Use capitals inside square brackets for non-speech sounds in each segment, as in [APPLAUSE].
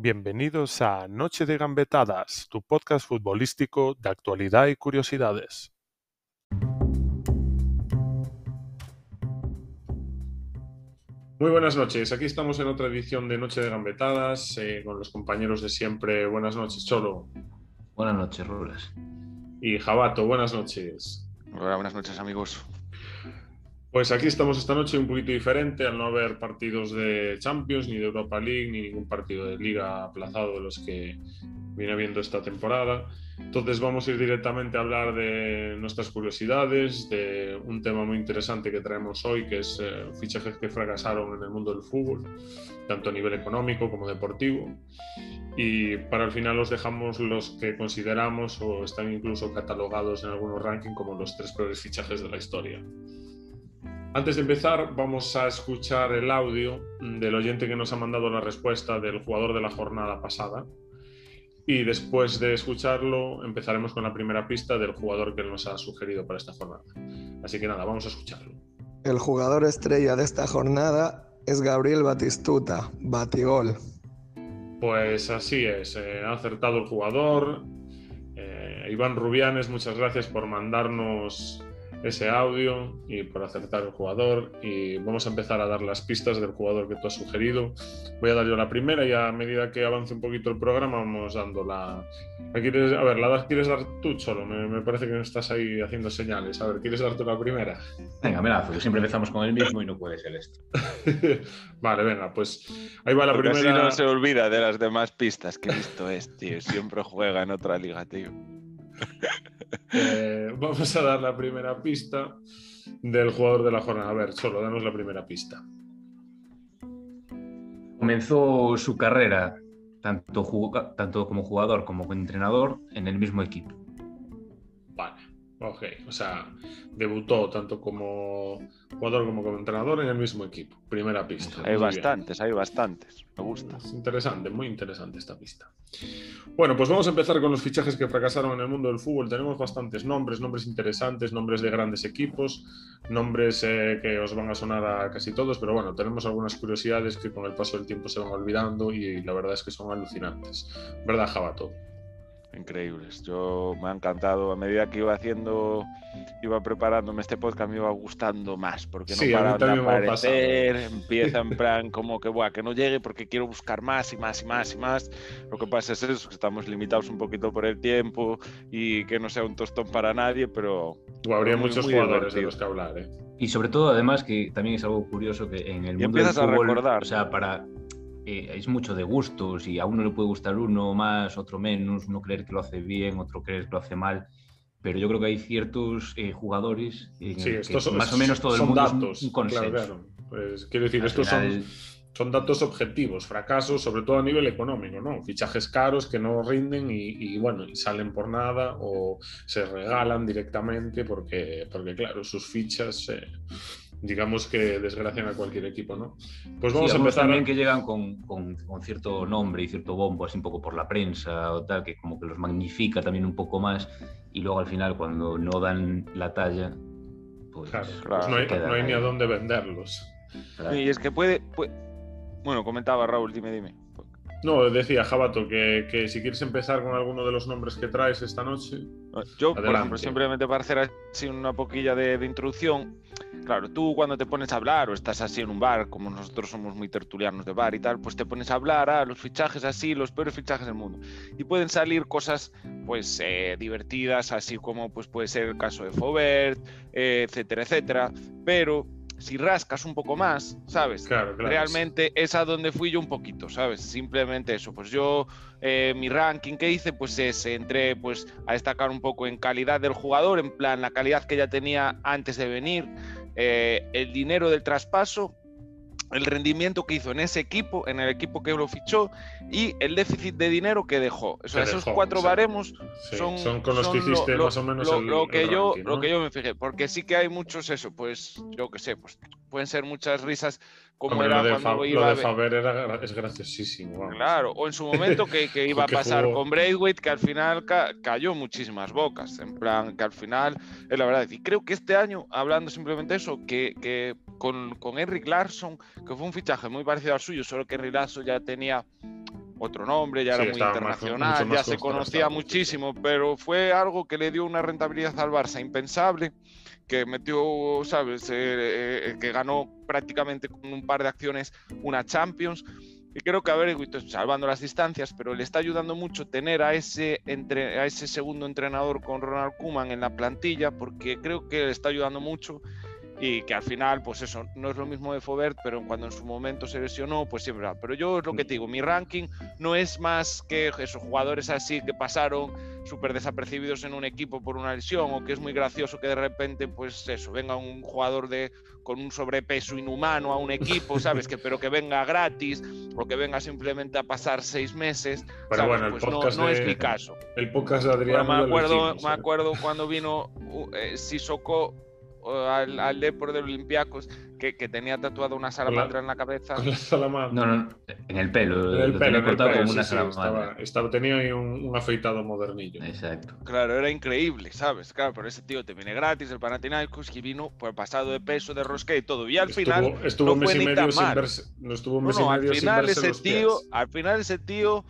Bienvenidos a Noche de Gambetadas, tu podcast futbolístico de actualidad y curiosidades. Muy buenas noches, aquí estamos en otra edición de Noche de Gambetadas eh, con los compañeros de siempre. Buenas noches, Cholo. Buenas noches, Rulas. Y Jabato, buenas noches. Hola, buenas noches, amigos. Pues aquí estamos esta noche un poquito diferente al no haber partidos de Champions, ni de Europa League, ni ningún partido de liga aplazado de los que viene habiendo esta temporada. Entonces vamos a ir directamente a hablar de nuestras curiosidades, de un tema muy interesante que traemos hoy, que es eh, fichajes que fracasaron en el mundo del fútbol, tanto a nivel económico como deportivo. Y para el final os dejamos los que consideramos o están incluso catalogados en algunos rankings como los tres peores fichajes de la historia. Antes de empezar, vamos a escuchar el audio del oyente que nos ha mandado la respuesta del jugador de la jornada pasada. Y después de escucharlo, empezaremos con la primera pista del jugador que nos ha sugerido para esta jornada. Así que nada, vamos a escucharlo. El jugador estrella de esta jornada es Gabriel Batistuta, Batigol. Pues así es, eh, ha acertado el jugador. Eh, Iván Rubianes, muchas gracias por mandarnos ese audio y por acertar el jugador. Y vamos a empezar a dar las pistas del jugador que tú has sugerido. Voy a dar yo la primera y a medida que avance un poquito el programa vamos dando la... ¿Quieres... A ver, ¿la quieres dar tú solo? Me, parece que no estás ahí haciendo señales. A ver, ¿quieres dar tú la primera? Venga, me porque siempre empezamos con el mismo y no puede ser esto. [LAUGHS] vale, venga, pues ahí va la primera. Así no se olvida de las demás pistas que visto es, tío. Siempre juega en otra liga, tío. Eh, vamos a dar la primera pista del jugador de la jornada. A ver, solo danos la primera pista. Comenzó su carrera tanto, tanto como jugador como como entrenador en el mismo equipo. Ok, o sea, debutó tanto como jugador como como entrenador en el mismo equipo. Primera pista. Hay bastantes, hay bastantes. Me gusta. Es interesante, muy interesante esta pista. Bueno, pues vamos a empezar con los fichajes que fracasaron en el mundo del fútbol. Tenemos bastantes nombres, nombres interesantes, nombres de grandes equipos, nombres eh, que os van a sonar a casi todos, pero bueno, tenemos algunas curiosidades que con el paso del tiempo se van olvidando y la verdad es que son alucinantes. ¿Verdad, Jabato? Increíbles. Yo me ha encantado. A medida que iba haciendo, iba preparándome este podcast, me iba gustando más, porque no para de aparecer, [LAUGHS] empieza en plan como que, buah, que no llegue porque quiero buscar más y más y más y más. Lo que pasa es eso, que estamos limitados un poquito por el tiempo y que no sea un tostón para nadie, pero... habría muchos jugadores de los que hablar, ¿eh? Y sobre todo, además, que también es algo curioso que en el mundo empiezas del fútbol, a recordar. o sea, para es mucho de gustos y a uno le puede gustar uno más, otro menos, uno creer que lo hace bien, otro creer que lo hace mal. Pero yo creo que hay ciertos eh, jugadores sí, estos son, más o menos todo el mundo datos, un consenso. Claro, Pues, quiero decir, estos son, son datos objetivos, fracasos, sobre todo a nivel económico, ¿no? Fichajes caros que no rinden y, bueno, y salen por nada o se regalan directamente porque, porque claro, sus fichas digamos que desgracian a cualquier equipo, ¿no? Pues vamos a empezar. También que llegan con, con, cierto nombre y cierto bombo, así un poco por la prensa o tal, que como que los magnifica también un poco más y luego al final cuando no dan la talla, pues, claro, pues no, hay, no, hay, ni a dónde venderlos. Y es que puede, puede... Bueno, comentaba Raúl, dime, dime. No, decía Jabato que, que, si quieres empezar con alguno de los nombres que traes esta noche. Yo, por ejemplo, simplemente para hacer así una poquilla de, introducción, claro, tú cuando te pones a hablar o estás así en un bar, como nosotros somos muy tertulianos de bar y tal, pues te pones a hablar a ah, los fichajes así, los peores fichajes del mundo. Y pueden salir cosas, pues, eh, divertidas, así como pues puede ser el caso de Faubert, eh, etcétera, etcétera, pero si rascas un poco más, ¿sabes? Claro, Realmente es a donde fui yo un poquito, ¿sabes? Simplemente eso. Pues yo, eh, mi ranking que hice, pues es, entré pues a destacar un poco en calidad del jugador, en plan la calidad que ya tenía antes de venir, eh, el dinero del traspaso el rendimiento que hizo en ese equipo, en el equipo que lo fichó y el déficit de dinero que dejó. O sea, esos cuatro baremos son, son, con los que hiciste más o menos lo, que yo lo que yo me fijé, porque sí que hay muchos eso, pues yo qué sé, pues pueden ser muchas risas como era cuando iba lo de Faber era, es graciosísimo. Claro, o en su momento que, que [LAUGHS] iba a pasar con Braithwaite, que al final cayó muchísimas bocas, en plan, que al final es la verdad. Y creo que este año, hablando simplemente eso, que, que con, con Larsson, que fue un fichaje muy parecido al suyo, solo que Henrik Larsson ya tenía otro nombre, ya era muy internacional, ya se conocía muchísimo, pero fue algo que le dio una rentabilidad al Barça impensable, que metió, ¿sabes?, eh, que ganó prácticamente con un par de acciones una Champions. Y creo que, a ver, salvando las distancias, pero le está ayudando mucho tener a ese, entre, a ese segundo entrenador con Ronald Koeman en la plantilla, porque creo que le está ayudando mucho y que al final, pues eso, no es lo mismo de Fobert, pero cuando en su momento se lesionó, pues siempre. Pero yo es lo que te digo, mi ranking no es más que esos jugadores así que pasaron súper desapercibidos en un equipo por una lesión, o que es muy gracioso que de repente, pues eso, venga un jugador de con un sobrepeso inhumano a un equipo, [LAUGHS] ¿sabes? que pero que venga gratis, o que venga simplemente a pasar seis meses. Pero bueno, pues no, no es mi caso. El podcast de Adrián. me acuerdo, me ¿eh? acuerdo cuando vino uh, eh, Sissoko al, al Depor de Olympiacos que, que, tenía tatuado una salamandra en la cabeza. Con la salamandra. No, no, en el pelo. En el lo pelo, tenía cortado pelo, como una sí, salamandra. estaba, estaba, tenía ahí un, un, afeitado modernillo. Exacto. Claro, era increíble, ¿sabes? Claro, pero ese tío te viene gratis, el Panathinaikos, y vino por pasado de peso, de rosca y todo. Y al estuvo, final estuvo no mes fue y medio sin mal. verse, no estuvo un mes no, no, y al medio sin final verse ese tío, pies. al final ese tío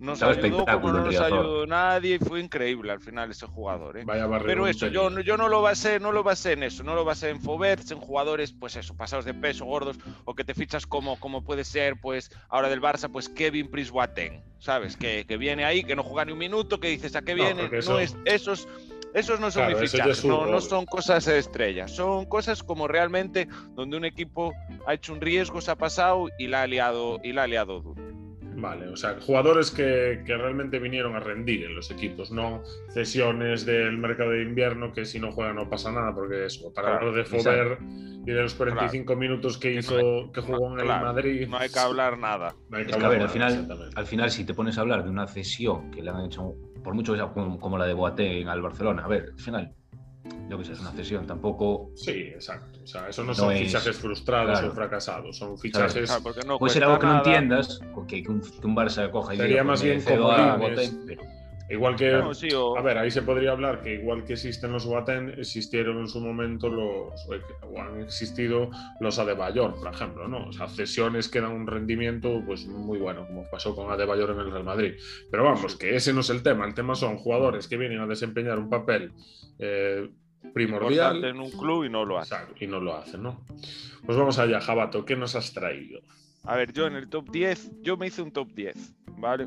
nos ayudó como no nos ayudó nadie y fue increíble al final ese jugador. ¿eh? Vaya Pero eso, yo, no- yo no lo basé, no lo basé en eso, no lo basé en Foverts, en jugadores, pues eso, pasados de peso, gordos, o que te fichas como, como puede ser, pues, ahora del Barça, pues Kevin Priswaten, ¿sabes? Que, que viene ahí, que no juega ni un minuto, que dices, ¿a qué viene? No, eso- es, esos, esos no son Claro, mi eso ya fichaje, es su no, no son cosas estrellas, son cosas como realmente donde un equipo ha hecho un riesgo, se ha pasado y la ha liado, y la ha liado duro. Vale, o sea, jugadores que, que realmente vinieron a rendir en los equipos, no cesiones del mercado de invierno que si no juegan no pasa nada, porque eso, para Claro, hablar de Fover y de los 45 minutos que no hizo, que jugó en el claro, Madrid, No hay que hablar nada. no hay Es que, a ver, al final, al final, si te pones a hablar de una cesión que le han hecho, por mucho que sea como, como la de Boateng al Barcelona, a ver, al final, yo que sé, es una cesión, tampoco. Sí, exacto. O sea, eso no, No son es- fichajes frustrados claro. o fracasados, son fichajes. Claro, porque no Puede ser algo que no entiendas, que, que un, que un Barça coja y Sería diga, más pues, me bien cedo a pero Igual que. No, sí, o- A ver, ahí se podría hablar que igual que existen los Boateng, existieron en su momento los. o han existido los Adebayor, por ejemplo, ¿no? O sea, cesiones que dan un rendimiento pues muy bueno, como pasó con Adebayor en el Real Madrid. Pero vamos, que ese no es el tema. El tema son jugadores que vienen a desempeñar un papel eh, primordial. en un club y no lo hace. Exacto, y no lo hacen, ¿no? Pues vamos allá, Jabato, ¿qué nos has traído? A ver, yo en el top 10, yo me hice un top 10, ¿vale?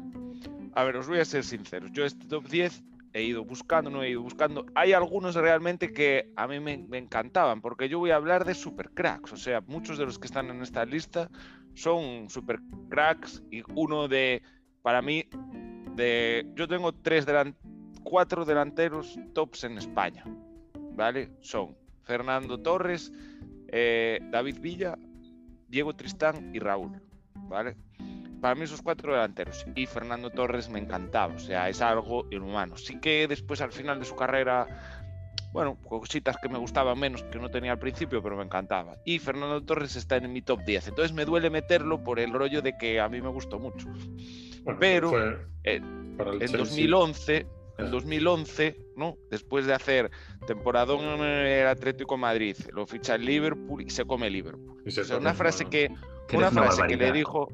A ver, os voy a ser sinceros. Yo este top 10 he ido buscando, no he ido buscando. Hay algunos realmente que a mí me, encantaban, porque yo voy a hablar de super cracks. O sea, muchos de los que están en esta lista son super cracks y uno de, para mí, de, yo tengo tres delan- cuatro delanteros tops en España, ¿vale? Son Fernando Torres, eh, David Villa, Diego Tristán y Raúl, ¿vale? Para mí esos cuatro delanteros. Y Fernando Torres me encantaba, o sea, es algo inhumano. Sí que después al final de su carrera, bueno, cositas que me gustaban menos, que no tenía al principio, pero me encantaba. Y Fernando Torres está en mi top 10. Entonces me duele meterlo por el rollo de que a mí me gustó mucho. Bueno, Pero, eh, En Chelsea. 2011, Ah. en 2011, ¿no? Después de hacer temporadón en el Atlético Madrid, lo ficha el Liverpool y se come Liverpool. Se O sea, come, una frase bueno. que una frase que le dijo,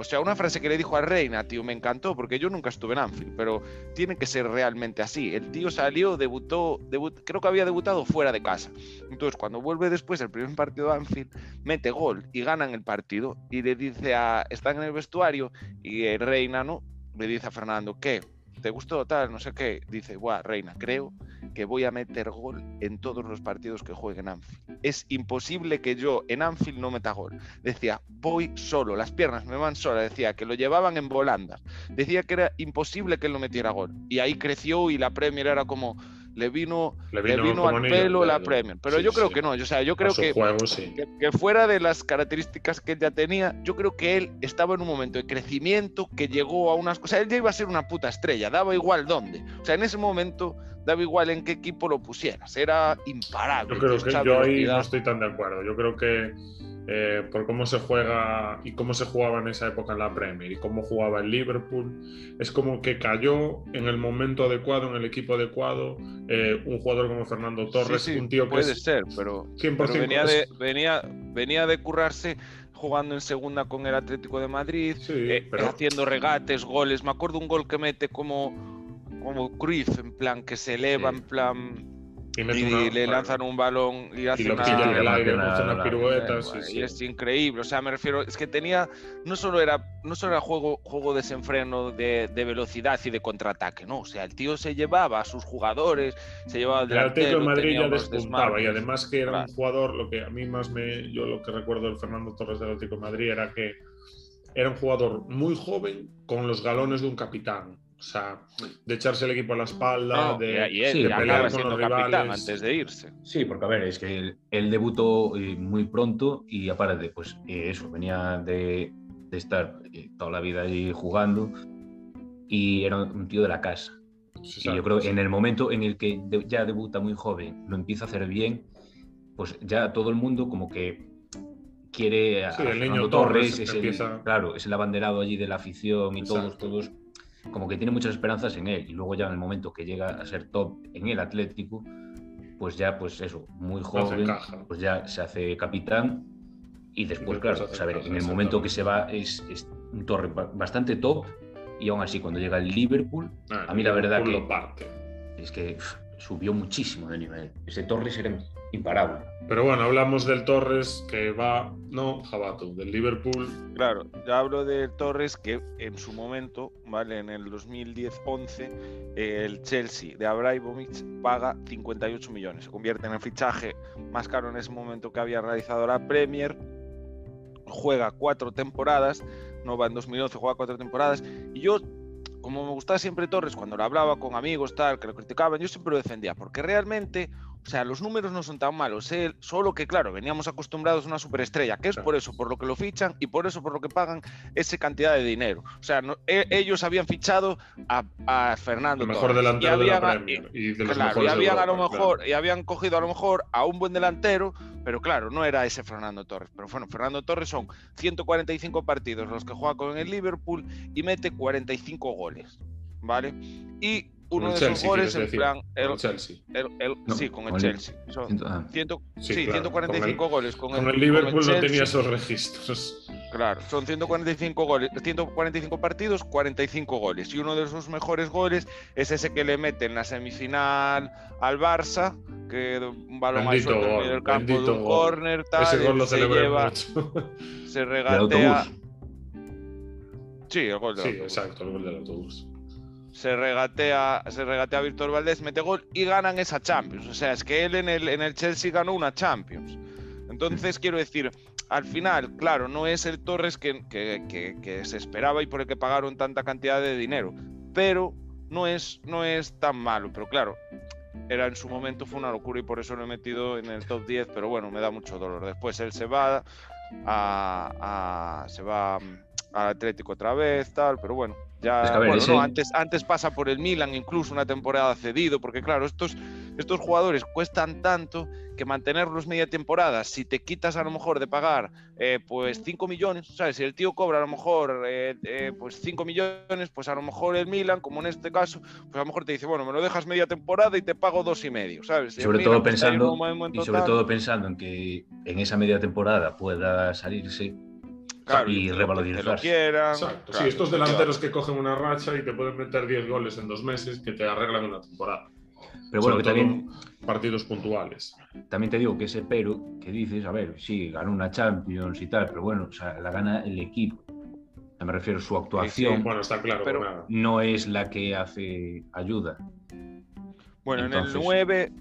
o sea, una frase que le dijo a Reina, tío, me encantó porque yo nunca estuve en Anfield, pero tiene que ser realmente así. El tío salió, debutó, debut- creo que había debutado fuera de casa. Entonces, cuando vuelve después el primer partido de Anfield, mete gol y ganan el partido y le dice a están en el vestuario y Reina no le dice a Fernando, ¿qué? ¿Te gustó tal? No sé qué. Dice, guau, Reina, creo que voy a meter gol en todos los partidos que juegue en Anfield. Es imposible que yo en Anfield no meta gol. Decía, voy solo, las piernas me van solas. Decía que lo llevaban en volandas. Decía que era imposible que él no metiera gol. Y ahí creció y la Premier era como, le vino, Le le vino al pelo la. Premier. Pero Sí, yo creo sí. que no. O sea, yo creo su que, juego, sí. que, que fuera de las características que él ya tenía, yo creo que él estaba en un momento de crecimiento que llegó a unas cosas. Él ya iba a ser una puta estrella, daba igual dónde. O sea, en ese momento daba igual en qué equipo lo pusieras, era imparable. Yo creo tío, que esa yo ahí no estoy tan de acuerdo. Yo creo que eh, por cómo se juega y cómo se jugaba en esa época en la Premier y cómo jugaba el Liverpool, es como que cayó en el momento adecuado, en el equipo adecuado, eh, un jugador como Fernando Torres, Sí, sí, un tío que puede ser, pero, 100% pero venía, es- de, venía, venía de currarse jugando en segunda con el Atlético de Madrid, Sí, eh, pero- haciendo regates, goles. Me acuerdo un gol que mete como, como Cruyff, en plan, que se eleva, Sí. en plan, Y y una- le lanzan un balón y hace y lo una... pilla en el una aire, hace una larga. pirueta. Eh, sí, y sí. es increíble, o sea, me refiero, es que tenía, no solo era, no solo era juego, juego desenfreno de, de velocidad y de contraataque, no, o sea, el tío se llevaba a sus jugadores, se llevaba al El Atlético de Madrid ya despuntaba y además que era Claro. un jugador, lo que a mí más me, yo lo que recuerdo del Fernando Torres del Atlético de Madrid era que era un jugador muy joven con los galones de un capitán. O sea, de echarse el equipo a la espalda, No, de, y, sí, ya de pelear con siendo los capitán rivales. antes de irse. Sí, porque a ver, es que él, él debutó eh, muy pronto y aparte, pues eh, eso, venía de, de estar eh, toda la vida allí jugando y era un tío de la casa. Sí, Y yo ¿sabes? creo que en el momento en el que de- ya debuta muy joven, lo empieza a hacer bien, pues ya todo el mundo como que quiere a, Sí, a el niño Torres, Torres es el, empieza- claro, es el abanderado allí de la afición y todos, Exacto. todos como que tiene muchas esperanzas en él. Y luego ya en el momento que llega a ser top en el Atlético, pues ya, pues eso, muy joven, pues ya se hace capitán. Y después, después claro, pues a ver, caja, en el momento que se va es, es un torre ba- bastante top. Y aún así, cuando llega el Liverpool, Ah, a mí la verdad Liverpool que- parte. es que uf, subió muchísimo de nivel. Ese Torres era imparable. Pero bueno, hablamos del Torres que va, no, Jabato, del Liverpool. Claro, yo hablo de Torres que en su momento, ¿vale? En el 2010-11, eh, el Chelsea de Abramovich paga 58 millones. Se convierte en el fichaje más caro en ese momento que había realizado la Premier. Juega cuatro temporadas, no va en 2011, juega cuatro temporadas. Y yo, como me gustaba siempre Torres, cuando lo hablaba con amigos, tal, que lo criticaban, yo siempre lo defendía, porque realmente o sea, los números no son tan malos, él, solo que, claro, veníamos acostumbrados a una superestrella, que es por eso, por lo que lo fichan y por eso, por lo que pagan esa cantidad de dinero. O sea, no- e- ellos habían fichado a, a Fernando El mejor Torres, y delantero de la habían- Premier y de los Claro, y habían a lo Europa, mejor, claro. y habían cogido a lo mejor a un buen delantero, pero claro, no era ese Fernando Torres. Pero bueno, Fernando Torres son 145 partidos los que juega con el Liverpool y mete 45 goles, ¿vale? Y uno el de esos Chelsea, goles, quieres en plan, con el, el Chelsea. el- el- No, sí, con el con el- Chelsea. Son Ciento- ah, ciento- Sí, sí, claro, 145 goles con, Con el, el Liverpool no tenía esos registros. Claro, son 145 goles, 145 partidos, 45 goles. Y uno de sus mejores goles es ese que le mete en la semifinal al Barça, que un balón Bendito suelto en gol, medio del campo de un gol. córner, tal, Ese gol lo se lleva, mucho. se [LAUGHS] del regatea. autobús. Sí, el gol del Sí, autobús. exacto, el gol del autobús. Se regatea, se regatea a Víctor Valdés, mete gol y ganan esa Champions. O sea, es que él en el, en el Chelsea ganó una Champions. Entonces, quiero decir, al final, claro, no es el Torres que, que- que- que se esperaba y por el que pagaron tanta cantidad de dinero, pero no es, no es tan malo. Pero claro, era en su momento fue una locura y por eso lo he metido en el top 10, pero bueno, me da mucho dolor. Después él se va a, a- se va mm, al Atlético otra vez, tal, pero bueno, ya Es que, ver, bueno, ese- no, antes, antes pasa por el Milan incluso una temporada cedido, porque claro, estos, estos jugadores cuestan tanto que mantenerlos media temporada, si te quitas a lo mejor de pagar eh, pues 5 millones, ¿sabes? Si el tío cobra a lo mejor eh, eh, pues 5 millones, pues a lo mejor el Milan, como en este caso, pues a lo mejor te dice, bueno, me lo dejas media temporada y te pago dos y medio, ¿sabes? Y sobre Milan, todo pensando, y sobre tal, todo pensando en que en esa media temporada pueda salirse claro, y quieran. Exacto. claro, sí, estos delanteros que cogen una racha y te pueden meter 10 goles en dos meses que te arreglan una temporada. Pero bueno, Sobre que también, partidos puntuales. también te digo que ese pero que dices, a ver, sí, ganó una Champions y tal, pero bueno, o sea, la gana el equipo. Me refiero a su actuación, Bueno, está claro Pero- que nada. no es la que hace ayuda. Bueno, en el 9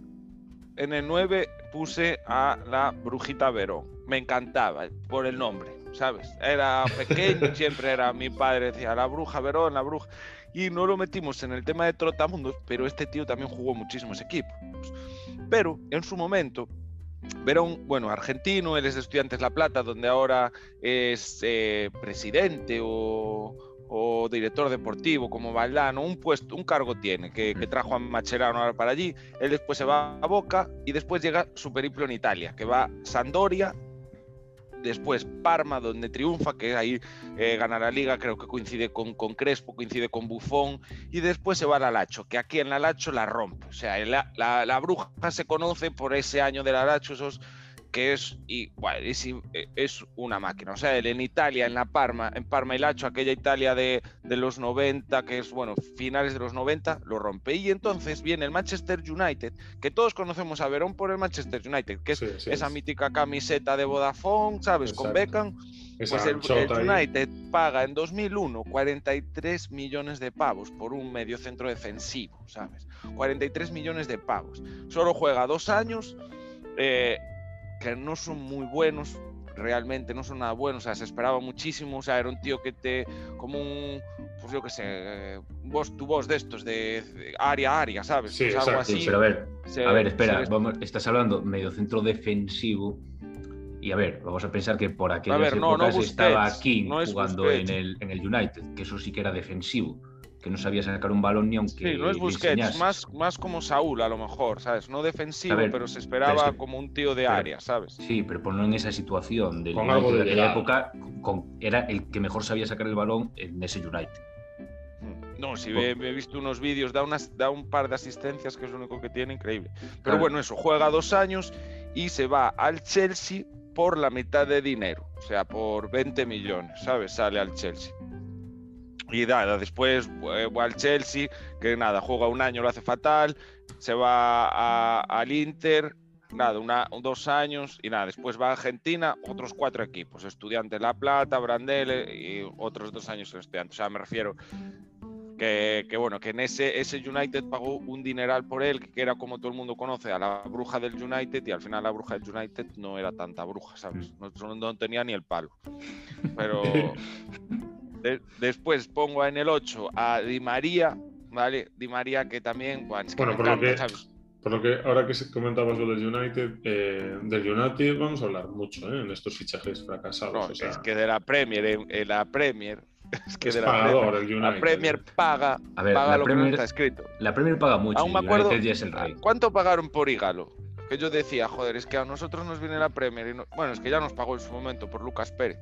en el 9 puse a la Brujita Verón. Me encantaba por el nombre, ¿sabes? Era pequeño, [LAUGHS] siempre era mi padre decía la Bruja Verón, la Bruja y no lo metimos en el tema de Trotamundos, pero este tío también jugó muchísimos equipos. Pero en su momento Verón, bueno, argentino, él es de Estudiantes La Plata, donde ahora es eh, presidente o, o director deportivo, como Valdano, un puesto, un cargo tiene, que, que trajo a Macherano ahora para allí. Él después se va a Boca y después llega su periplo en Italia, que va a Sandoria, después Parma, donde triunfa, que ahí eh, gana la liga, creo que coincide con, con Crespo, coincide con Buffon, y después se va al Alacho, que aquí en la Alacho la rompe. O sea, la, la- la bruja se conoce por ese año del Alacho, esos que es, y, bueno, es, una máquina. O sea, él en Italia, en la Parma, en Parma y Lacho, aquella Italia de, de, los 90, que es, bueno, finales de los 90, lo rompe. Y entonces viene el Manchester United, que todos conocemos a Verón por el Manchester United, que es esa mítica camiseta de Vodafone, ¿sabes? Con Beckham. Pues el, United paga en 2001 43 millones de pavos por un medio centro defensivo, ¿sabes? 43 millones de pavos. Solo juega dos años. Eh, que no son muy buenos, realmente no son nada buenos, o sea, se esperaba muchísimo, o sea, era un tío que te, como un, pues yo qué sé, vos, tu voz de estos, de, área a área, ¿sabes? Sí, pues algo así. Sí, pero a ver, a ver, espera, vamos, estás hablando medio centro defensivo, y a ver, vamos a pensar que por aquellas ver, épocas no, estaba King jugando en el, en el United, que eso sí que era defensivo que no sabía sacar un balón ni aunque. Sí, no es Busquets, más, más como Saúl a lo mejor, ¿sabes? No defensivo, pero se esperaba como un tío de área, ¿sabes? Sí, pero ponlo en esa situación del con algo de, aquella época, era el que mejor sabía sacar el balón en ese United. Mm, no, si he, visto unos vídeos, da, unas, da un par de asistencias, que es lo único que tiene, increíble. Pero bueno, eso, juega dos años y se va al Chelsea por la mitad de dinero, o sea, por 20 millones, ¿sabes? Sale al Chelsea. Y nada, después eh, va al Chelsea, que nada, juega un año, lo hace fatal, se va al Inter, nada, una, dos años y nada, después va a Argentina, otros cuatro equipos, Estudiantes La Plata, Brandele y otros dos años en Estudiantes. O sea, me refiero que, que, bueno, que en ese, ese United pagó un dineral por él, que era como todo el mundo conoce, a la bruja del United y al final la bruja del United no era tanta bruja, ¿sabes? No, no tenía ni el palo. [LAUGHS] Pero... [LAUGHS] después pongo en el 8 a Di María, ¿vale? Di María que también, bueno, por, lo que, por lo que ahora que comentabas lo del United, eh, del United vamos a hablar mucho ¿eh? en estos fichajes fracasados. Es que de la Premier, en, la Premier, [LAUGHS] es que de la pagador, Premier, el United. La Premier paga, a ver, paga lo Premier, que está escrito. La Premier paga mucho. Aún me acuerdo, es el rey. ¿Cuánto pagaron por Igalo? Que yo decía, joder, es que a nosotros nos viene la Premier. Y bueno, es que ya nos pagó en su momento por Lucas Pérez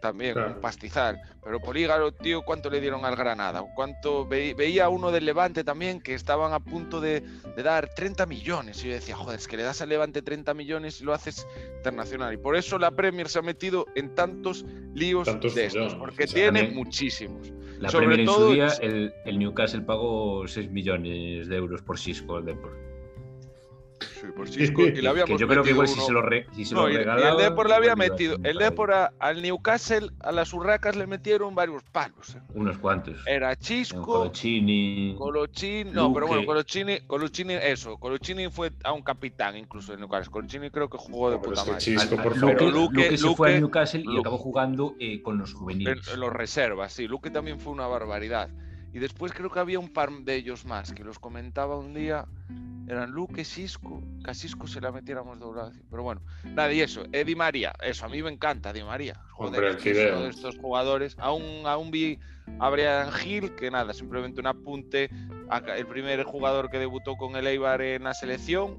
también, un pastizal. Pero Polígaro, tío, ¿cuánto le dieron al Granada? ¿Cuánto veía uno del Levante también que estaban a punto de, dar 30 millones? Y yo decía, joder, es que le das al Levante 30 millones y lo haces internacional. Y por eso la Premier se ha metido en tantos líos de estos, porque tiene muchísimos. La Premier en su día, el, el, Newcastle pagó 6 millones de euros por Cisco al Depor por [LAUGHS] Cisco y le habíamos que yo creo que igual si se lo, re, si se no, lo regalaba, el Depor le había metido el Depor al Newcastle a las Urracas le metieron varios palos eh. unos cuantos. Era Chisco Colochini Colochini no pero bueno Colochini Colochini eso Colochini fue a un capitán incluso en Newcastle. Colochini creo que jugó de puta madre. Chisco, por favor. Luque, Luque, se fue a Newcastle y acabó jugando eh, con los juveniles. En, los reservas sí Luque también fue una barbaridad y después creo que había un par de ellos más que los comentaba un día eran Luque, Cisco, que a Cisco se la metiéramos doblada. Pero bueno, nada, y eso, Eddie María, eso, a mí me encanta Di María. Joder, Hombre, de estos jugadores. Aún, aún vi a Brian Gil, que nada, simplemente un apunte, el primer jugador que debutó con el Eibar en la selección,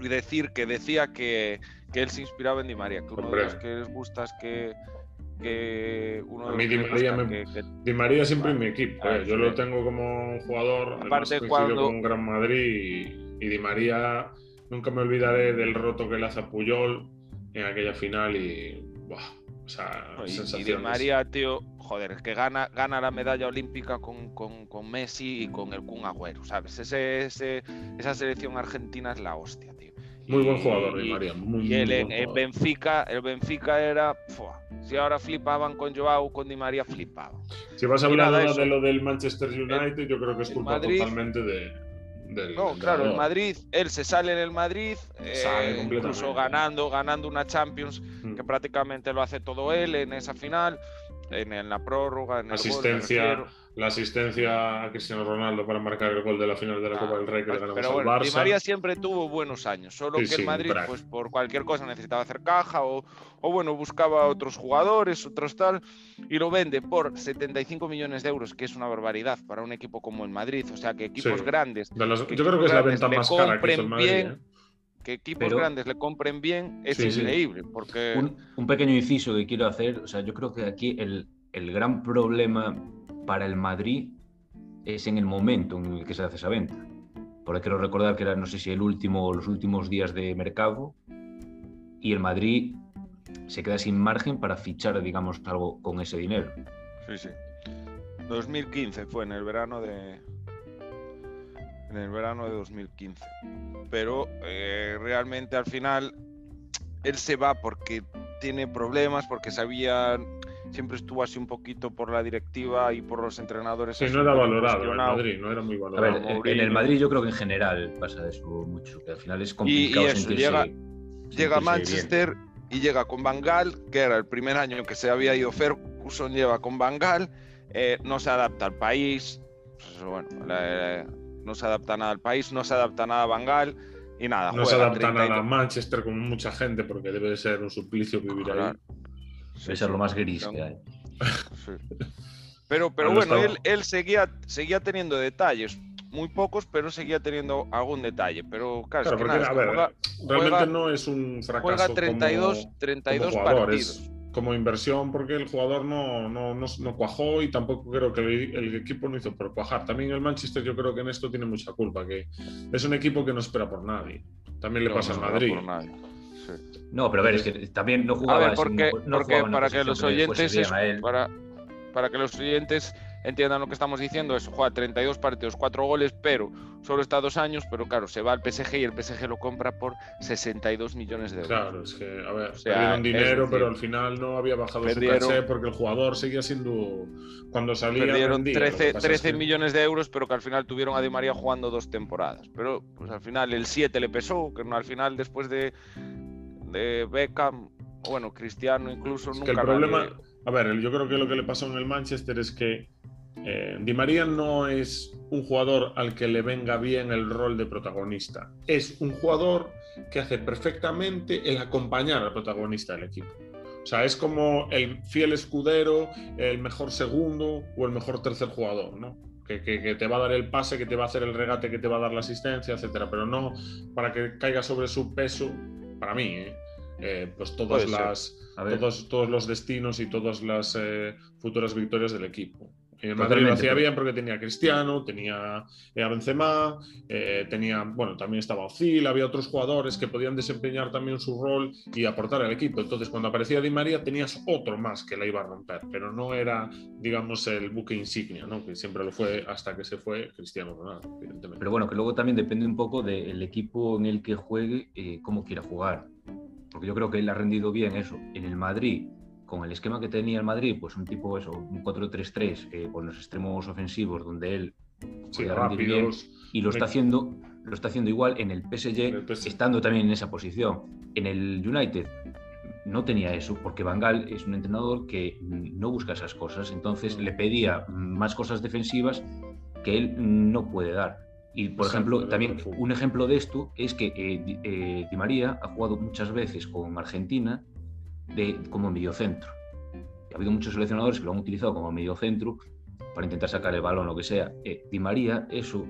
y decir que decía que, que él se inspiraba en Di María, que uno de los que les gusta es que que uno a mí Di María, Di María siempre en mi equipo. Eh. yo lo tengo como un jugador, aparte cuando con Gran Madrid y, Di María nunca me olvidaré del roto que le hace a Puyol en aquella final y buah, o sea, y, Di María, tío, joder, es que gana, gana la medalla olímpica con, con, con Messi y con el Kun Agüero, ¿sabes? Ese, ese, esa selección argentina es la hostia. Muy buen jugador, Di María. Muy, y él en, Benfica, el Benfica era. si ahora flipaban con Joao, con Di María flipaban. Si vas a hablar de lo del Manchester United, yo creo que es culpa totalmente de. Del, no, claro, el Madrid, él se sale en el Madrid, eh, incluso ganando, ganando una Champions, mm. que prácticamente lo hace todo él en esa final en, la prórroga, en asistencia, la asistencia a Cristiano Ronaldo para marcar el gol de la final de la Copa del Rey que le ganamos pero bueno, al Barça. Di María siempre tuvo buenos años, solo que el Madrid, pues por cualquier cosa necesitaba hacer caja o, o, bueno, buscaba otros jugadores, otros tal, y lo vende por 75 millones de euros, que es una barbaridad para un equipo como el Madrid. O sea, que equipos grandes. yo creo que es la venta más cara que hizo el Madrid. Bien, ¿eh? que equipos grandes le compren bien es increíble. Porque... Un, pequeño inciso que quiero hacer, o sea, yo creo que aquí el, el, gran problema para el Madrid es en el momento en el que se hace esa venta. Porque quiero recordar que era, no sé si el último los últimos días de mercado y el Madrid se queda sin margen para fichar, digamos, algo con ese dinero. Sí, sí. 2015 fue en el verano de en el verano de 2015. Pero eh, realmente al final él se va porque tiene problemas, porque sabía siempre estuvo así un poquito por la directiva y por los entrenadores. Sí, no era valorado en Madrid, no era muy valorado. en el Madrid yo creo que en general pasa eso mucho, que al final es complicado y, llega, llega Manchester y llega con Bangal, que era el primer año que se había ido Ferguson, lleva con Bangal, eh, no se adapta al país, pues bueno, no se adapta nada al país, no se adapta nada a Bangal y nada. No se adapta nada a Manchester con mucha gente porque debe de ser un suplicio vivir ahí. Debe ser lo más gris que hay. [LAUGHS] Pero, pero bueno, él, él, seguía, seguía teniendo detalles, muy pocos, pero seguía teniendo algún detalle. Pero claro, porque, a ver, realmente no es un fracaso. Juega 32, como, 32 partidos. como inversión, porque el jugador no, no, no, cuajó y tampoco creo que el, equipo no hizo por cuajar. También el Manchester, yo creo que en esto tiene mucha culpa, que es un equipo que no espera por nadie. También le pasa al Madrid. No, pero a ver, es que también no jugaba. A ver, porque, porque para que los oyentes. para, para que los oyentes entiendan lo que estamos diciendo, es juega 32 partidos, 4 goles, pero solo está dos años, pero claro, se va al PSG y el PSG lo compra por 62 millones de euros. Claro, es que, a ver, perdieron dinero, pero al final no había bajado su caché porque el jugador seguía siendo, cuando salía... Perdieron 13, 13 millones de euros, pero que al final tuvieron a Di María jugando dos temporadas. Pero pues al final el 7 le pesó, que al final después de de Beckham, bueno, Cristiano incluso nunca. el problema, a ver, yo creo que lo que le pasó en el Manchester es que eh, Di María no es un jugador al que le venga bien el rol de protagonista. Es un jugador que hace perfectamente el acompañar al protagonista del equipo. O sea, es como el fiel escudero, el mejor segundo o el mejor tercer jugador, ¿no? Que, que, te va a dar el pase, que te va a hacer el regate, que te va a dar la asistencia, etcétera, pero no para que caiga sobre su peso para mí, ¿eh? Eh, pues todas las, todos, todos, los destinos y todas las eh, futuras victorias del equipo. El Madrid lo hacía bien porque tenía a Cristiano, tenía a Benzema, tenía, bueno, también estaba Ozil, había otros jugadores que podían desempeñar también su rol y aportar al equipo. Entonces, cuando aparecía Di María, tenías otro más que la iba a romper, pero no era, digamos, el buque insignia, ¿no? que siempre lo fue hasta que se fue Cristiano Ronaldo, evidentemente. Pero bueno, que luego también depende un poco del equipo en el que juegue, cómo quiera jugar porque yo creo que él ha rendido bien eso. En el Madrid, con el esquema que tenía el Madrid, pues un tipo eso, un 4-3-3 eh, con los extremos ofensivos donde él sí, rendir bien y lo está haciendo lo está haciendo igual en el PSG, estando también en esa posición. En el United no tenía eso, porque Bangal es un entrenador que no busca esas cosas, entonces le pedía más cosas defensivas que él no puede dar. Y, por ejemplo, también un ejemplo de esto es que eh, eh, Di María ha jugado muchas veces con Argentina de, como mediocentro. Ha habido muchos seleccionadores que lo han utilizado como mediocentro para intentar sacar el balón, lo que sea. Eh, Di María, eso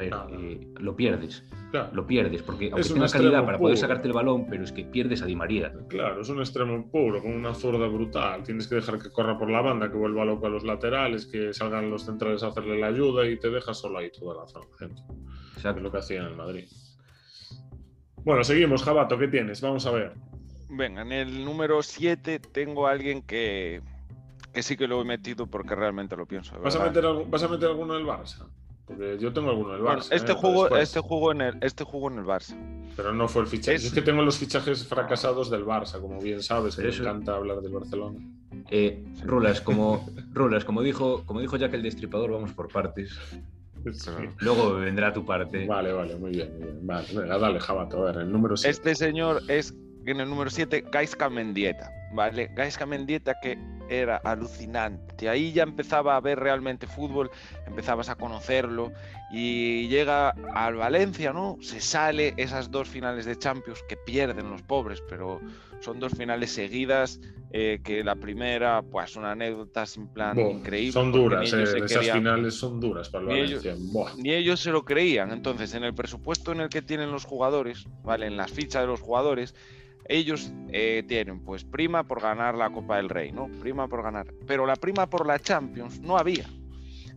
eh, lo pierdes. Lo pierdes, porque aunque tenga calidad para poder sacarte el balón, pero es que pierdes a Di María. Claro, es un extremo puro, con una zurda brutal. Tienes que dejar que corra por la banda, que vuelva loco a los laterales, que salgan los centrales a hacerle la ayuda y te dejas solo ahí toda la zona, gente. Es lo que hacía en el Madrid. Bueno, seguimos, Jabato, ¿qué tienes? Vamos a ver. Venga, en el número 7 tengo a alguien que, que sí que lo he metido porque realmente lo pienso. ¿Vas a, meter, ¿Vas a meter alguno del Barça? Porque yo tengo alguno del Barça. este, ¿eh? jugó, este, jugó en el, este jugó en el Barça. Pero no fue el fichaje. Es, que tengo los fichajes fracasados del Barça, como bien sabes, que me encanta hablar del Barcelona. Eh, Rulas, como, Rulas como, dijo, como dijo Jack el Destripador, vamos por partes. Luego vendrá tu parte. Vale, vale, muy bien. Muy bien. Vale, venga, dale, Jabato, a ver, el número 7. Este señor es en el número 7, Gaisca Mendieta, ¿vale? Gaisca Mendieta que era alucinante. Ahí ya empezaba a ver realmente fútbol, empezabas a conocerlo y llega al Valencia, ¿no? Se sale esas dos finales de Champions que pierden los pobres, pero son dos finales seguidas, eh, que la primera, pues una anécdota en plan increíble. Son duras, eh, esas finales son duras para el Valencia. ni ellos se lo creían. Entonces, en el presupuesto en el que tienen los jugadores, ¿vale? En las fichas de los jugadores, ellos eh, tienen pues prima por ganar la Copa del Rey, ¿no? Prima por ganar. Pero la prima por la Champions no había.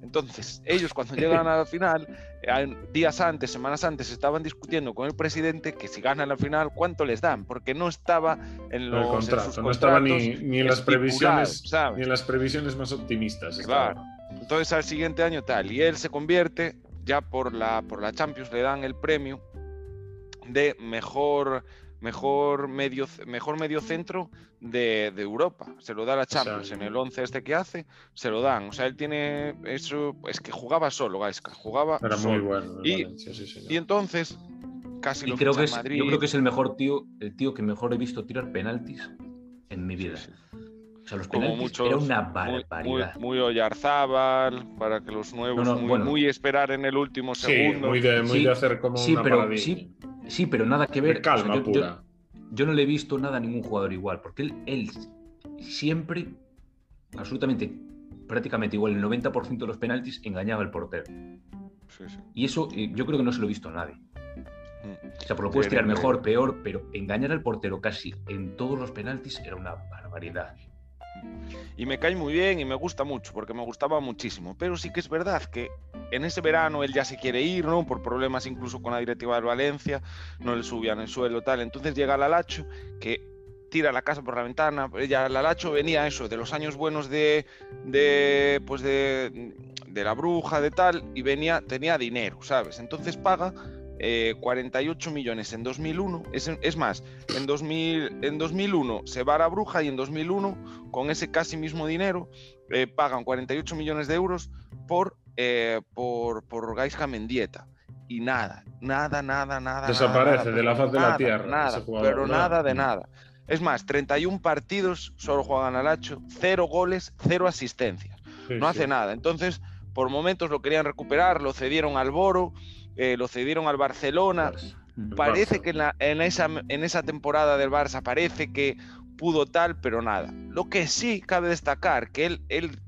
Entonces, ellos cuando llegan a la final, eh, días antes, semanas antes, estaban discutiendo con el presidente que si ganan la final, ¿cuánto les dan? Porque no estaba en los contrato, no estaba ni, ni en las previsiones, ni en las previsiones más optimistas. Claro. Entonces al siguiente año tal, y él se convierte, ya por la, por la Champions le dan el premio de mejor mejor medio, mejor medio centro de, Europa. Se lo da la Champions en el 11 este que hace, se lo dan. O sea, él tiene eso, es que jugaba solo, Gaisca, jugaba Era muy bueno. Y, y, entonces, casi lo creo que es, Madrid. Yo creo que es el mejor tío, el tío que mejor he visto tirar penaltis en mi vida. O sea, los penaltis era una barbaridad. Muy, muy, para que los nuevos, muy, esperar en el último segundo. muy de, muy de hacer como sí, una pero, sí, Sí, pero nada que ver. calma yo, pura. Yo, no le he visto nada a ningún jugador igual, porque él, él siempre, absolutamente, prácticamente igual, el 90% de los penaltis engañaba al portero. Y eso eh, yo creo que no se lo he visto a nadie. Mm. O sea, por lo puedes tirar mejor, peor, pero engañar al portero casi en todos los penaltis era una barbaridad. Y me cae muy bien y me gusta mucho, porque me gustaba muchísimo. Pero sí que es verdad que en ese verano él ya se quiere ir, ¿no? Por problemas incluso con la directiva del Valencia, no le subían el suelo, tal. Entonces llega Lalacho, que tira la casa por la ventana. Ya Lalacho venía eso, de los años buenos de, de pues de, de la bruja, de tal, y venía, tenía dinero, ¿sabes? Entonces paga 48 eh, millones en 2001. Es, es más, en, 2000, en 2001 se va a la bruja y en 2001, con ese casi mismo dinero, eh, pagan 48 millones de euros por, eh, por, por Gaisca Mendieta. Y nada, nada, nada, nada. Desaparece de la faz de la tierra. Nada, pero nada de nada. Es más, 31 partidos solo juegan al Hacho, cero goles, cero asistencias. no hace nada. Entonces, por momentos lo querían recuperar, lo cedieron al Boro eh, lo cedieron al Barcelona. Parece que en, esa, en esa temporada del Barça parece que pudo tal, pero nada. Lo que sí cabe destacar, que él, él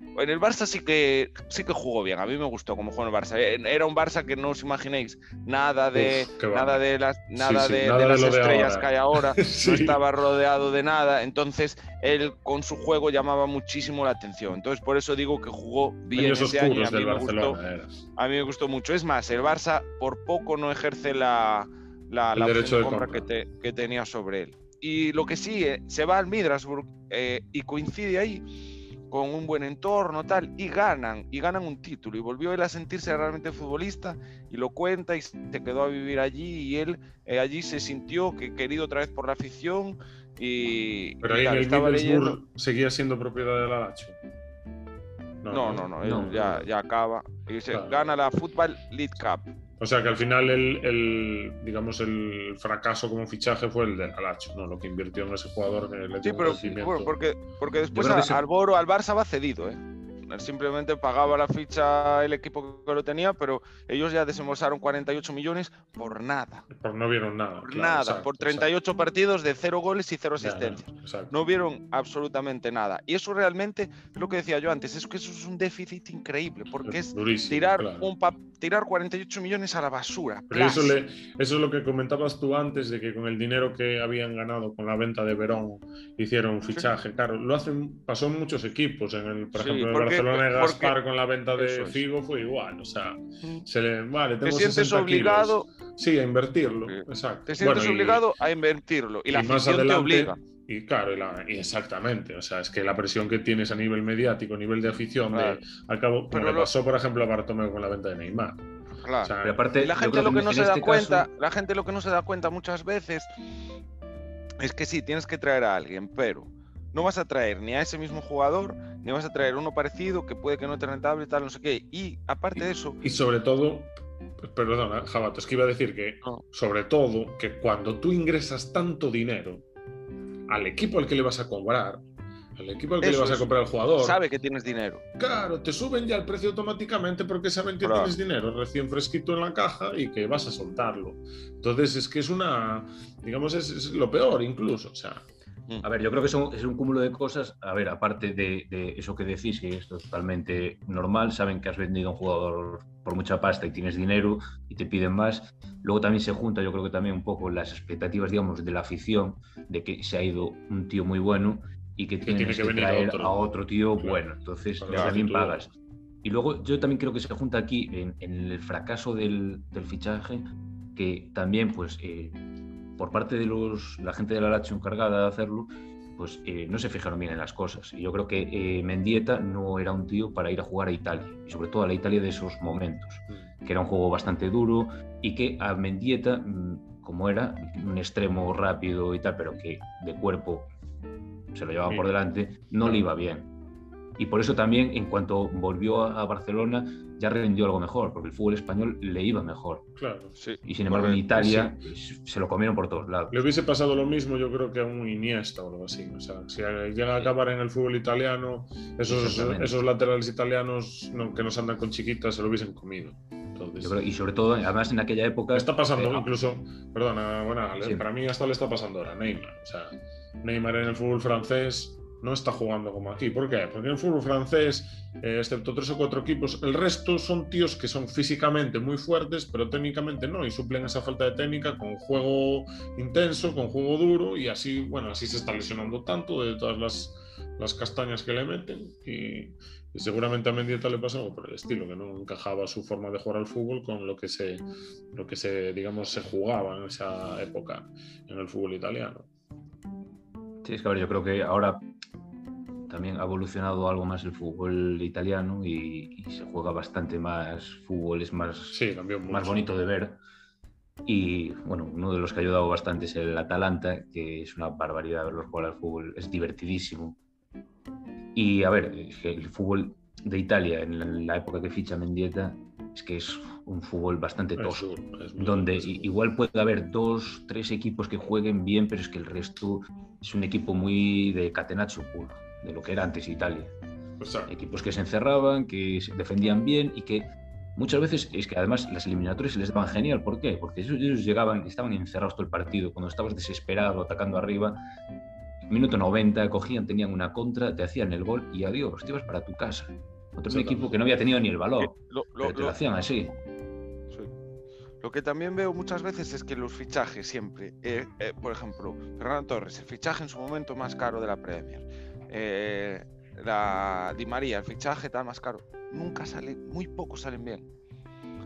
en el Barça sí que sí que jugó bien. A mí me gustó cómo jugó en el Barça. Era un Barça que no os imaginéis nada de nada de las nada de, las estrellas que hay ahora. [LAUGHS] No estaba rodeado de nada. Entonces él con su juego llamaba muchísimo la atención. Entonces por eso digo que jugó bien ese año. A mí, me gustó, a mí me gustó mucho. Es más, el Barça por poco no ejerce la la, derecho de compra, Que, que, tenía sobre él. Y lo que sí, eh, se va al Midrasburg eh, y coincide ahí con un buen entorno, tal, y ganan, y ganan un título. Y volvió él a sentirse realmente futbolista y lo cuenta y se quedó a vivir allí y él eh, allí se sintió que querido otra vez por la afición y... Pero ahí en el Middlesbrough seguía siendo propiedad del Alacho. No, no, no, ya, ya acaba. Y se gana la Football League Cup. O sea que al final el, digamos el fracaso como fichaje fue el de Alacho, ¿no? Lo que invirtió en ese jugador Sí, pero porque, porque después al Boro, al Barça va cedido, ¿eh? Simplemente pagaba la ficha el equipo que lo tenía, pero ellos ya desembolsaron 48 millones por nada. Por no vieron nada. Por nada, por 38 partidos de cero goles y cero asistencias. no vieron absolutamente nada. Y eso realmente, lo que decía yo antes, es que eso es un déficit increíble, porque es, tirar, un tirar 48 millones a la basura. Pero eso, le, eso es lo que comentabas tú antes, de que con el dinero que habían ganado con la venta de Verón hicieron un fichaje. Claro, lo hacen, pasó en muchos equipos, en el, por ejemplo, en el Barcelona de Gaspar con la venta de Figo fue igual. O sea, se le, vale, te sientes obligado. Sí, a invertirlo. Exacto. Te sientes obligado a invertirlo. Y, la más adelante, te obliga. Y claro, y exactamente. O sea, es que la presión que tienes a nivel mediático, a nivel de afición, de, al cabo, como le pasó, por ejemplo, a Bartomeu con la venta de Neymar. Claro. pero aparte, la gente lo que no se da este cuenta, la gente lo que no se da cuenta muchas veces es que sí, tienes que traer a alguien, pero no vas a traer ni a ese mismo jugador, ni vas a traer uno parecido que puede que no esté rentable, tal, no sé qué. Y aparte de eso. Y sobre todo, perdona, Jabato, es que iba a decir que, sobre todo, que cuando tú ingresas tanto dinero al equipo al que le vas a cobrar, al equipo al que le vas a comprar al jugador. Sabe que tienes dinero. Claro, te suben ya el precio automáticamente porque saben que tienes dinero recién fresquito en la caja y que vas a soltarlo. Entonces es que es una, digamos, es, es lo peor incluso. O sea, a ver, yo creo que es un cúmulo de cosas. A ver, aparte de, eso que decís, que esto es totalmente normal, saben que has vendido a un jugador por mucha pasta y tienes dinero y te piden más. Luego también se junta, yo creo que también un poco las expectativas, digamos, de la afición, de que se ha ido un tío muy bueno y que, tienes que, traer a otro tío bueno. Entonces, también pagas. Y luego yo también creo que se junta aquí en, el fracaso del, fichaje, que también pues eh, por parte de los, la gente de la Lazio encargada de hacerlo, pues eh, no se fijaron bien en las cosas. Y yo creo que eh, Mendieta no era un tío para ir a jugar a Italia, y sobre todo a la Italia de esos momentos, mm. que era un juego bastante duro y que a Mendieta, mm, como era un extremo rápido y tal, pero que de cuerpo se lo llevaba por delante, no le iba bien y por eso también en cuanto volvió a Barcelona ya rendió algo mejor, porque el fútbol español le iba mejor. Claro, sí. Y sin embargo en Italia se lo comieron por todos lados. Le hubiese pasado lo mismo yo creo que a un Iniesta o algo así. O sea, si llega a acabar en el fútbol italiano, esos, esos laterales italianos que nos andan con chiquitas se lo hubiesen comido. y sobre todo, además en aquella época... Está pasando eh, incluso, perdona, bueno, para mí hasta le está pasando ahora Neymar. O sea, Neymar en el fútbol francés no está jugando como aquí. ¿Por qué? Porque en el fútbol francés, eh, excepto tres o cuatro equipos, el resto son tíos que son físicamente muy fuertes, pero técnicamente no, y suplen esa falta de técnica con juego intenso, con juego duro, y así, bueno, así se está lesionando tanto de todas las, las castañas que le meten. Y, seguramente a Mendieta le pasa algo por el estilo, que no encajaba su forma de jugar al fútbol con lo que se, lo que se digamos, se jugaba en esa época en el fútbol italiano. Sí, es que a ver, yo creo que ahora también ha evolucionado algo más el fútbol italiano y, se juega bastante más fútbol, es más, más bonito de ver. Y bueno, uno de los que ha ayudado bastante es el Atalanta, que es una barbaridad verlos jugar al fútbol, es divertidísimo. Y a ver, el fútbol de Italia en la época que ficha Mendieta es que es un fútbol bastante tosco, donde igual puede haber dos, tres equipos que jueguen bien, pero es que el resto es un equipo muy de catenaccio puro de lo que era antes Italia. Equipos que se encerraban, que se defendían bien y que muchas veces es que además las eliminatorias se les daban genial. ¿Por qué? Porque ellos, ellos llegaban, estaban encerrados todo el partido. Cuando estabas desesperado, atacando arriba, minuto 90, cogían, tenían una contra, te hacían el gol y adiós, te ibas para tu casa. Otro equipo que no había tenido ni el valor, eh, lo, pero te lo, hacían así. Lo que también veo muchas veces es que los fichajes siempre, eh, eh, por ejemplo, Fernando Torres, el fichaje en su momento más caro de la Premier eh, la Di María, el fichaje tal más caro, nunca sale, muy pocos salen bien.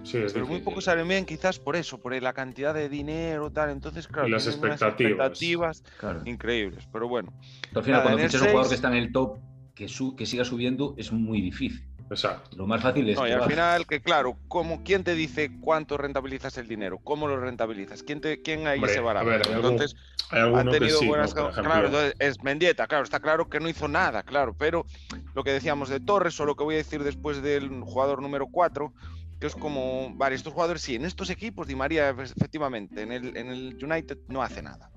Sí, pero muy pocos salen bien quizás por eso, por la cantidad de dinero tal. Entonces, claro, las expectativas, increíbles. Pero bueno. al final, cuando fichas un jugador que está en el top, que, que siga subiendo, es muy difícil. Exacto. Lo más fácil es. No, y al final, que claro, ¿cómo, ¿quién te dice cuánto rentabilizas el dinero? ¿Cómo lo rentabilizas? ¿Quién, te, quién ahí se va a Entonces, ha tenido buenas. claro, es Mendieta, claro, está claro que no hizo nada, claro, pero lo que decíamos de Torres, o lo que voy a decir después del jugador número 4, que es como, vale, estos jugadores sí, en estos equipos, Di María, efectivamente, en el, en el United no hace nada.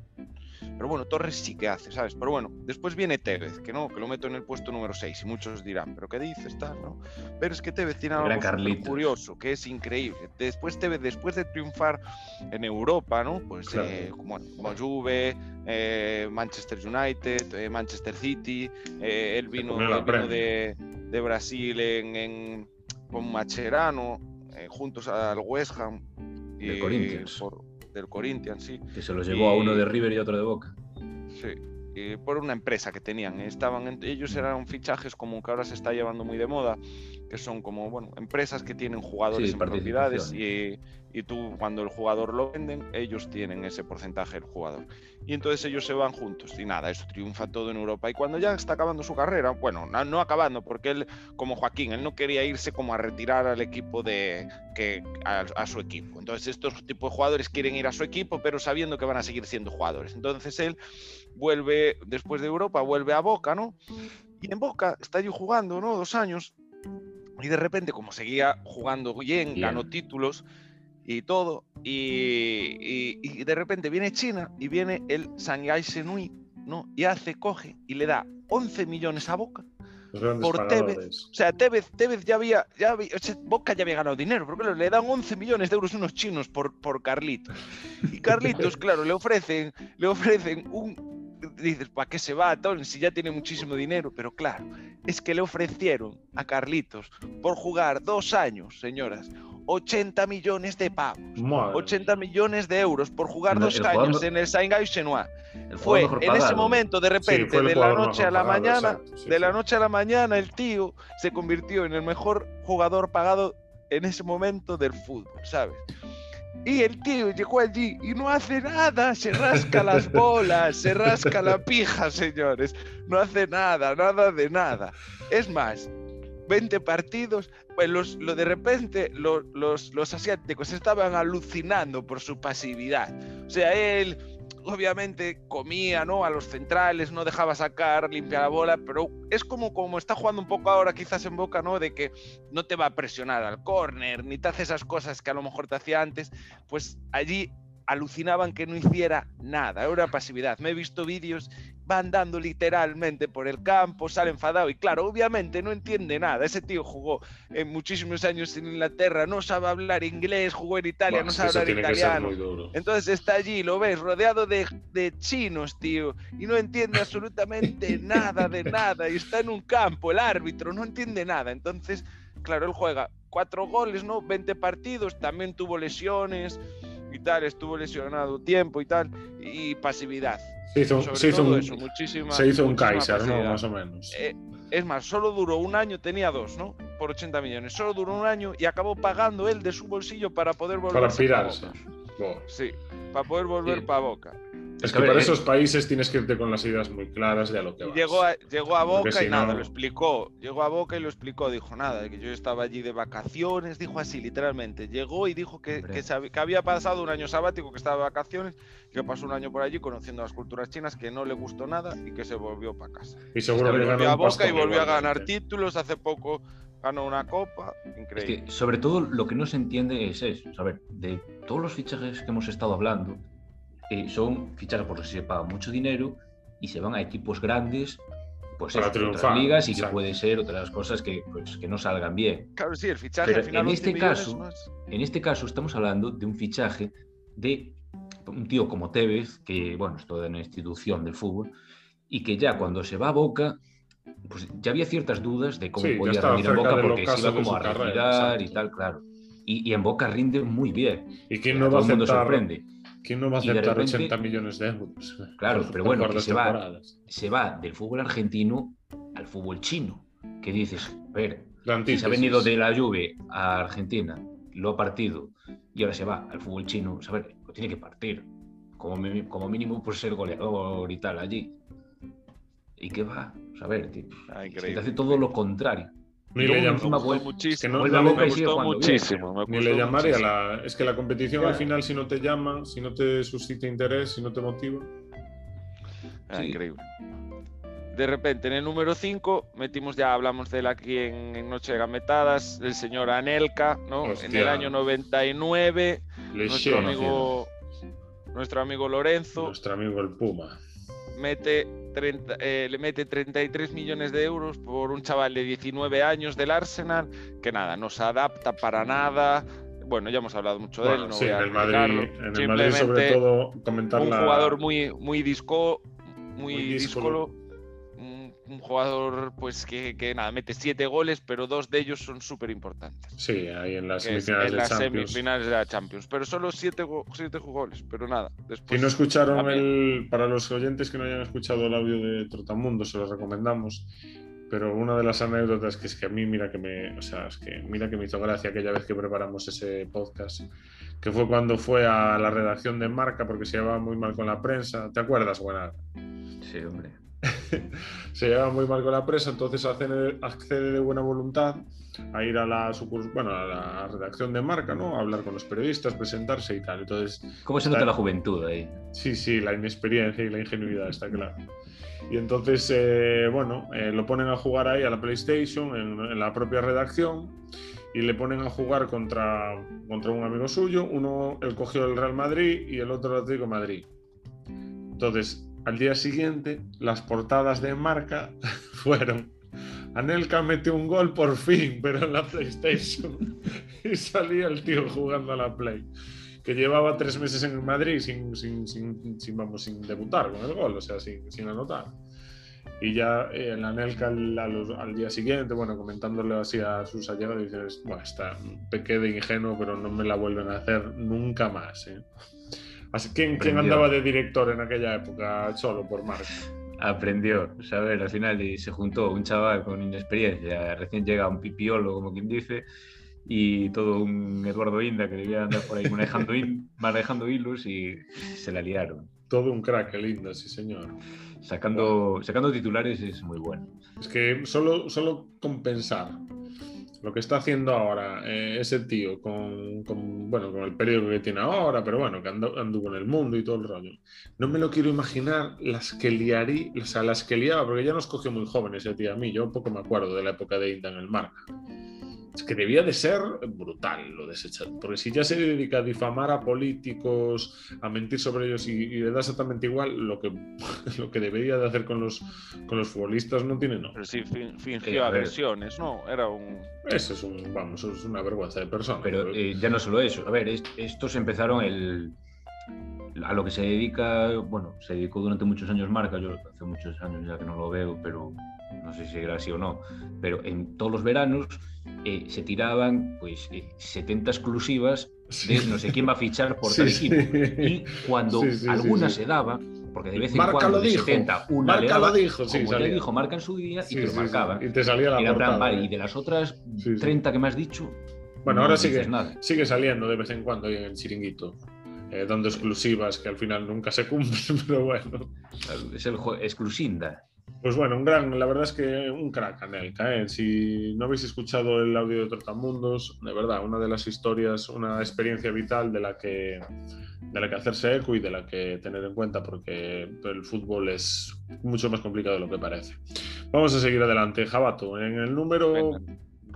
Pero bueno, Torres sí que hace, ¿sabes? Pero bueno, después viene Tevez, que no, que lo meto en el puesto número 6 y muchos dirán, ¿pero qué dices? Tal, ¿no? Pero es que Tevez tiene algo curioso, que es increíble. Después Tevez, después de triunfar en Europa, ¿no? Pues eh, como, Juve, eh, Manchester United, eh, Manchester City, él vino, de, de, Brasil en, con Macherano, juntos al West Ham. Y, Corinthians del Corinthians, sí. Que se los llevó a uno de River y otro de Boca. Sí, por una empresa que tenían. Estaban, ellos eran fichajes como que ahora se está llevando muy de moda, que son como, bueno, empresas que tienen jugadores en propiedades y, y, tú cuando el jugador lo venden, ellos tienen ese porcentaje del jugador. Y entonces ellos se van juntos y nada, eso triunfa todo en Europa. Y cuando ya está acabando su carrera, bueno, no, acabando, porque él, como Joaquín, él no quería irse como a retirar al equipo de que a, a su equipo. Entonces estos tipos de jugadores quieren ir a su equipo, pero sabiendo que van a seguir siendo jugadores. Entonces él vuelve, después de Europa, vuelve a Boca, ¿no? Y en Boca está yo jugando, ¿no? Dos años. Y de repente, como seguía jugando bien, ganó títulos y todo. Y, de repente viene China y viene el Shanghai Senui, ¿no? Y hace, coge y le da 11 millones a Boca por Tevez. O sea, Tevez, Tevez ya había, ya Boca ya había ganado dinero, pero le dan 11 millones de euros unos chinos por, por Carlitos. Y [LAUGHS] Carlitos, claro, le ofrecen, le ofrecen un dices, ¿para qué se va Tom si ya tiene muchísimo dinero? Pero claro, es que le ofrecieron a Carlitos por jugar dos años, señoras, 80 millones de pavos. Madre 80 millones de euros por jugar dos el años jugador- en el. El Fue en ese momento, de repente, de la noche a la pagado, mañana, sí, de la noche a la mañana, el tío se convirtió en el mejor jugador pagado en ese momento del fútbol, ¿sabes? Y el tío llegó allí y no hace nada, se rasca las [LAUGHS] bolas, se rasca la pija, señores. No hace nada, nada de nada. Es más, 20 partidos, pues los, lo de repente lo- los, los asiáticos estaban alucinando por su pasividad. O sea, él obviamente comía ¿no? a los centrales, no dejaba sacar, limpia la bola, pero es como, como está jugando un poco ahora quizás en Boca, ¿no? De que no te va a presionar al córner, ni te hace esas cosas que a lo mejor te hacía antes, pues allí alucinaban que no hiciera nada, era pasividad. Me he visto vídeos, va andando literalmente por el campo, sale enfadado y claro, obviamente no entiende nada. Ese tío jugó en muchísimos años en Inglaterra, no sabe hablar inglés, jugó en Italia, Buah, no sabe hablar italiano. Entonces está allí, lo ves, rodeado de, de chinos, tío, y no entiende absolutamente [LAUGHS] nada de nada. Y está en un campo, el árbitro no entiende nada. Entonces, claro, él juega cuatro goles, ¿no? 20 partidos, también tuvo lesiones y tal, estuvo lesionado tiempo y tal, y pasividad. Se hizo, Sobre se hizo todo un, eso, muchísima, se hizo un muchísima Kaiser, ¿no? Más o menos. Eh, es más, solo duró un año, tenía dos, ¿no? Por 80 millones. Solo duró un año y acabó pagando él de su bolsillo para poder volver Para pirarse. Sí, para poder volver Sí. para Boca. Es que ver, para eh, esos países tienes que irte con las ideas muy claras de a lo que vas. llegó a, llegó a Boca si y nada, no- lo explicó. Llegó a Boca y lo explicó. Dijo nada, que yo estaba allí de vacaciones. Dijo así, literalmente. Llegó y dijo que, había pasado un año sabático, que estaba de vacaciones, que pasó un año por allí conociendo las culturas chinas, que no le gustó nada y que se volvió para casa. Y seguro que Volvió a Boca y volvió a ganar títulos. Hace poco ganó una copa. Es Increíble. que, sobre todo, lo que no se entiende es eso. A ver, de todos los fichajes que hemos estado hablando, eh, son fichajes por los que se paga mucho dinero y se van a equipos grandes, pues Para eso, otras ligas y que puede ser otras cosas que, pues, que no salgan bien. Claro, sí, el fichaje Pero al final en 11 este caso- es- En este caso estamos hablando de un fichaje de un tío como Tevez, que bueno, es toda una institución del fútbol, y que ya cuando se va a Boca, pues ya había ciertas dudas de cómo Sí, podía rendir en Boca porque se iba como a carrera, retirar y exacto. tal, claro. Y, y en Boca rinde muy bien. ¿Y quién A no va a el mundo aceptar, sorprende. ¿Quién no va a Y de aceptar repente- 80 millones de euros? [LAUGHS] Claro, por- pero por bueno, que se va. Se va del fútbol argentino al fútbol chino. Que dices, a ver, si se ha venido de la Juve a Argentina, lo ha partido y ahora se va al fútbol chino, pues, a ver, lo tiene que partir. Como, mínimo por ser goleador y tal allí. ¿Y qué va? Pues, a ver, tío, Ah, te hace todo lo contrario. Ni le gustó muchísimo. no- a me gustó muchísimo. me Ni le gustó llamaría muchísimo. la... Es que la competición Claro. al final, si no te llama, si no te suscita interés, si no te motiva... Ah, Sí. Increíble. De repente, en el número 5, metimos ya, hablamos de él aquí en, en Noche de Gametadas, el señor Anelka, ¿no? En el año 99, Le nuestro amigo, nuestro amigo Lorenzo Nuestro amigo el Puma. Mete 30, eh, le mete 33 millones de euros por un chaval de 19 años del Arsenal, que nada, no se adapta para nada. Bueno, ya hemos hablado mucho de él, no sí, voy a en el Madrid, en el Madrid sobre todo comentar un la... jugador muy, muy disco, muy, Muy díscolo. Un, jugador pues que, que nada, mete siete goles, pero dos de ellos son súper importantes. Sí, ahí en las semifinales en de las Champions. semifinales de la Champions. Pero solo siete, go- siete goles, pero nada. Si Después, no escucharon también- el, para los oyentes que no hayan escuchado el audio de Trotamundo, se los recomendamos. Pero una de las anécdotas que es que a mí, mira que me, o sea, es que mira que me hizo gracia aquella vez que preparamos ese podcast, que fue cuando fue a la redacción de Marca porque se llevaba muy mal con la prensa. ¿Te acuerdas, buena? Sí, hombre. [LAUGHS] se llevaba muy mal con la prensa, entonces accede, accede de buena voluntad a ir a la, bueno, a la redacción de marca, ¿no? A hablar con los periodistas, presentarse y tal. Entonces, ¿Cómo se Está- nota la juventud ahí? sí, sí, la inexperiencia y la ingenuidad, está claro. Y entonces, eh, bueno, eh, lo ponen a jugar ahí a la PlayStation, en, en la propia redacción, y le ponen a jugar contra, contra un amigo suyo. Uno, él cogió el Real Madrid y el otro el Atlético de Madrid. Entonces, al día siguiente, las portadas de marca [LAUGHS] fueron. Anelka metió un gol por fin, pero en la PlayStation. [LAUGHS] y salía el tío jugando a la Play. Que llevaba tres meses en Madrid sin, sin, sin, sin, vamos, sin debutar con el gol, o sea, sin, anotar. Y ya eh, en la Nelca al, al, día siguiente, bueno, comentándole así a sus allegados, dices, bueno, está pequé de ingenuo, pero no me la vuelven a hacer nunca más. ¿eh? Así, ¿quién, ¿Quién andaba de director en aquella época solo por marca? aprendió, saber, al final y se juntó un chaval con inexperiencia, recién llega un pipiolo, como quien dice, y todo un Eduardo Inda que debía andar por ahí manejando, [LAUGHS] manejando hilos y se la liaron. Todo un crack, el Inda, sí señor. Sacando, sacando titulares es muy bueno. Es que solo, solo compensar lo que está haciendo ahora eh, ese tío con, bueno, con el periodo que tiene ahora, pero bueno, que anduvo en el mundo y todo el rollo. No me lo quiero imaginar las que liaría, o sea, las que liaba, porque ya nos cogió muy jóvenes ese tío a mí, yo poco me acuerdo de la época de Inda en el marca es que debía de ser brutal lo de ese chat, porque si ya se dedica a difamar a políticos, a mentir sobre ellos y, le da exactamente igual, lo que, [LAUGHS] lo que debería de hacer con los, con los futbolistas no tiene no. Pero sí, fingió agresiones, ¿no? Era un... Eso es, un, vamos, es una vergüenza de persona. Pero eh, ya no solo eso, a ver, estos empezaron el... A lo que se dedica, bueno, se dedicó durante muchos años Marca, yo hace muchos años ya que no lo veo, pero no sé si era así o no, pero en todos los veranos eh, se tiraban pues 70 eh, exclusivas de no sé quién va a fichar por tal equipo. Y cuando alguna se daba, porque de vez en cuando de 70 una Marca le daba, lo dijo, como le dijo Marca en su día y te lo marcaba. Y te salía la portada, y de las otras 30 que me has dicho, bueno, ahora sigue, sigue saliendo de vez en cuando en el chiringuito. Eh, dando exclusivas que al final nunca se cumplen, [LAUGHS] pero bueno. Es el exclusinda. Pues bueno, un gran, la verdad es que un crack Anelka. ¿eh? Si no habéis escuchado el audio de Trotamundos, de verdad, una de las historias, una experiencia vital de la que de la que hacerse eco y de la que tener en cuenta porque el fútbol es mucho más complicado de lo que parece. Vamos a seguir adelante, Jabato, en el número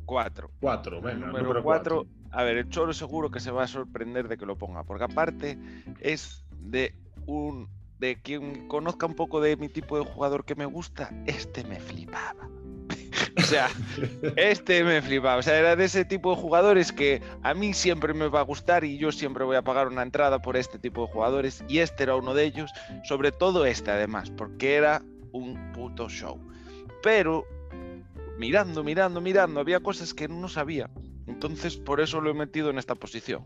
4. 4, venga, el número 4. A ver, el Choro seguro que se va a sorprender de que lo ponga, porque aparte es de un de quien conozca un poco de mi tipo de jugador que me gusta, este me flipaba. [LAUGHS] o sea, [LAUGHS] este me flipaba. O sea, era de ese tipo de jugadores que a mí siempre me va a gustar y yo siempre voy a pagar una entrada por este tipo de jugadores. Y este era uno de ellos, sobre todo este además, porque era un puto show. Pero mirando, mirando, mirando, había cosas que no sabía. Entonces, por eso lo he metido en esta posición.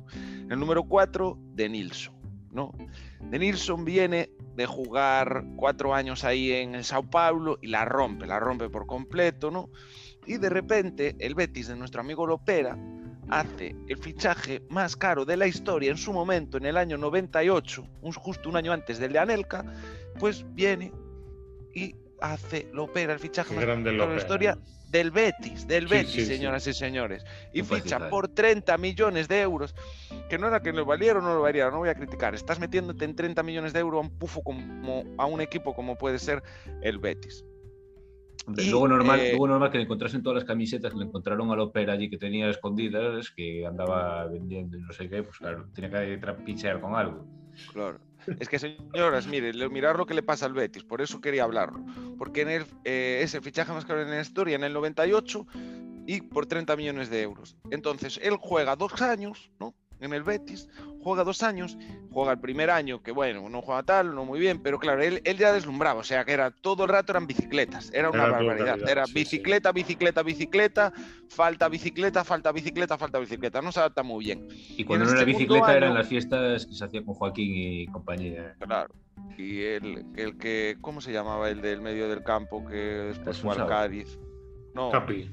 El número 4 de Nilsson. ¿No? De Nilsson viene de jugar cuatro años ahí en el Sao Paulo y la rompe, la rompe por completo, ¿no? Y de repente el Betis de nuestro amigo Lopera hace el fichaje más caro de la historia en su momento, en el año 98, justo un año antes del de Anelka, pues viene y hace Lopera el fichaje más caro de la historia del Betis, del Betis, señoras y señores. Y ficha por 30 millones de euros, que no era que lo valiera o no lo valiera, no voy a criticar. Estás metiéndote en 30 millones de euros a un pufo como a un equipo como puede ser el Betis. luego, normal, eh, luego normal que le encontrasen todas las camisetas que le encontraron a Lopera allí que tenía escondidas, que andaba vendiendo y no sé qué, pues claro, tenía que trapichear con algo. Claro. Es que, señoras, mire, mirar lo que le pasa al Betis, por eso quería hablarlo. Porque en el, eh, es el fichaje más caro en la historia en el 98 y por 30 millones de euros. Entonces, él juega dos años, ¿no? En el Betis, juega dos años, juega el primer año, que bueno, no juega tal, no muy bien, pero claro, él, él ya deslumbraba, o sea que era todo el rato eran bicicletas, era una barbaridad, era bicicleta, bicicleta, bicicleta, falta bicicleta, falta bicicleta, falta bicicleta, no se adapta muy bien. Y cuando no era bicicleta eran las fiestas que se hacían con Joaquín y compañía. Claro. Y el, el que, ¿cómo se llamaba el del medio del campo que después fue al Cádiz? No. Capi.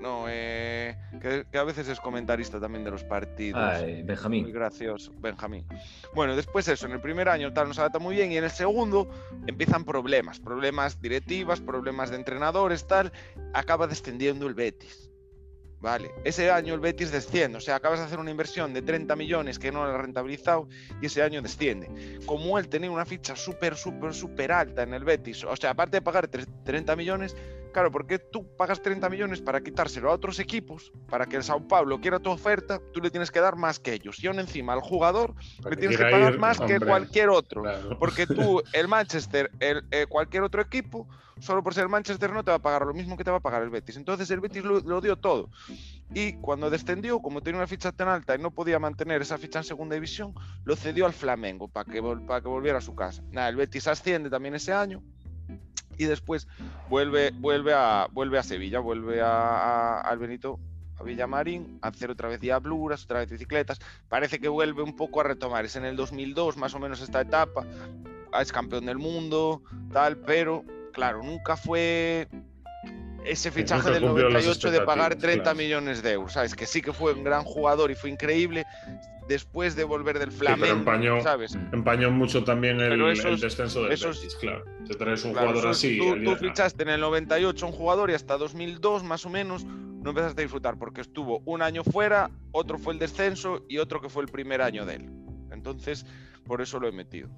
No, eh, que, a veces es comentarista también de los partidos. Benjamín. Muy gracioso, Benjamín. Bueno, después eso, en el primer año tal nos adapta muy bien y en el segundo empiezan problemas, problemas directivas, problemas de entrenadores, tal. Acaba descendiendo el Betis. Vale, ese año el Betis desciende, o sea, acabas de hacer una inversión de 30 millones que no lo ha rentabilizado y ese año desciende. Como él tenía una ficha súper, súper, súper alta en el Betis, o sea, aparte de pagar 30 millones, Claro, porque tú pagas 30 millones para quitárselo a otros equipos, para que el Sao Paulo quiera tu oferta, tú le tienes que dar más que ellos. Y aún encima al jugador le tienes que pagar más que cualquier otro. Porque tú, [LAUGHS] el Manchester, el, eh, cualquier otro equipo, solo por ser Manchester no te va a pagar lo mismo que te va a pagar el Betis. Entonces el Betis lo, dio todo. Y cuando descendió, como tenía una ficha tan alta y no podía mantener esa ficha en segunda división, lo cedió al Flamengo para que, para que volviera a su casa. Nada, el Betis asciende también ese año y después vuelve, vuelve, a, vuelve a Sevilla, vuelve a, al Benito a Villamarín, a hacer otra vez diabluras, otra vez bicicletas. Parece que vuelve un poco a retomar. Es en el 2002 más o menos esta etapa. Es campeón del mundo, tal, pero claro, nunca fue ese fichaje del 98 de pagar 30 millones de euros. ¿Sabes? Que sí que fue un gran jugador y fue increíble después de volver del Flamengo, empañó, ¿sabes? Empañó mucho también el, descenso del Betis, claro. Te traes un jugador así. Tú, fichaste en el 98 un jugador y hasta 2002 más o menos no empezaste a disfrutar porque estuvo un año fuera, otro fue el descenso y otro que fue el primer año de él. Entonces, por eso lo he metido.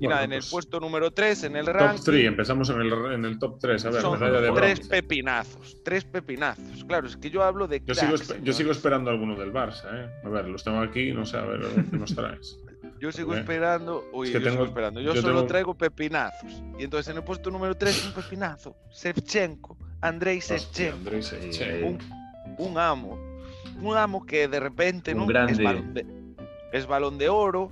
Y nada, en el pues puesto número 3, en el ranking. Top 3, empezamos en el, en el top 3. A ver, son de tres pepinazos. Tres pepinazos. Claro, es que yo hablo de. Yo, sigo, yo sigo, esperando alguno del Barça, ¿eh? A ver, los tengo aquí, no sé, a ver qué nos traes. [LAUGHS] Yo sigo esperando. Uy, yo sigo esperando. Yo, solo traigo pepinazos. Y entonces en el puesto número 3, un pepinazo. Sevchenko. Andrei Sevchenko. Un, un, amo. Un amo que de repente un ¿no? Grande. Es, balón de, es balón de oro,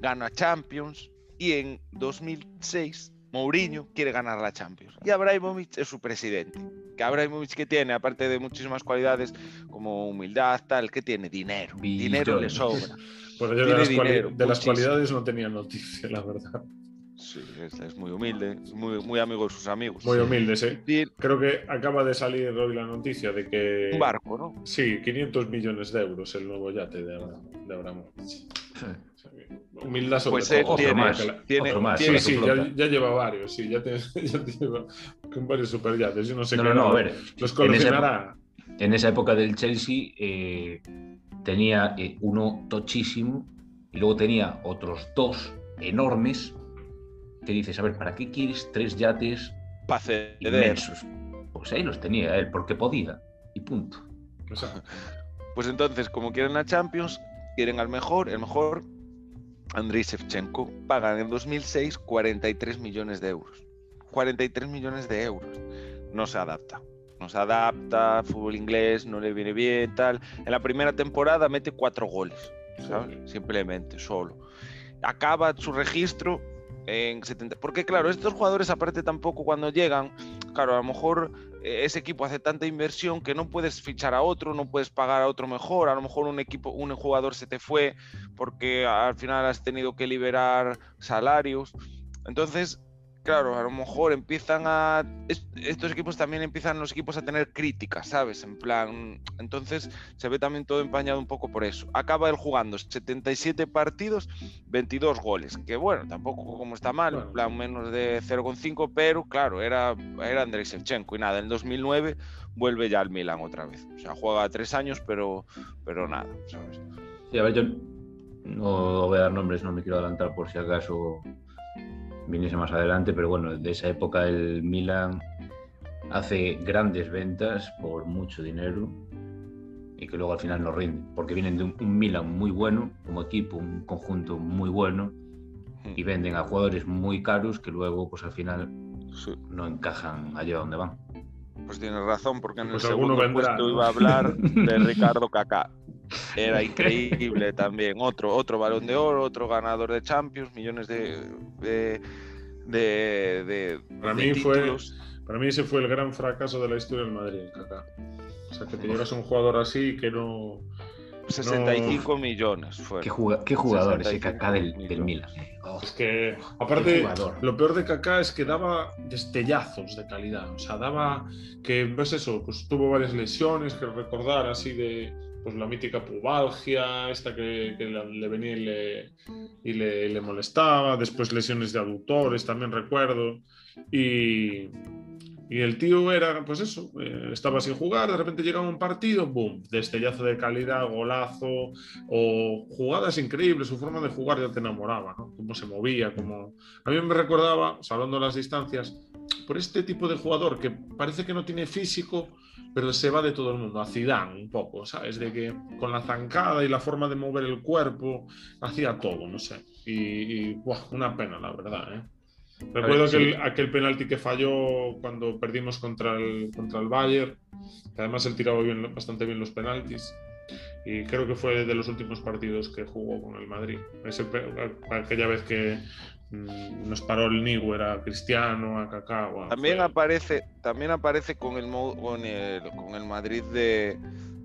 gana Champions y en 2006 Mourinho quiere ganar la Champions y Abramovich es su presidente. Que Abramovich que tiene, aparte de muchísimas cualidades como humildad, tal, que tiene dinero. dinero le sobra. [LAUGHS] Pues yo de las, dinero, de las cualidades no tenía noticia, la verdad. Sí, es, es, muy humilde, es muy, muy amigo de sus amigos. Muy humilde, sí. Creo que acaba de salir hoy la noticia de que. Un barco, ¿no? Sí, 500 millones de euros el nuevo yate de, de Abramovich. Humildad sobre pues todo. Tiene, más, tiene, otro más, tiene, sí, sí, ya, ya, lleva varios, sí, ya, tiene, [LAUGHS] ya lleva con varios superyates. Yo no sé no, qué. No, no, a ver. Los coleccionará. En esa, en esa época del Chelsea eh, tenía eh, uno tochísimo y luego tenía otros dos enormes que dices, a ver, ¿para qué quieres tres yates inmensos? Pues ahí los tenía él, porque podía, y punto. Pues entonces, como quieren a Champions, quieren al mejor, el mejor, Andriy Shevchenko, pagan en 2006 43 millones de euros. 43 millones de euros. No se adapta. No se adapta, fútbol inglés, no le viene bien, tal. En la primera temporada mete cuatro goles, ¿sabes? Simplemente, solo. Acaba su registro en 70. Porque claro, estos jugadores aparte tampoco cuando llegan, claro, a lo mejor ese equipo hace tanta inversión que no puedes fichar a otro, no puedes pagar a otro mejor, a lo mejor un equipo, un jugador se te fue porque al final has tenido que liberar salarios. Entonces, claro, a lo mejor empiezan a. Estos equipos también empiezan los equipos a tener críticas, ¿sabes? En plan. Entonces se ve también todo empañado un poco por eso. Acaba él jugando 77 partidos, 22 goles. Que bueno, tampoco como está mal, en plan menos de 0,5, pero claro, era, era Andrei Shevchenko. Y nada, en 2009 vuelve ya al Milan otra vez. O sea, juega tres años, pero, pero nada, ¿sabes? Sí, a ver, yo no voy a dar nombres, no me quiero adelantar por si acaso viniese más adelante, pero bueno, de esa época el Milan hace grandes ventas por mucho dinero y que luego al final no rinde, porque vienen de un, un Milan muy bueno como equipo, un conjunto muy bueno y venden a jugadores muy caros que luego pues al final sí. no encajan allá donde van. Pues tienes razón, porque en Pues el alguno segundo vendrá, puesto ¿no? iba a hablar [LAUGHS] de Ricardo Kaká. Era [LAUGHS] increíble también. Otro, otro balón de oro, otro ganador de Champions, millones de, de, de, de- Para de mí fue-. Para mí ese fue el gran fracaso de la historia del Madrid, Kaká. O sea, que te llegas a un jugador así que no... 65 millones fueron. ¿Qué, juga- qué jugador ese 65 Kaká del, del. Milan? Oh, Es que, aparte, lo peor de Kaká es que daba destellazos de calidad. O sea, daba que, pues eso, pues tuvo varias lesiones que recordar, así de pues la mítica pubalgia, esta que, que le venía y le, y le, le molestaba, después lesiones de aductores, también recuerdo. Y, y el tío era, pues eso, eh, estaba sin jugar, de repente llegaba un partido, boom, destellazo de calidad, golazo, o jugadas increíbles, su forma de jugar ya te enamoraba, ¿no? Cómo se movía, cómo... A mí me recordaba, o las distancias, por este tipo de jugador que parece que no tiene físico, pero se va de todo el mundo, a Zidane un poco, ¿sabes? De que con la zancada y la forma de mover el cuerpo, hacía todo, no sé. Y, y, buah, una pena, la verdad, ¿eh? Recuerdo sí. aquel, aquel penalti que falló cuando perdimos contra el, contra el Bayern, que además él tiraba bien, bastante bien los penaltis. Y creo que fue de los últimos partidos que jugó con el Madrid. Es el pe- aquella vez que nos paró el Nigu, era Cristiano, a Kaká. también, aparece, también aparece con el, con el, con el Madrid de,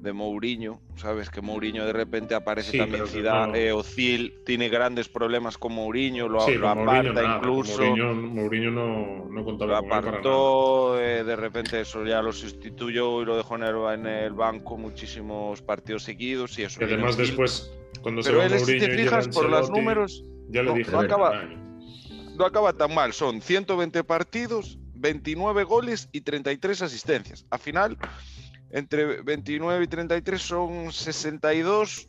de Mourinho, sabes que Mourinho de repente aparece también Ciudad, eh, Ozil tiene grandes problemas con Mourinho, lo, aparta incluso. Mourinho, no, no contaba lo apartó, eh, de repente eso ya lo sustituyó y lo dejó en el, banco muchísimos partidos seguidos y eso. Y además después, cuando Pero se él, si te fijas por los números, ya le no, acaba, no acaba tan mal, son 120 partidos, 29 goles y 33 asistencias. Al final entre 29 y 33 son 62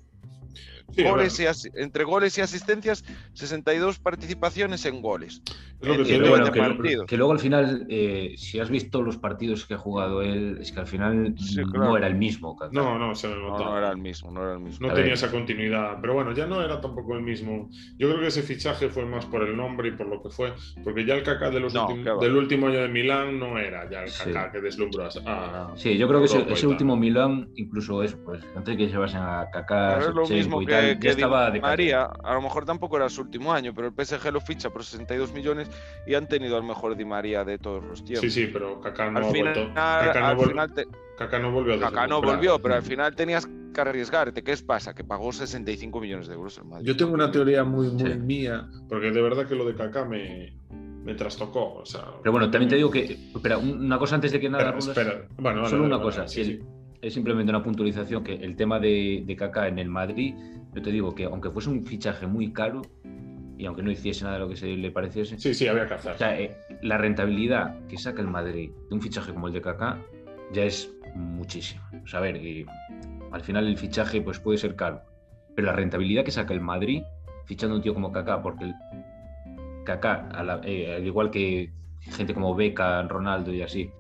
goles y entre goles y asistencias, 62 participaciones en goles. que, luego al final, eh, si has visto los partidos que ha jugado él, es que al final no era el mismo. No, no, se no, no, era el mismo, no era el mismo. No tenía esa continuidad, pero bueno, ya no era tampoco el mismo. Yo creo que ese fichaje fue más por el nombre y por lo que fue, porque ya el Kaká de del último año de Milán no era ya el Kaká que deslumbró a, Sí, yo creo que ese, último Milán, incluso es, pues, antes que se basen a Kaká, es lo mismo que, estaba de María, a lo mejor tampoco era su último año, pero el PSG lo ficha por 62 millones y han tenido al mejor Di María de todos los tiempos. Sí, sí, pero Kaká no al final, no, volvió. Kaká no volvió, pero al final tenías que arriesgarte. ¿Qué es pasa? Que pagó 65 millones de euros el Madrid. Yo tengo una teoría muy, muy mía, porque de verdad que lo de Kaká me, me trastocó. O sea, pero bueno, también te digo que. Espera, una cosa antes de que nada. Espera, Bueno, solo una cosa. Es simplemente una puntualización que el tema de, de Kaká en el Madrid, yo te digo que aunque fuese un fichaje muy caro, y aunque no hiciese nada de lo que se le pareciese. Sí, sí, había que hacer. O sea, eh, la rentabilidad que saca el Madrid de un fichaje como el de Kaká ya es muchísima. O sea, a ver, eh, al final el fichaje pues puede ser caro, pero la rentabilidad que saca el Madrid fichando un tío como Kaká, porque el Kaká, eh, al igual que gente como Beca, Ronaldo y así,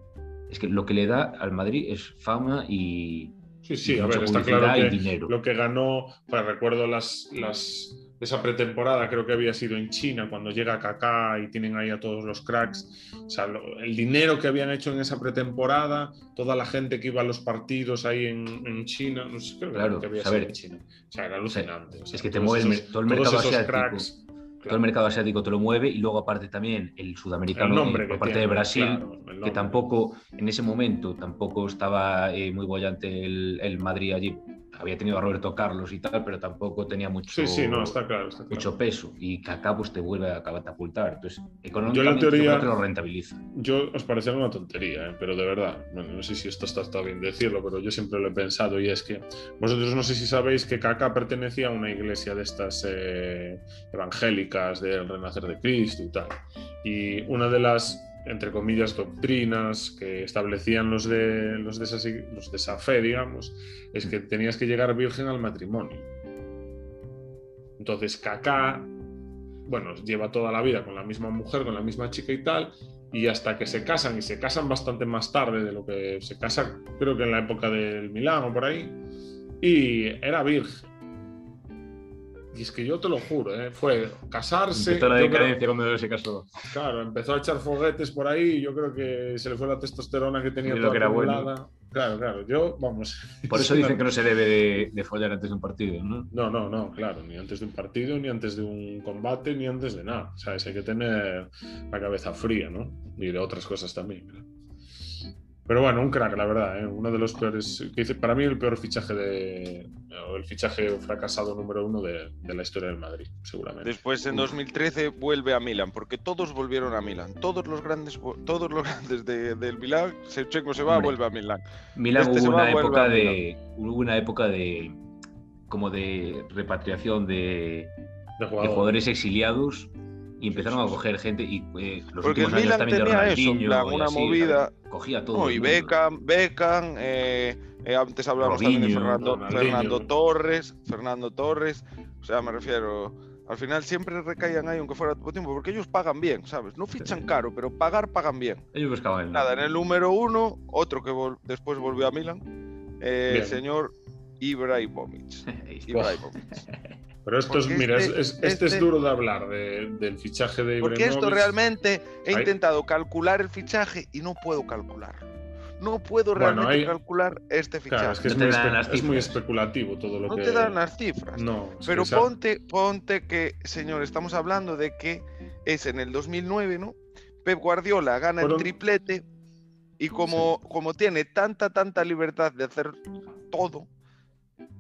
es que lo que le da al Madrid es fama y, Sí, sí, a ver, está claro que dinero. lo que ganó, pues recuerdo las, las esa pretemporada creo que había sido en China, cuando llega Kaká y tienen ahí a todos los cracks. O sea, el dinero que habían hecho en esa pretemporada, toda la gente que iba a los partidos ahí en, China, no sé, creo claro, que había sido en China. O sea, era alucinante. es que te mueve todo el mercado asiático. Todo el mercado asiático te lo mueve y luego aparte también el sudamericano por parte de Brasil, que tampoco en ese momento tampoco estaba eh, muy bollante el, el Madrid allí había tenido a Roberto Carlos y tal, pero tampoco tenía mucho, mucho peso. Y Kaká pues, te vuelve a catapultar. Entonces, económicamente yo, teoría, lo rentabiliza. Yo os parece una tontería, ¿eh? pero de verdad, no sé si esto está, está, bien decirlo, pero yo siempre lo he pensado y es que vosotros no sé si sabéis que Kaká pertenecía a una iglesia de estas eh, evangélicas del renacer de Cristo y tal. Y una de las entre comillas, doctrinas que establecían los de, los de, esa, los de esa fe, digamos, es que tenías que llegar virgen al matrimonio. Entonces, Kaká, bueno, lleva toda la vida con la misma mujer, con la misma chica y tal, y hasta que se casan, y se casan bastante más tarde de lo que se casa, creo que en la época del Milán o por ahí, y era virgen. Y es que yo te lo juro, ¿eh? fue casarse. Empezó la decadencia cuando se casó. Claro, empezó a echar foguetes por ahí y yo creo que se le fue la testosterona que tenía toda que era bueno. Claro, claro, yo, vamos. [LAUGHS] Por eso dicen que no se debe de, follar antes de un partido, ¿no? No, no, no, claro, ni antes de un partido, ni antes de un combate, ni antes de nada. O sea, hay que tener la cabeza fría, ¿no? Y de otras cosas también. Pero bueno, un crack, la verdad, ¿eh? uno de los peores, para mí el peor fichaje de, o el fichaje fracasado número uno de, la historia del Madrid, seguramente. Después en 2013 vuelve a Milán, porque todos volvieron a Milán, todos los grandes, todos los grandes del Milán, Checo se va, vuelve a Milán. Milán este hubo, una época de, hubo una época de, como de repatriación de, de jugadores exiliados y empezaron a coger gente y eh, los Porque últimos el Milan tenía eso, plan, una movida. Cogía todo. y Beckham, Beckham eh, eh, antes hablábamos también de Fernando, Fernando Torres, Fernando Torres, o sea, me refiero, al final siempre recaían ahí aunque fuera poco tiempo, porque ellos pagan bien, ¿sabes? No fichan caro, pero pagar pagan bien. Ellos buscaban. Nada, en el número uno, otro que después volvió a Milan, el señor Ibrahimovic. [LAUGHS] Ibrahimovic. [LAUGHS] Pero esto es, mira, este, este, es este, duro de hablar del fichaje de Ibrahimovic. Porque esto realmente he intentado calcular el fichaje y no puedo calcularlo. No puedo realmente calcular este fichaje. es, que es, muy, especulativo todo lo que. No te dan las cifras. No. Pero ponte, ponte que, señor, estamos hablando de que es en el 2009, ¿no? Pep Guardiola gana el triplete y como, como tiene tanta, tanta libertad de hacer todo,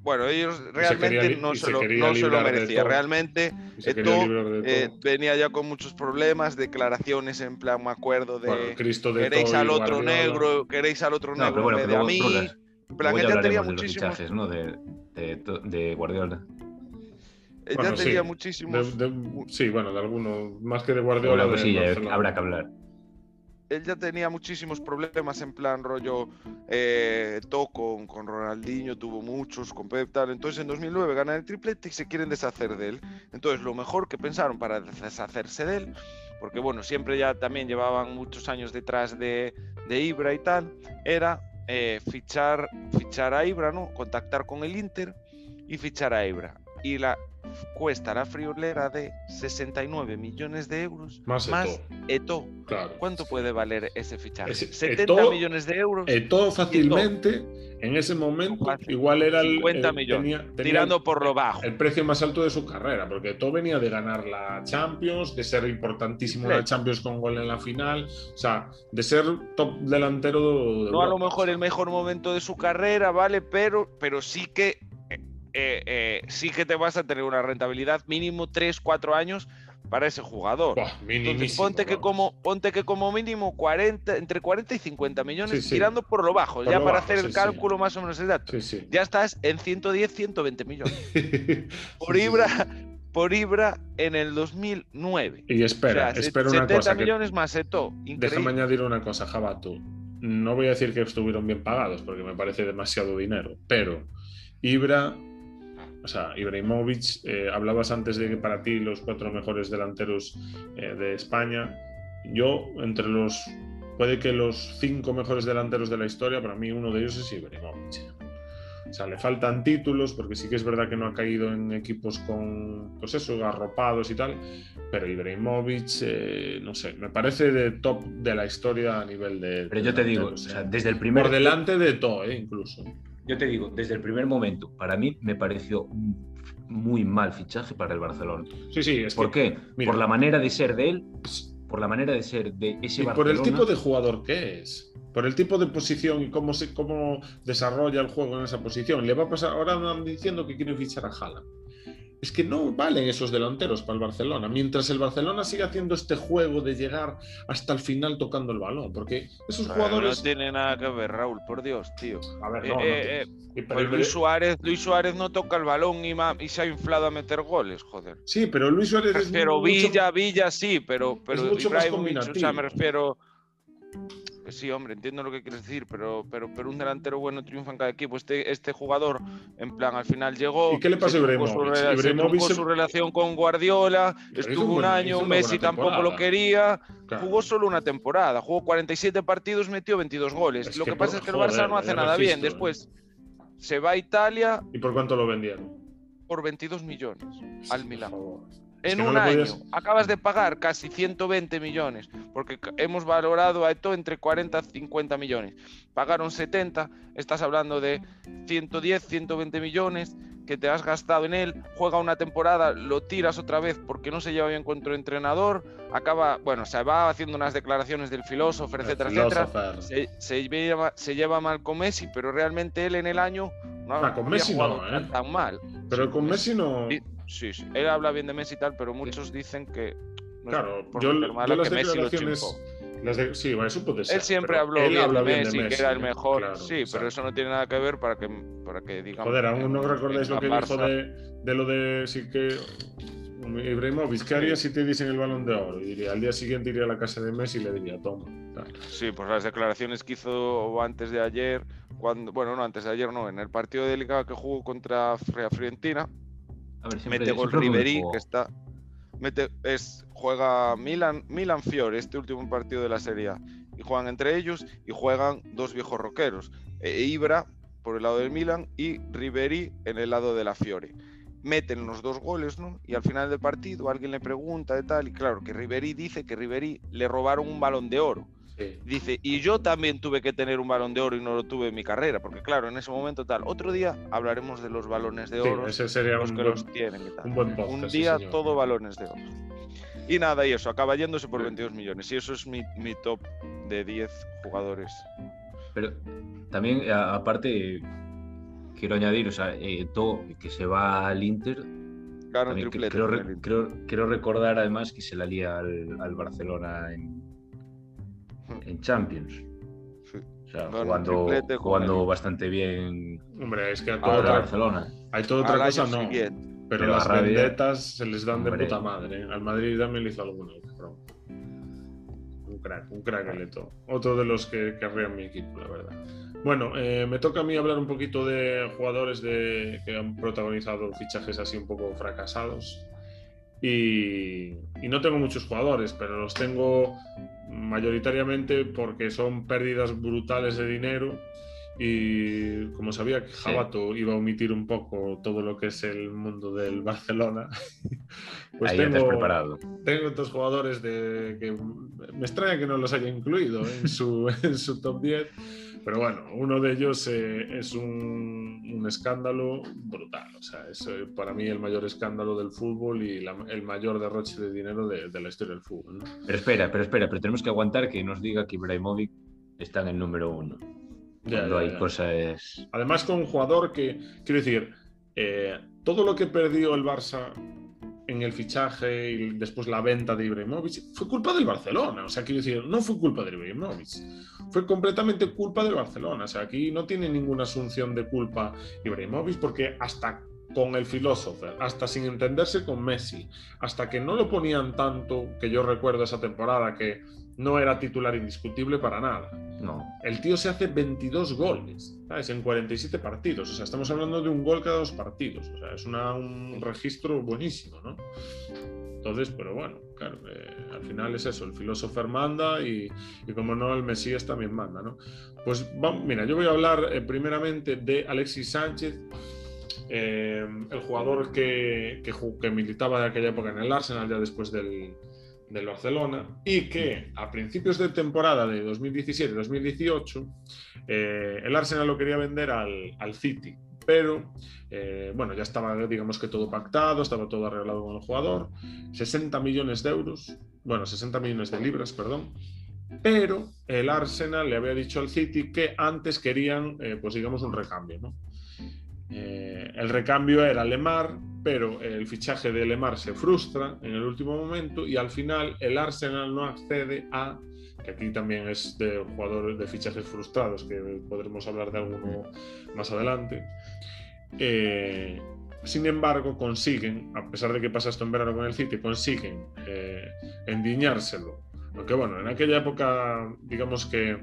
bueno, ellos realmente no, se, lo, no se lo merecía. Realmente esto eh, venía ya con muchos problemas, declaraciones en plan, me acuerdo de queréis al otro negro, queréis al otro negro en vez de a mí. En plan, ya tenía muchísimos. De, ¿no? de, de, Guardiola. Ya tenía muchísimos. sí, bueno, de algunos, más que de Guardiola. Bueno, sí, habrá que hablar él ya tenía muchísimos problemas en plan rollo eh, con, Ronaldinho, tuvo muchos, con Pep tal. Entonces en 2009 gana el triplete y se quieren deshacer de él. Entonces lo mejor que pensaron para deshacerse de él, porque bueno, siempre ya también llevaban muchos años detrás de, de Ibra y tal, era eh, fichar, fichar a Ibra, ¿no? Contactar con el Inter y fichar a Ibra. Y la cuesta la friolera de 69 millones de euros más, más Eto. Claro. ¿Cuánto puede valer ese fichaje? 70 millones de euros. Eto fácilmente, en ese momento, igual era el. 50 millones. tirando por lo bajo. El precio más alto de su carrera, porque Eto venía de ganar la Champions, de ser importantísimo en la Champions con gol en la final, o sea, de ser top delantero. De no a lo mejor el mejor momento de su carrera, ¿vale? Pero, pero sí que eh, eh, sí que te vas a tener una rentabilidad mínimo 3, 4 años para ese jugador. ponte, que como, ponte que como mínimo 40, entre 40 y 50 millones tirando por lo bajo, ya para hacer el cálculo más o menos exacto. Ya estás en 110, 120 millones. [LAUGHS] por Ibra, por Ibra en el 2009. Y espera, espera una 70 millones más Eto. Déjame añadir una cosa, Jabato. No voy a decir que estuvieron bien pagados porque me parece demasiado dinero, pero Ibra o sea, Ibrahimovic, eh, hablabas antes de que para ti los cuatro mejores delanteros eh, de España. Yo, entre los, puede que los cinco mejores delanteros de la historia, para mí uno de ellos es Ibrahimovic. O sea, le faltan títulos, porque sí que es verdad que no ha caído en equipos con, pues eso, arropados y tal, pero Ibrahimovic, eh, no sé, me parece de top de la historia a nivel de... Pero yo te digo, o sea, desde el primer... Por delante de todo, incluso yo te digo, desde el primer momento, para mí me pareció un muy mal fichaje para el Barcelona. Sí, sí, es ¿Por qué? por la manera de ser de él, por la manera de ser de ese y Barcelona. Por el tipo de jugador que es. Por el tipo de posición y cómo, se, cómo desarrolla el juego en esa posición. Le va a pasar, ahora andan diciendo que quieren fichar a Haaland es que no valen esos delanteros para el Barcelona. Mientras el Barcelona siga haciendo este juego de llegar hasta el final tocando el balón, porque esos jugadores. No tiene nada que ver, Raúl, por Dios, tío. A ver, no, eh, eh, pues Luis, Suárez, Luis Suárez no toca el balón y, y, se ha inflado a meter goles, joder. Sí, pero Luis Suárez es. Pero Villa, Villa sí, pero, pero o sea, me refiero sí, hombre, entiendo lo que quieres decir, pero, pero, pero un delantero bueno triunfa en cada equipo. Este, este jugador, en plan, al final llegó. ¿Y qué le pasa a Ibrahimovic? Su, su relación con Guardiola, estuvo un, año, Messi tampoco lo quería. Jugó solo una temporada, jugó 47 partidos, metió 22 goles. lo que, pasa es que el Barça no hace nada bien. Después se va a Italia. ¿Y por cuánto lo vendieron? Por 22 millones al Milan en un año acabas de pagar casi 120 millones, porque hemos valorado a Eto entre 40 y 50 millones. Pagaron 70, estás hablando de 110, 120 millones que te has gastado en él, juega una temporada, lo tiras otra vez porque no se lleva bien con tu entrenador, acaba, bueno, se va haciendo unas declaraciones del filósofo, etcétera, etcétera. Se, lleva, se, lleva, mal con Messi, pero realmente él en el año no ha ah, con Messi no, ¿eh? tan mal. Pero con Messi no. Sí, sí, él habla bien de Messi y tal, pero muchos dicen que. claro, yo, yo las declaraciones. Las de, sí, bueno, eso puede ser. Él siempre habló bien, de, Messi, que era el mejor. sí, pero eso no tiene nada que ver para que, para que digamos. Joder, aún no recordáis lo que dijo de, de, lo de. Sí que. Ibrahimovic, ¿qué haría si te dicen el balón de oro? Y diría, al día siguiente iría a la casa de Messi y le diría, toma. Sí, pues las declaraciones que hizo antes de ayer, cuando, bueno, no, antes de ayer no, en el partido de Liga que jugó contra Fiorentina, mete gol Ribery, que está. Mete, es, juega Milan, Milan Fiore, este último partido de la Serie Y juegan entre ellos y juegan dos viejos roqueros. E Ibra por el lado del Milan y Ribery en el lado de la Fiore. Meten los dos goles, ¿no? Y al final del partido alguien le pregunta de tal, y claro, que Ribery dice que Ribery le robaron un balón de oro. Dice, y yo también tuve que tener un balón de oro y no lo tuve en mi carrera, porque claro, en ese momento tal. Otro día hablaremos de los balones de oro, ese sería los un que buen, los tienen y tal. Un, buen un día todo balones de oro. Y nada, y eso, acaba yéndose por 22 millones. Y eso es mi, mi top de 10 jugadores. Pero también, aparte, quiero añadir, o sea, eh, todo que se va al Inter. Claro, creo, creo- quiero recordar además que se la lía al, al Barcelona en, en Champions. Sí. O sea, jugando, triplete jugando bastante bien Hombre, es que a contra otra, Barcelona. hay toda otra cosa no. Pero, Pero las vendetas se les dan de puta madre. Al Madrid también le hizo alguno. pero Un crack, un crack el Eto. Otro de los que querrían mi equipo, la verdad. Bueno, eh, me toca a mí hablar un poquito de jugadores de, que han protagonizado fichajes así un poco fracasados. Y, y no tengo muchos jugadores, pero los tengo mayoritariamente porque son pérdidas brutales de dinero. Y como sabía que Sí. Jabato iba a omitir un poco todo lo que es el mundo del Barcelona, [LAUGHS] pues Ahí tengo, preparado. tengo otros jugadores de, que me extraña que no los haya incluido en su, [LAUGHS] en su top 10, pero bueno, uno de ellos eh, es un, un escándalo brutal. O sea, es eh, para mí el mayor escándalo del fútbol y la- el mayor derroche de dinero de, de la historia del fútbol. ¿no? Pero espera, pero espera, pero tenemos que aguantar que nos diga que Ibrahimovic está en el número uno. Ya, Cuando ya, hay ya. cosas. Además, con un jugador que, quiero decir, eh, todo lo que perdió el Barça en el fichaje y después la venta de Ibrahimovic fue culpa del Barcelona. O sea, quiero decir, no fue culpa de Ibrahimovic, fue completamente culpa del Barcelona. O sea, aquí no tiene ninguna asunción de culpa Ibrahimovic porque hasta con el filósofo, hasta sin entenderse con Messi, hasta que no lo ponían tanto, que yo recuerdo esa temporada que no era titular indiscutible para nada No. el tío se hace 22 goles, ¿sabes? En 47 partidos. O sea, estamos hablando de un gol cada dos partidos. O sea, es una- un registro buenísimo, ¿no? Entonces, pero bueno, claro, eh, al final es eso, el filósofo manda y, y como no, el Mesías también manda, ¿no? Pues vamos, mira, yo voy a hablar eh, primeramente de Alexis Sánchez, eh, el jugador que, que, que militaba de aquella época en el Arsenal, ya después del, del Barcelona, y que a principios de temporada de 2017-2018, eh, el Arsenal lo quería vender al, al City, pero eh, bueno, ya estaba, digamos que todo pactado, estaba todo arreglado con el jugador, 60 millones de euros, bueno, 60 millones de libras, perdón, pero el Arsenal le había dicho al City que antes querían, eh, pues digamos, un recambio, ¿no? Eh, el recambio era Lemar, pero el fichaje de Lemar se frustra en el último momento y al final el Arsenal no accede a, que aquí también es de jugadores de fichajes frustrados, que podremos hablar de alguno más adelante. Eh, sin embargo, consiguen, a pesar de que pasa esto en verano con el City, consiguen eh, endiñárselo. Aunque bueno, en aquella época, digamos que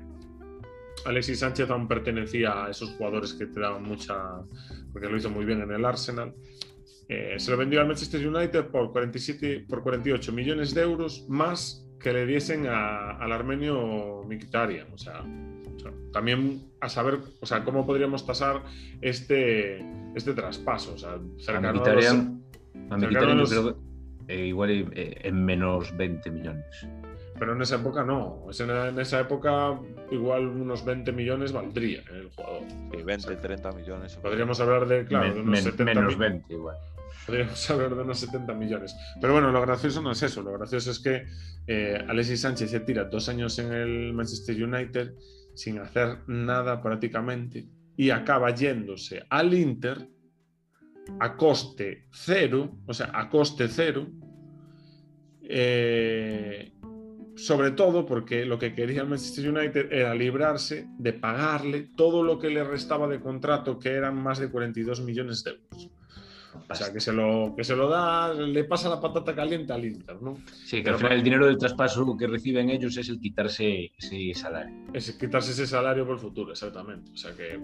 Alexis Sánchez aún pertenecía a esos jugadores que te daban mucha. porque lo hizo muy bien en el Arsenal. Eh, se lo vendió al Manchester United por, 47, por 48 millones de euros más que le diesen a- al armenio Mkhitaryan. O sea, o sea, también a saber, o sea, cómo podríamos tasar este, este traspaso. O sea, A cercano a los- Mkhitaryan, a Mkhitaryan yo creo que eh, igual eh, en menos 20 millones. Pero en esa época no. En, en esa época igual unos 20 millones valdría el jugador. Sí, 20, 30 millones. Podríamos hablar de, claro, de Men- unos men- 70 menos mi- 20 igual. Podríamos [LAUGHS] hablar de unos 70 millones. Pero bueno, lo gracioso no es eso. Lo gracioso es que eh, Alexis Sánchez se tira dos años en el Manchester United sin hacer nada prácticamente y acaba yéndose al Inter a coste cero, o sea, a coste cero. eh, sobre todo porque lo que quería el Manchester United era librarse de pagarle todo lo que le restaba de contrato, que eran más de 42 millones de euros. O sea, que se lo, que se lo da, le pasa la patata caliente al Inter, ¿no? Sí, que Pero al final el dinero del traspaso que reciben ellos es el quitarse ese salario. Es quitarse ese salario por el futuro, exactamente. O sea, que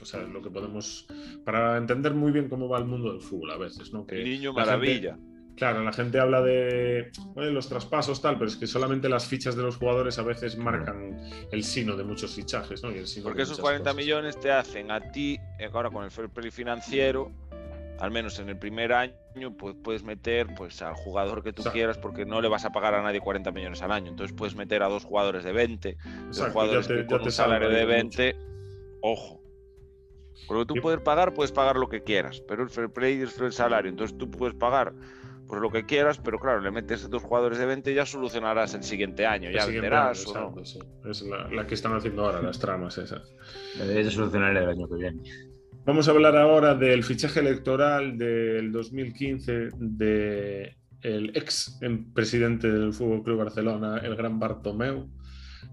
o sea, lo que podemos, para entender muy bien cómo va el mundo del fútbol a veces, ¿no? Que El niño gente- maravilla. claro, la gente habla de "Oye, los traspasos, tal, pero es que solamente las fichas de los jugadores a veces marcan el sino de muchos fichajes, ¿no? Y el sino Porque esos muchas 40 cosas. millones te hacen a ti, eh, ahora con el fair play financiero, al menos en el primer año, pues puedes meter pues al jugador que tú Exacto. quieras porque no le vas a pagar a nadie 40 millones al año. Entonces puedes meter a dos jugadores de 20, dos Exacto, jugadores te- que con un salario de ahí mucho. 20, ojo. Porque tú Yo- puedes pagar, puedes pagar lo que quieras, pero el fair play es el salario. Entonces tú puedes pagar pues lo que quieras, pero claro, le metes dos jugadores de 20 y ya solucionarás el siguiente año, ya verás. Es la, que están haciendo ahora, las tramas esas. Debe solucionar el año que viene. Vamos a hablar ahora del fichaje electoral del 2015 de el ex presidente del Fútbol Club Barcelona, el gran Bartomeu,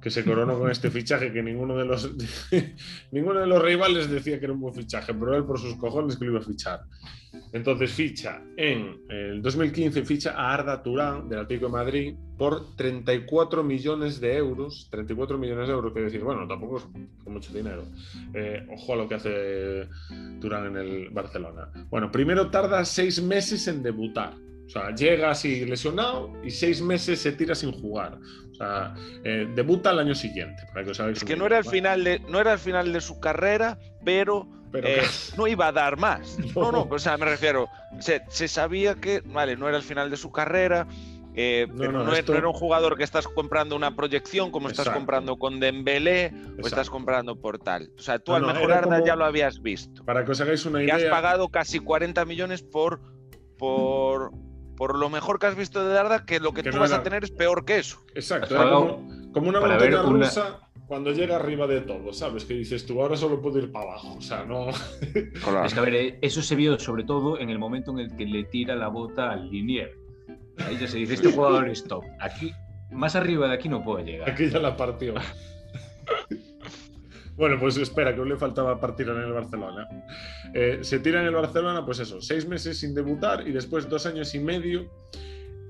que se coronó con este fichaje que ninguno de los [LAUGHS] ninguno de los rivales decía que era un buen fichaje, pero él por sus cojones que lo iba a fichar. Entonces ficha en el 2015 ficha a Arda Turán del Atlético de Madrid por 34 millones de euros, 34 millones de euros, que decir, bueno, tampoco es mucho dinero. Eh, ojo a lo que hace Turán en el Barcelona. Bueno, primero tarda seis meses en debutar o sea, llega así lesionado y seis meses se tira sin jugar. O sea, eh, debuta el año siguiente. Para que os es que no era, el final de, no era el final de su carrera, pero, eh, no iba a dar más. [LAUGHS] No, no, o sea, me refiero, se, sabía que, vale, no era el final de su carrera, eh, no, no, era un jugador que estás comprando una proyección como estás comprando con Dembélé o estás comprando por tal. O sea, tú al mejor Arda ya lo habías visto. Para que os hagáis una idea. Y has pagado casi 40 millones por, por, por lo mejor que has visto de Darda, que lo que, tú vas a tener es peor que eso. Exacto, como, una montaña rusa cuando llega arriba de todo, ¿sabes? Que dices tú, ahora solo puedo ir para abajo, o sea, no... [LAUGHS] es que a ver, eh, eso se vio sobre todo en el momento en el que le tira la bota al Linier. Ahí ya se dice, este jugador es top. Aquí, más arriba de aquí no puede llegar. Aquí ya la partió. [LAUGHS] Bueno, pues espera, que le faltaba partir en el Barcelona. Eh, se tira en el Barcelona, pues eso, seis meses sin debutar y después dos años y medio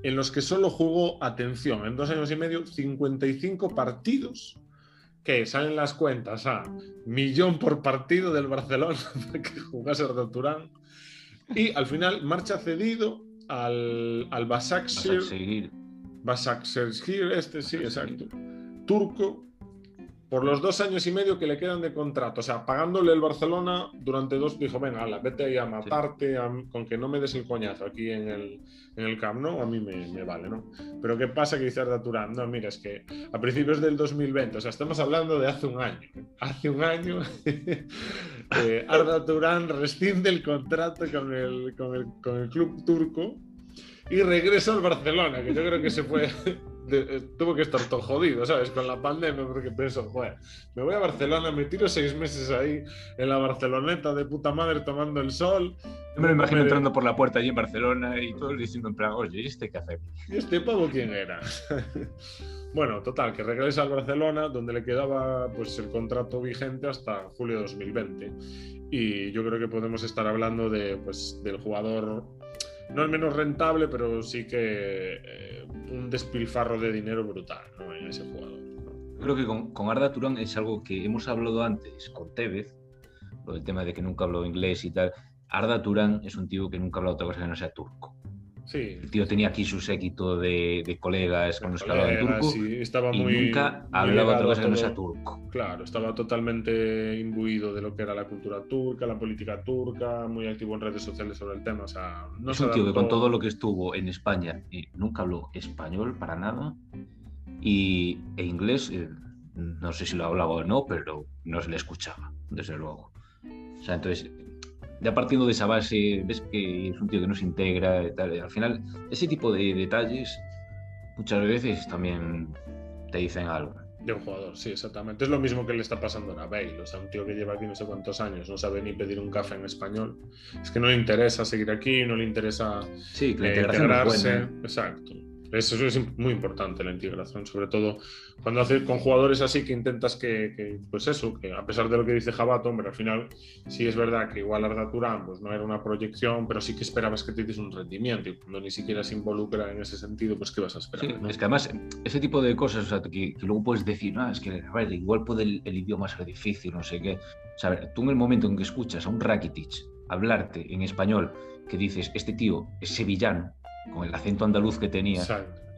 en los que solo jugó, atención, en dos años y medio, 55 partidos que salen las cuentas a millón por partido del Barcelona [LAUGHS] para que jugase Arda Turán. Y al final marcha cedido al, al Basaksehir. Basaksehir, este sí, exacto. Turco, por los dos años y medio que le quedan de contrato, o sea, pagándole el Barcelona durante dos, dijo, venga, la vete ahí a matarte, con que no me des el coñazo aquí en el, en el Camp ¿no? a mí me, vale, ¿no? Pero ¿qué pasa que dice Arda Turán? No, mira, es que a principios del 2020, o sea, estamos hablando de hace un año, hace un año [LAUGHS] eh, Arda Turán rescinde el contrato con el, con el, con el club turco y regresa al Barcelona, que yo creo que se fue [LAUGHS] eh, tuvo que estar todo jodido, ¿sabes? Con la pandemia, porque pensó, joder, me voy a Barcelona, me tiro seis meses ahí en la Barceloneta de puta madre tomando el sol. Yo me lo imagino entrando por la puerta allí en Barcelona y todo diciendo en plan, oye, ¿y este café? ¿Y este pavo quién era? [LAUGHS] bueno, total, que regresa al Barcelona, donde le quedaba pues el contrato vigente hasta julio de 2020. Y yo creo que podemos estar hablando de, pues, del jugador no el menos rentable, pero sí que eh, un despilfarro de dinero brutal en ese jugador. Creo que con, Arda Turán es algo que hemos hablado antes con Tevez, lo del tema de que nunca habló inglés y tal. Arda Turán es un tío que nunca ha hablado otra cosa que no sea turco. El tío tenía aquí su séquito de, colegas con los que hablaba turco. estaba y muy, nunca hablaba otra cosa que no sea turco. Claro, estaba totalmente imbuido de lo que era la cultura turca, la política turca, muy activo en redes sociales sobre el tema. O sea, no es un tío que con todo lo que estuvo en España y nunca habló español para nada y, e inglés, eh, no sé si lo hablaba o no, pero no se le escuchaba, desde luego. O sea, entonces ya partiendo de esa base, ves que es un tío que no se integra y tal. Al final, ese tipo de detalles muchas veces también te dicen algo. De un jugador, sí, exactamente. Es lo mismo que le está pasando a Bale. O sea, un tío que lleva aquí no sé cuántos años, no sabe ni pedir un café en español. Es que no le interesa seguir aquí, no le interesa sí, que la eh, integrarse. Exacto. Eso, es muy importante, la integración, sobre todo cuando haces con jugadores así que intentas que, pues eso, que a pesar de lo que dice Jabato, hombre, al final sí es verdad que igual Arda Turán pues no era una proyección, pero sí que esperabas que te un rendimiento y cuando ni siquiera se involucra en ese sentido, pues ¿qué vas a esperar? Es que además ese tipo de cosas, o sea, que, luego puedes decir, no, es que igual puede el, idioma ser difícil, no sé qué. O sea, tú en el momento en que escuchas a un Rakitic hablarte en español, que dices, este tío es sevillano, con el acento andaluz que tenía.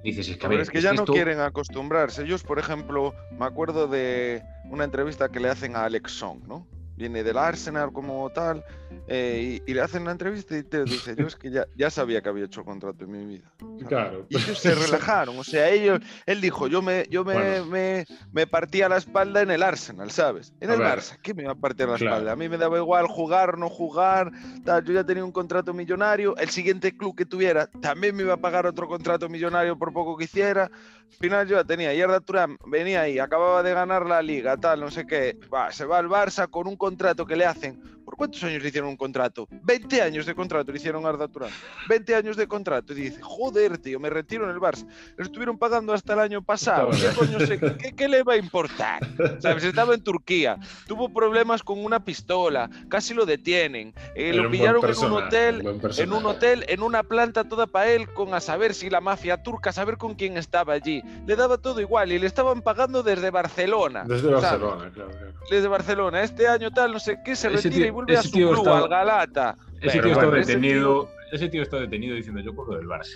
Dices, es que, a ver, es que ya no quieren acostumbrarse. Ellos, por ejemplo, me acuerdo de una entrevista que le hacen a Alex Song, ¿no? Viene del Arsenal como tal, eh, y, le hacen una entrevista y te dice, yo es que ya, ya sabía que había hecho contrato en mi vida. [LAUGHS] Claro. Y ellos se relajaron, o sea, ellos, él dijo, yo me, yo me, me, me, partía la espalda en el Arsenal, ¿sabes? En el Barça, ¿qué me iba a partir la espalda? A mí me daba igual jugar, no jugar, tal, yo ya tenía un contrato millonario, el siguiente club que tuviera también me iba a pagar otro contrato millonario por poco que hiciera, al final yo ya tenía, y Arda Turán venía ahí, acababa de ganar la liga, tal, no sé qué, va, se va al Barça con un contrato que le hacen. ¿Por cuántos años le hicieron un contrato? 20 años de contrato le hicieron a Arda Turán. 20 años de contrato. Y dice, joder, tío, me retiro en el Barça. Lo estuvieron pagando hasta el año pasado. ¿Qué coño sé? ¿Qué, ¿Qué, le va a importar? ¿Sabes? Estaba en Turquía. Tuvo problemas con una pistola. Casi lo detienen. Eh, lo pillaron en un hotel, en un hotel, en una planta toda para él, con a saber si la mafia turca, a saber con quién estaba allí. Le daba todo igual y le estaban pagando desde Barcelona. Desde Barcelona, claro, claro. Desde Barcelona. Este año tal, no sé qué, se retira y vuelve a su club, está, al Galata. Ese tío está detenido. Ese tío está detenido diciendo yo por lo del Barça.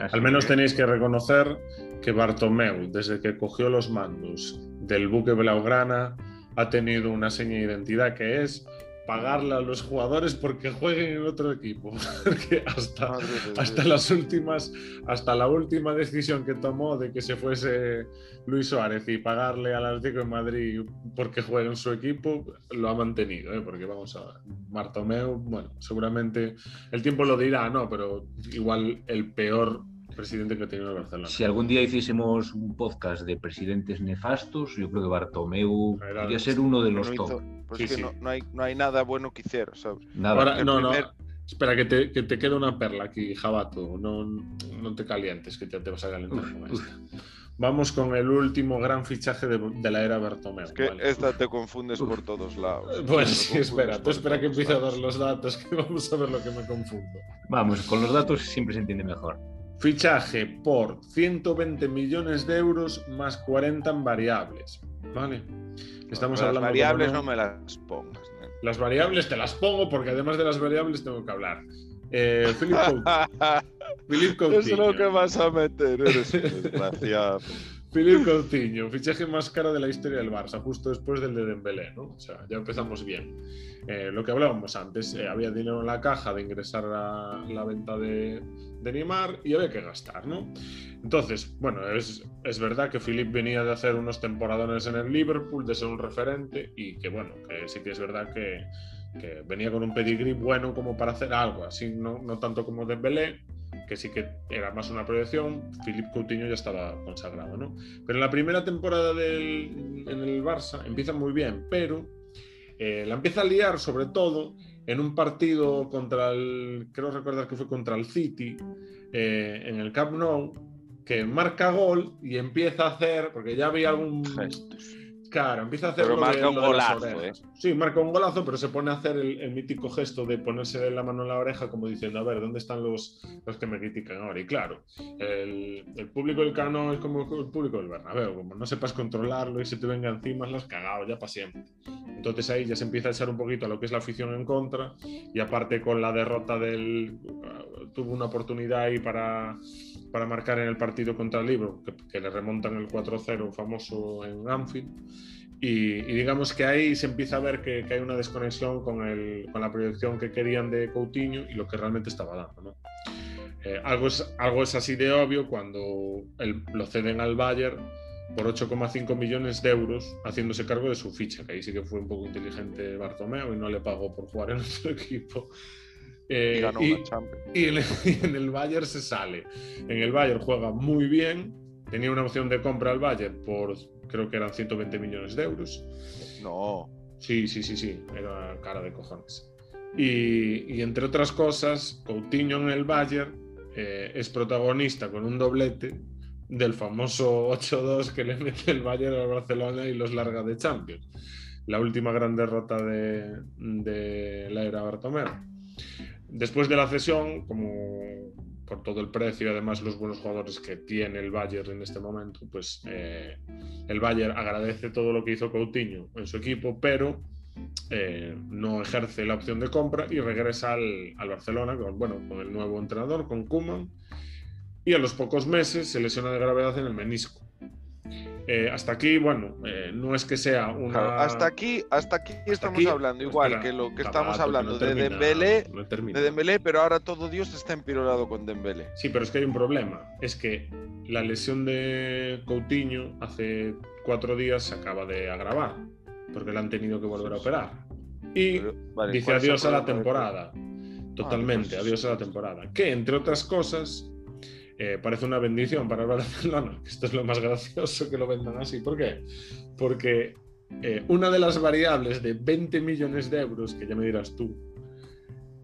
Así Al menos que... tenéis que reconocer que Bartomeu, desde que cogió los mandos del buque Blaugrana, ha tenido una seña de identidad que es pagarle a los jugadores porque jueguen en otro equipo. [LAUGHS] Porque hasta, hasta las últimas, hasta la última decisión que tomó de que se fuese Luis Suárez y pagarle al Atlético de Madrid porque juegue en su equipo, lo ha mantenido, ¿eh? porque vamos a ver, Martomeu, bueno, seguramente el tiempo lo dirá, no, pero igual el peor presidente que ha tenido Barcelona. Si algún día hiciésemos un podcast de presidentes nefastos, yo creo que Bartomeu podría ser uno de los top. Pues sí, es que sí. no, no, hay, no hay nada bueno que hiciera, ¿sabes? Nada. Ahora, no, primer... no. Espera, que te, que te queda una perla aquí, Jabato. No, no te calientes, que ya te vas a calentar uf, con esta. Vamos con el último gran fichaje de, de la era Bartomeu. Es que ¿vale? esta te confundes uf. por todos lados. Pues sí, espera, tú espera que empiece a dar los datos, [LAUGHS] que vamos a ver lo que me confundo. Vamos, con los datos siempre se entiende mejor. Fichaje por 120 millones de euros más 40 en variables. ¿Vale? Estamos no, hablando las variables no me las pongas. ¿no? Las variables te las pongo porque además de las variables tengo que hablar. Eh, Philip Coutinho. [LAUGHS] Philip Coutinho. Es lo que vas a meter, eres un [LAUGHS] desgraciado. Philip Coutinho, fichaje más caro de la historia del Barça, justo después del de Dembélé, ¿no? O sea, ya empezamos bien. Eh, lo que hablábamos antes, eh, había dinero en la caja de ingresar a la venta de, de, Neymar y había que gastar, ¿no? Entonces, bueno, es, es verdad que Philip venía de hacer unos temporadones en el Liverpool, de ser un referente y que, bueno, sí que es verdad que, que venía con un pedigrí bueno como para hacer algo, así no, no tanto como Dembélé, que sí que era más una proyección, Philip Coutinho ya estaba consagrado, ¿no? Pero en la primera temporada del, en el Barça empieza muy bien, pero eh, la empieza a liar sobre todo en un partido contra el, creo recordar que fue contra el City, eh, en el Camp Nou, que marca gol y empieza a hacer, porque ya había algún... Gestos. Claro, empieza a hacer pero lo marca de, un lo de golazo, ¿eh? Sí, marca un golazo, pero se pone a hacer el, el, mítico gesto de ponerse la mano en la oreja como diciendo, a ver, ¿dónde están los, los que me critican ahora? Y claro, el, el, público del Cano es como el público del Bernabéu, como no sepas controlarlo y se te venga encima, lo has cagado ya para siempre. Entonces ahí ya se empieza a echar un poquito a lo que es la afición en contra y aparte con la derrota del... Tuvo una oportunidad ahí para, para marcar en el partido contra el Libro, que, que le remontan el 4-0 famoso en Anfield. Y, y, digamos que ahí se empieza a ver que, que hay una desconexión con, el, con, la proyección que querían de Coutinho y lo que realmente estaba dando. ¿no? Eh, algo, es, algo es así de obvio cuando el, lo ceden al Bayern por 8,5 millones de euros haciéndose cargo de su ficha, que ahí sí que fue un poco inteligente Bartomeu y no le pagó por jugar en [LAUGHS] otro equipo. Eh, y, ganó y, una Champions. y en, el, [LAUGHS] y en el Bayern se sale. En el Bayern juega muy bien, tenía una opción de compra al Bayern por creo que eran 120 millones de euros. No. Sí, sí, sí, sí, era cara de cojones. Y, y entre otras cosas, Coutinho en el Bayern eh, es protagonista con un doblete del famoso 8-2 que le mete el Bayern al Barcelona y los larga de Champions. La última gran derrota de, de la era Bartomeu. Después de la cesión, como por todo el precio y además los buenos jugadores que tiene el Bayern en este momento, pues eh, el Bayern agradece todo lo que hizo Coutinho en su equipo, pero eh, no ejerce la opción de compra y regresa al, al, Barcelona con, bueno, con el nuevo entrenador, con Koeman, y a los pocos meses se lesiona de gravedad en el menisco. Eh, hasta aquí, bueno, eh, no es que sea una. Claro, hasta aquí, hasta aquí estamos aquí, hablando igual espera, que lo que estamos hablando no de Dembélé, no de Dembélé, pero ahora todo Dios está empirolado con Dembélé. Sí, pero es que hay un problema. Es que la lesión de Coutinho hace cuatro días se acaba de agravar, porque le han tenido que volver a operar. Y Pero, vale, dice ¿cuál es el adiós a la temporada. Totalmente, pues- adiós a la temporada. Que, entre otras cosas, eh, parece una bendición para el Barcelona. [LAUGHS] Esto es lo más gracioso que lo vendan así. ¿Por qué? Porque eh, una de las variables de 20 millones de euros, que ya me dirás tú,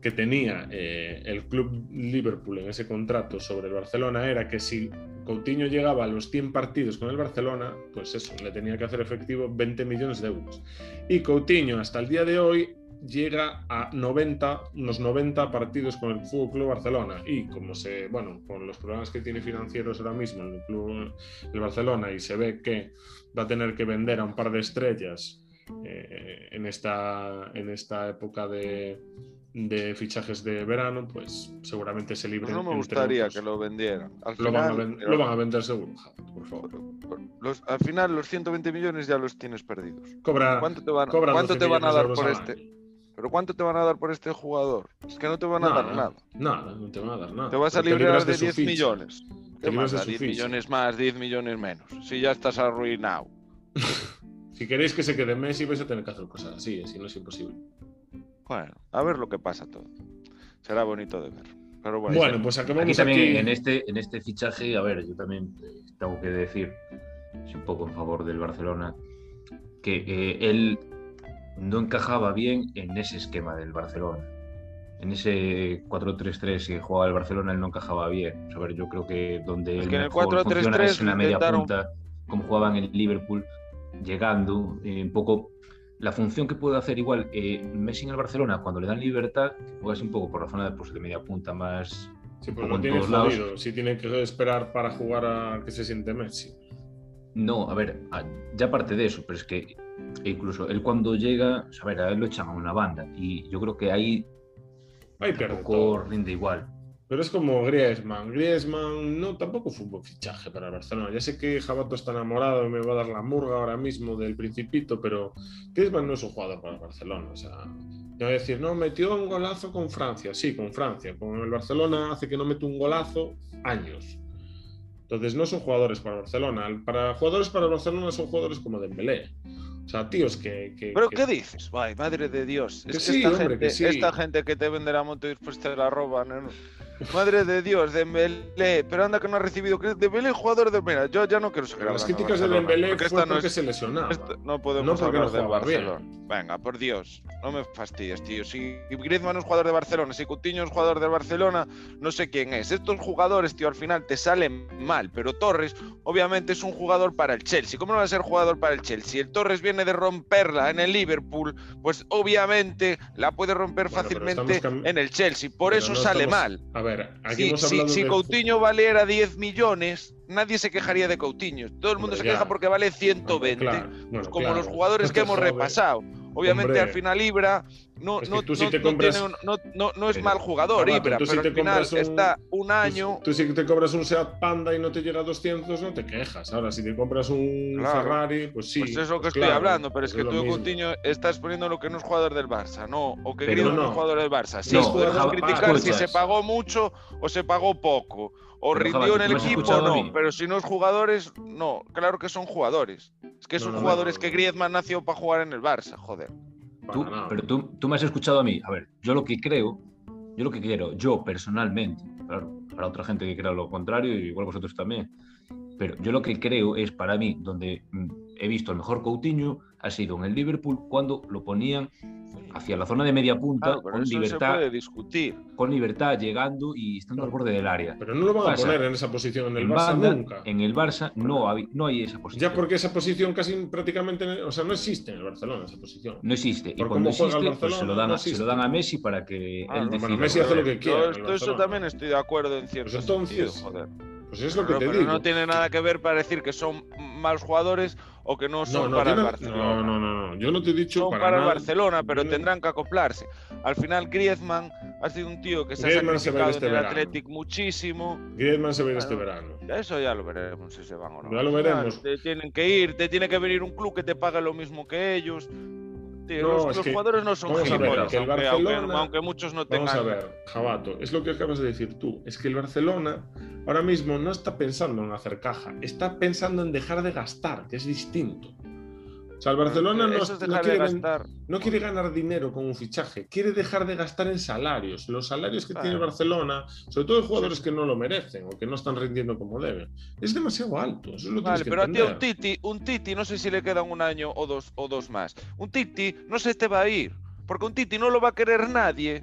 que tenía eh, el club Liverpool en ese contrato sobre el Barcelona era que si Coutinho llegaba a los 100 partidos con el Barcelona, pues eso, le tenía que hacer efectivo 20 millones de euros. Y Coutinho hasta el día de hoy llega a 90, unos 90 partidos con el Fútbol Club Barcelona y como se, bueno, con los problemas que tiene financieros ahora mismo el club el Barcelona y se ve que va a tener que vender a un par de estrellas eh, en, esta, en esta época de, de fichajes de verano, pues seguramente se libre. Pues no me gustaría que lo vendieran. Al lo, van final, ven- lo van a vender seguro, por favor. los- al final los 120 millones ya los tienes perdidos. Cobra, ¿Cuánto te van, cuánto 12 te van a dar por este? ¿Pero cuánto te van a dar por este jugador? Es que no te van a dar nada. Nada, no te van a dar nada. Te vas a librar de su 10 ficha. millones. Te ¿Qué más de da? su 10 ficha. millones más, 10 millones menos. Si ya estás arruinado. [LAUGHS] Si queréis que se quede Messi, vais a tener que hacer cosas así, si no es imposible. Bueno, a ver lo que pasa todo. Será bonito de ver. Pero bueno, Bueno, pues acabamos Aquí también aquí. en este, en este fichaje, a ver, yo también eh, tengo que decir, sí, un poco en favor del Barcelona, que eh, él no encajaba bien en ese esquema del Barcelona. En ese 4-3-3 que jugaba el Barcelona, él no encajaba bien. A ver, yo creo que donde Es él que en el mejor funciona 4-3-3 es en la media intentaron- punta, como jugaban en el Liverpool, llegando, eh, un poco la función que puede hacer igual eh, Messi en el Barcelona cuando le dan libertad, que juega así un poco por la zona de, pues, de media punta más Sí, pues lo en tiene jodido. Si tiene que esperar para jugar a que se siente Messi. No, a ver, ya aparte de eso, pero es que incluso él cuando llega, a ver, a él lo echan a una banda y yo creo que ahí Ahí tampoco rinde igual. Pero es como Griezmann. Griezmann no, tampoco fue un buen fichaje para el Barcelona. Ya sé que Jabato está enamorado y me va a dar la murga ahora mismo del Principito, pero Griezmann no es un jugador para el Barcelona. O sea, yo voy a decir, no, metió un golazo con Francia. Sí, con Francia. Con el Barcelona hace que no mete un golazo años. Entonces no son jugadores para el Barcelona. Para jugadores para el Barcelona son jugadores como Dembélé. O sea, tíos que... que- ¿Pero que- qué dices? Ay, madre de Dios. Que Es que sí, esta, hombre, gente, esta gente que te vende la moto y después te la roban. ¿no? Madre de Dios, Dembélé. Pero anda que no ha recibido. Dembélé, jugador de... Mira, yo ya no quiero seguir las críticas de Dembélé porque fue esta no porque es- se lesionaba. Esto- no podemos No porque no hablar del bien. Barcelona. Venga, por Dios, no me fastidies, tío. Si Griezmann es jugador de Barcelona, si Coutinho es jugador de Barcelona, no sé quién es. Estos jugadores, tío, al final te salen mal, pero Torres obviamente es un jugador para el Chelsea. ¿Cómo no va a ser jugador para el Chelsea? El Torres viene de romperla en el Liverpool, pues obviamente la puede romper Bueno, fácilmente en el Chelsea. Por eso no sale estamos- mal. A ver, aquí Si, hemos si- hablado si de... Coutinho valiera 10 millones, nadie se quejaría de Coutinho. Todo el mundo se ya. queja porque vale 120 Claro, bueno, como claro, los jugadores que hemos repasado. Obviamente Hombre. al final Ibra no, Es que no, si no- compras- es Pero, mal jugador Ibra, tú si pero te al final compras un- está un año... Tú, tú si te compras un Seat Panda y no te llega a 200, no te quejas. Ahora, si te compras un Claro. Ferrari, pues sí. pues es lo que pues estoy claro, hablando, pero es pues que lo tú. Coutinho, estás poniendo lo que no es jugador del Barça, ¿no? O que Griezmann no no. es jugador del Barça. Sí, No, podemos criticar si escucha. se pagó mucho o se pagó poco. O Pero, rindió Java, en el ¿tú me has equipo no. Pero si no es jugadores, no. Claro que son jugadores. Es que No, son no, no, jugadores no, que. Griezmann nació para jugar en el Barça, joder. Tú- pero tú, tú me has escuchado a mí. A ver, yo lo que creo, yo lo que quiero, yo personalmente, claro, para otra gente que crea lo contrario, y igual vosotros también, pero yo lo que creo es para mí, donde mm, he visto el mejor Coutinho, ha sido en el Liverpool cuando lo ponían hacia la zona de media punta, Claro, con, eso se libertad, puede discutir. con libertad, llegando y estando al borde del área. Pero no lo van a pasa? poner en esa posición en el en Barça banda, nunca. en el Barça no hay, no hay esa posición. Ya porque esa posición casi prácticamente, o sea, no existe en el Barcelona esa posición. No existe. Y cuando cómo juega el existe, pues se lo, Barcelona, dan, no a- se lo dan a Messi para que Ah, él no, decida. bueno, Messi hace lo que quiera. esto- eso también estoy de acuerdo en cierto Pues entonces, sentido, joder. Pues es lo que te pero digo. no tiene nada que ver para decir que son malos jugadores o que no No, son no, para tiene- el Barcelona. no, no, no, no. Yo no te he dicho son para, para, el. Barcelona, pero no- tendrán que acoplarse. Al final Griezmann ha sido un tío que se ha sacrificado este en el Athletic muchísimo. Griezmann se va este verano. Eso ya lo veremos si se van o no. Ya lo veremos. Te tienen que ir, te tiene que venir un club que te pague lo mismo que ellos. Los, jugadores no son gilipollas, aunque, aunque, muchos no tengan. Vamos a ver, Jabato, es lo que acabas de decir tú. Es que el Barcelona ahora mismo no está pensando en hacer caja, está pensando en dejar de gastar, que es distinto. O sea, el Barcelona no, quiere, ganar dinero con un fichaje, quiere dejar de gastar en salarios. Los salarios que tiene Barcelona, sobre todo jugadores que no lo merecen o que no están rindiendo como deben, es demasiado alto. vale, pero a ti un Titi, un Titi, no sé si le quedan un año o dos, o dos más. Un Titi no se te va a ir, porque un Titi no lo va a querer nadie.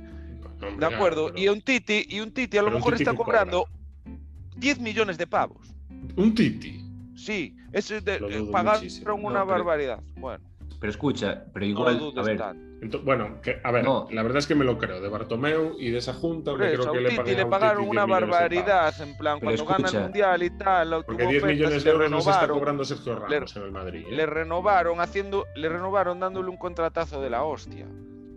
¿De acuerdo? Y un Titi, y un Titi a lo mejor está cobrando 10 millones de pavos. Un Titi. Sí, eso es de, pagaron una barbaridad. Bueno. Pero escucha, pero igual, a ver, bueno, que, a ver, la verdad es que me lo creo, de Bartomeu y de esa junta, me creo que le, le pagaron una barbaridad, en plan, cuando gana el Mundial y tal. Porque 10 millones de euros no se está cobrando Sergio Ramos en el Madrid. ¿eh? Le renovaron haciendo, le renovaron dándole un contratazo de la hostia.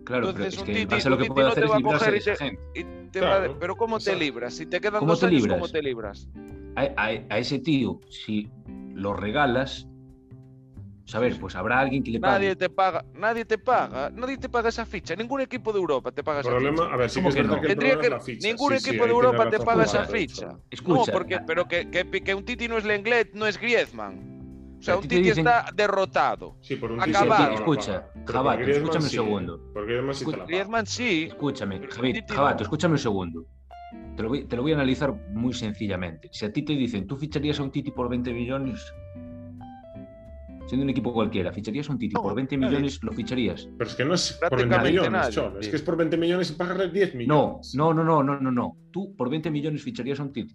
Claro, Entonces, pero es que titi, lo que puede hacer es librarse de esa gente. pero ¿cómo te libras? Si te quedan dos años, ¿cómo te libras? A, ese tío, si lo regalas, saber, pues habrá alguien que le pague. Nadie te paga, nadie te paga, nadie te paga esa ficha. Ningún equipo de Europa te paga esa ficha. A ver, sí que es que, no? que, Ningún equipo de Europa te paga esa ficha. Escucha, no, porque, pero que, que, un Titi no es Lenglet, no es Griezmann. O sea, un Titi está derrotado. Sí, por un acabado. Escucha, Jabato, escúchame un segundo. Por Griezmann sí, Griezmann sí. Escúchame, Jabato, escúchame un segundo. Te lo, voy, te lo, voy, a analizar muy sencillamente. Si a ti te dicen, ¿tú ficharías a un Titi por 20 millones? Siendo un equipo cualquiera, ¿ficharías a un Titi por 20 millones? ¿Lo ficharías? Pero es que no es por 20 millones, Es que es por 20 millones y pagarle 10 millones. No, no, no, no, no, no. Tú por 20 millones ficharías a un Titi.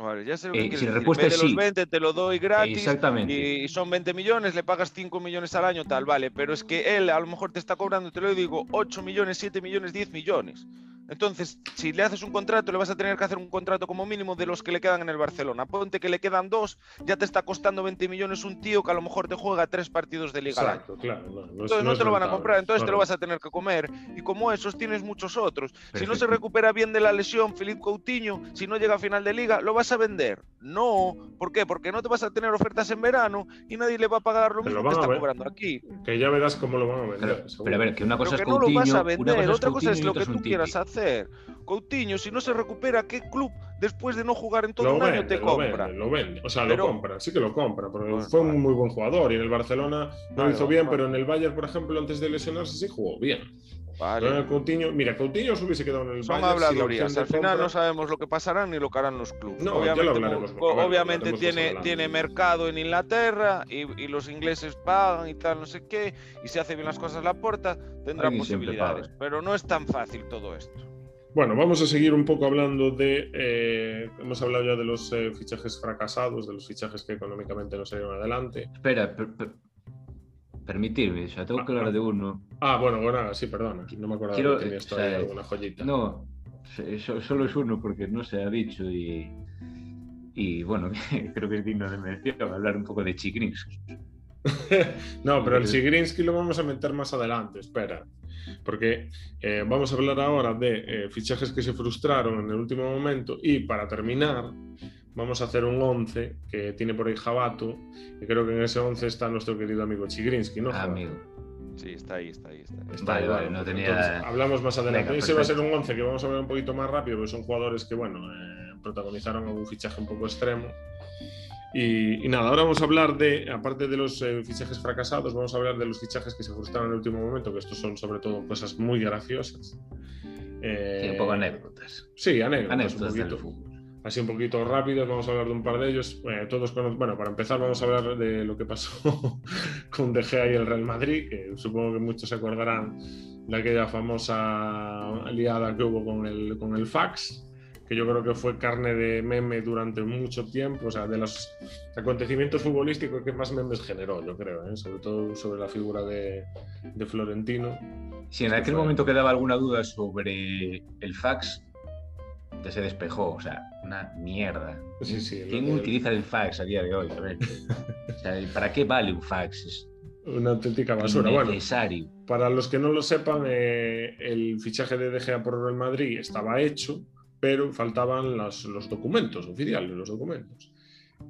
Vale, ya sé lo que eh, si la respuesta es de los 20 te lo doy gratis. Exactamente. Y son 20 millones, le pagas 5 millones al año, tal, vale. Pero es que él a lo mejor te está cobrando, te lo digo, 8 millones, 7 millones, 10 millones. Entonces, si le haces un contrato, le vas a tener que hacer un contrato como mínimo de los que le quedan en el Barcelona. Ponte que le quedan dos, ya te está costando 20 millones un tío que a lo mejor te juega tres partidos de liga. Exacto, claro. No, entonces no, te lo van a comprar, entonces te lo vas a tener que comer. Y como esos tienes muchos otros. Si no se recupera bien de la lesión, Felipe Coutinho, si no llega a final de liga, lo vas a vender. No, ¿por qué? Porque no te vas a tener ofertas en verano y nadie le va a pagar lo mismo que está cobrando aquí. Que ya verás cómo lo van a vender. Pero, a ver, que una cosa es que no lo vas a vender, otra cosa es lo que tú quieras hacer. Coutinho, si no se recupera, ¿qué club después de no jugar en todo un año te compra? Lo vende, o sea, lo compra, sí que lo compra, porque fue un muy buen jugador y en el Barcelona no lo hizo bien, pero en el Bayern, por ejemplo, antes de lesionarse sí jugó bien. Vale. Coutinho, mira, Coutinho se hubiese quedado en el Son Bayern. habladurías. Al final no sabemos lo que pasará ni lo que harán los clubes. No, obviamente, obviamente tiene, tiene mercado en Inglaterra y, y, los ingleses pagan y tal, no sé qué, y si hace bien las cosas la puerta, tendrá posibilidades. Pero no es tan fácil todo esto. Bueno, vamos a seguir un poco hablando de. Eh, hemos hablado ya de los eh, fichajes fracasados, de los fichajes que económicamente no salieron adelante. Espera, permitirme, ya tengo que hablar de uno. Ah, bueno, bueno, sí, perdón, no me acuerdo Quiero, que tenías todavía alguna joyita. No, solo es uno porque no se ha dicho y. Y bueno, [LAUGHS] creo que es digno de mención hablar un poco de Chigrinsky. [LAUGHS] no, pero el Chigrinsky lo vamos a meter más adelante, espera porque eh, vamos a hablar ahora de eh, fichajes que se frustraron en el último momento y para terminar vamos a hacer un 11 que tiene por ahí Jabato y creo que en ese 11 está nuestro querido amigo Chigrinsky, ¿no? Amigo. Sí, está ahí, está ahí. Está vale, vale, no tenía... hablamos más adelante. Ese va a ser un 11 que vamos a ver un poquito más rápido, porque son jugadores que, bueno, eh, protagonizaron un fichaje un poco extremo y, nada, ahora vamos a hablar de, aparte de los eh, fichajes fracasados, vamos a hablar de los fichajes que se frustraron en el último momento, que estos son sobre todo cosas muy graciosas. Eh, un poco anécdotas. Sí, anécdotas, un poquito. Así un poquito rápidos, vamos a hablar de un par de ellos. Eh, todos Bueno, para empezar vamos a hablar de lo que pasó [LAUGHS] con De Gea y el Real Madrid, que supongo que muchos se acordarán de aquella famosa aliada que hubo con el, con el fax que yo creo que fue carne de meme durante mucho tiempo, o sea, de los acontecimientos futbolísticos que más memes generó, yo creo, ¿eh? sobre todo sobre la figura de, Florentino. Si en aquel momento quedaba alguna duda sobre el fax, ya se despejó, o sea, una mierda. ¿Quién utiliza el fax a día de hoy? A ver. ¿Para qué vale un fax? Una auténtica basura. Necesario. para los que no lo sepan, eh, el fichaje de De Gea por el Madrid estaba hecho, pero faltaban los, documentos oficiales, los documentos.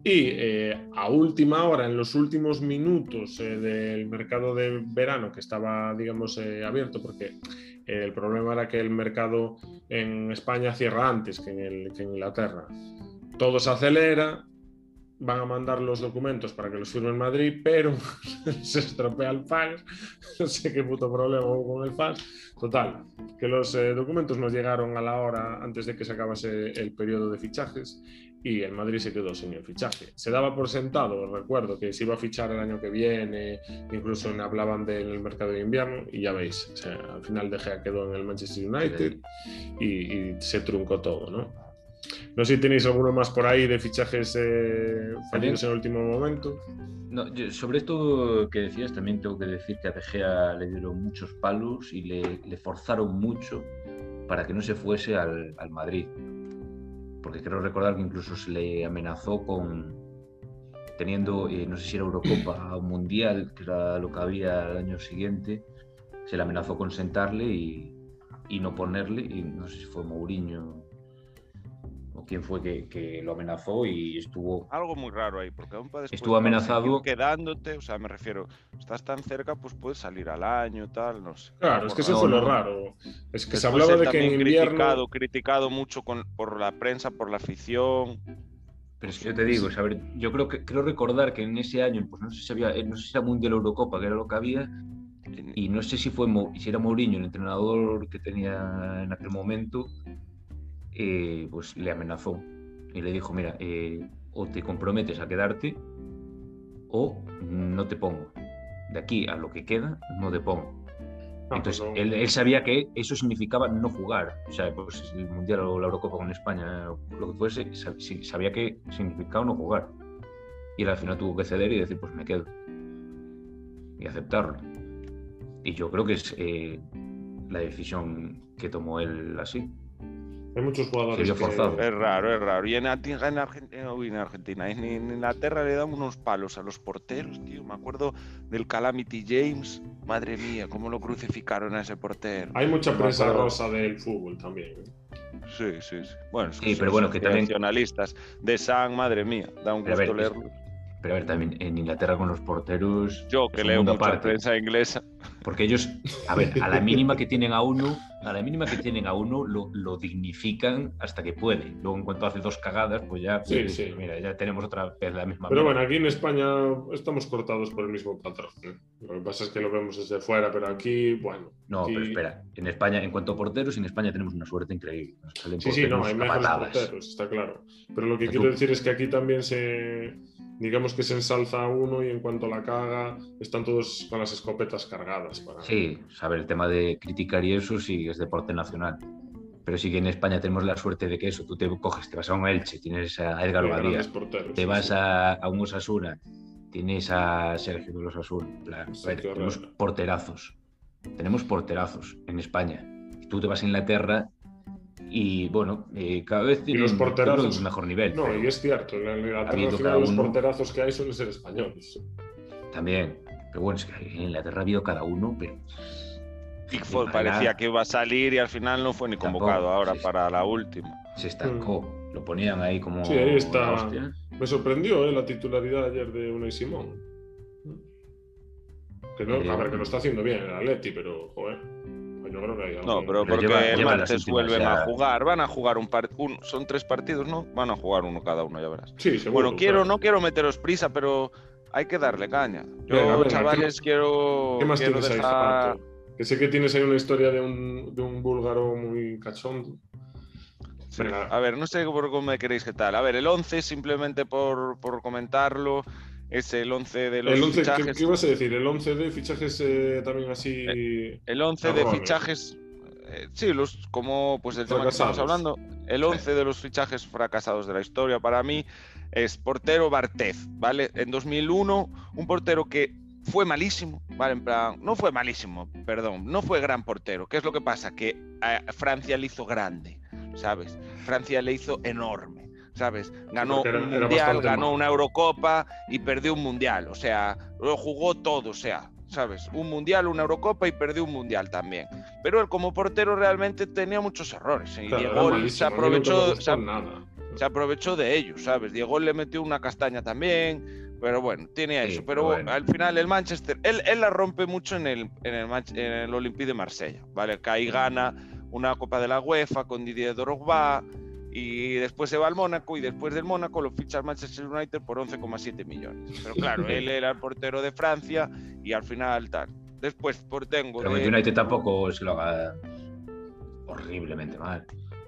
Y eh, a última hora, en los últimos minutos eh, del mercado de verano, que estaba, digamos, eh, abierto, porque el problema era que el mercado en España cierra antes que en, que en Inglaterra. Todo se acelera, van a mandar los documentos para que los firme en Madrid, pero [LAUGHS] se estropea el fax. No sé qué puto problema hubo con el fax. Total, que los eh, documentos nos llegaron a la hora antes de que se acabase el periodo de fichajes y el Madrid se quedó sin el fichaje. Se daba por sentado, recuerdo, que se iba a fichar el año que viene, incluso hablaban del mercado de invierno y ya veis, o sea, al final De Gea quedó en el Manchester United y, y se truncó todo, ¿no? No sé si tenéis alguno más por ahí de fichajes eh, fallidos en el último momento. No, yo, sobre esto que decías, también tengo que decir que a De Gea le dieron muchos palos y le, le forzaron mucho para que no se fuese al, al, Madrid. Porque creo recordar que incluso se le amenazó con teniendo, eh, no sé si era Eurocopa [CLEARS THROAT] o Mundial, que era lo que había el año siguiente, se le amenazó con sentarle y, y no ponerle, y no sé si fue Mourinho quién fue que, que, lo amenazó y estuvo... Algo muy raro ahí, porque aún puedes... Estuvo amenazado... Quedándote, o sea, me refiero, estás tan cerca, pues puedes salir al año, tal, no sé. Claro, es que eso fue lo raro. Es que Después se hablaba de que en invierno... Criticado, criticado mucho con, por la prensa, por la afición... Pero es que yo te digo, a ver, yo creo que creo recordar que en ese año, pues no sé si había, no sé si era Mundial Eurocopa, que era lo que había, y no sé si fue si era Mourinho el entrenador que tenía en aquel momento, eh, pues le amenazó y le dijo, mira, eh, o te comprometes a quedarte o no te pongo. De aquí a lo que queda, no te pongo. No, Entonces, no. él, él, sabía que eso significaba no jugar. O sea, pues el Mundial o la Eurocopa con España, lo que fuese, sabía que significaba no jugar. Y él al final tuvo que ceder y decir, pues me quedo. Y aceptarlo. Y yo creo que es eh, la decisión que tomó él así. Hay muchos jugadores. Que... Es raro, es raro. Y en, en, Argentina, en Argentina, en, en, Inglaterra le dan unos palos a los porteros, tío. Me acuerdo del Calamity James. Madre mía, cómo lo crucificaron a ese portero. Hay mucha prensa no, rosa del fútbol también. ¿eh? Sí, sí, sí. Bueno, sí, pero bueno, que también. Nacionalistas de San, madre mía, da un gusto leerlo. Pero a ver, también en Inglaterra con los porteros. Yo que leo mucha parte. prensa inglesa. Porque ellos, a ver, a la mínima que tienen a uno, a la mínima que tienen a uno, lo, lo dignifican hasta que puede. Luego, en cuanto hace dos cagadas, pues ya, sí, pues, sí. mira, ya tenemos otra vez la misma. Pero bueno, aquí en España estamos cortados por el mismo patrón. ¿eh? Lo que pasa es que lo vemos desde fuera, pero aquí, bueno. No, aquí... pero espera, en España, en cuanto a porteros, en España tenemos una suerte increíble. sí, sí, no, hay mejores porteros, está claro. Pero lo que quiero tú... decir es que aquí también se digamos que se ensalza uno y en cuanto la caga están todos con las escopetas cargadas. Para... Sí, saber el tema de criticar y eso sí es deporte nacional. Pero sí que en España tenemos la suerte de que eso, tú te coges, te vas a un Elche, tienes a Edgar Badía, te vas sí. A, a, un Osasuna, tienes a Sergio de los Osasuna. tenemos porterazos, tenemos porterazos en España. Tú te vas a Inglaterra y bueno, eh, cada vez tiene los porterazos, un mejor nivel. No, y es cierto, en la Inglaterra los porterazos que hay suelen ser españoles. También, pero bueno, es que en Inglaterra ha habido cada uno, pero... Pickford parecía que iba a salir y al final no fue ni convocado Tampoco, ahora sí, para la última. Se estancó, mm. lo ponían ahí como... Sí, ahí está. Me sorprendió eh, la titularidad ayer de Unai Simón. Que no, eh, a ver, que lo está haciendo bien el Atleti, pero, joder. Yo creo que hay no, pero, porque lleva, el martes vuelven a jugar. Van a jugar un par, un, son tres partidos, ¿no? Van a jugar uno cada uno, ya verás. Sí, seguro. Bueno, quiero, no quiero meteros prisa, pero hay que darle caña. Yo, venga, venga, chavales, ¿qué, quiero. ¿Qué más quiero tienes dejar... ahí, Que sé que tienes ahí una historia de un, de un búlgaro muy cachondo. Sí. A ver, no sé por cómo me queréis que tal. A ver, el 11, simplemente por, por comentarlo, es el 11 de los el 11, fichajes. ¿qué, ¿qué, ibas a decir? ¿El 11 de fichajes eh, también así? El, el 11 de fichajes, eh, sí, los, como pues el tema que estamos hablando, el 11 sí. de los fichajes fracasados de la historia para mí es portero Bartez, ¿vale? En 2001, un portero que fue malísimo, ¿vale? En plan, no fue malísimo, perdón, no fue gran portero. ¿Qué es lo que pasa? Que a Francia le hizo grande, ¿sabes? Francia le hizo enorme. ¿Sabes? Ganó era, un mundial, ganó una Eurocopa y perdió un mundial, o sea, lo jugó todo, o sea, ¿sabes? Un mundial, una Eurocopa y perdió un mundial también. Pero él como portero realmente tenía muchos errores. Y Claro, era Diego malísimo, se aprovechó, se, nada. se aprovechó de ellos, ¿sabes? Diego le metió una castaña también, pero bueno, tiene Sí, eso. Pero bueno. al final el Manchester, él, él la rompe mucho en el, en el, en el Olympique de Marsella, ¿vale? Que ahí gana una Copa de la UEFA con Didier Drogba y después se va al Mónaco y después del Mónaco lo ficha al Manchester United por 11,7 millones. Pero claro, él era el portero de Francia y al final tal. Después por tengo Pero de- el United tampoco es que lo haga horriblemente mal.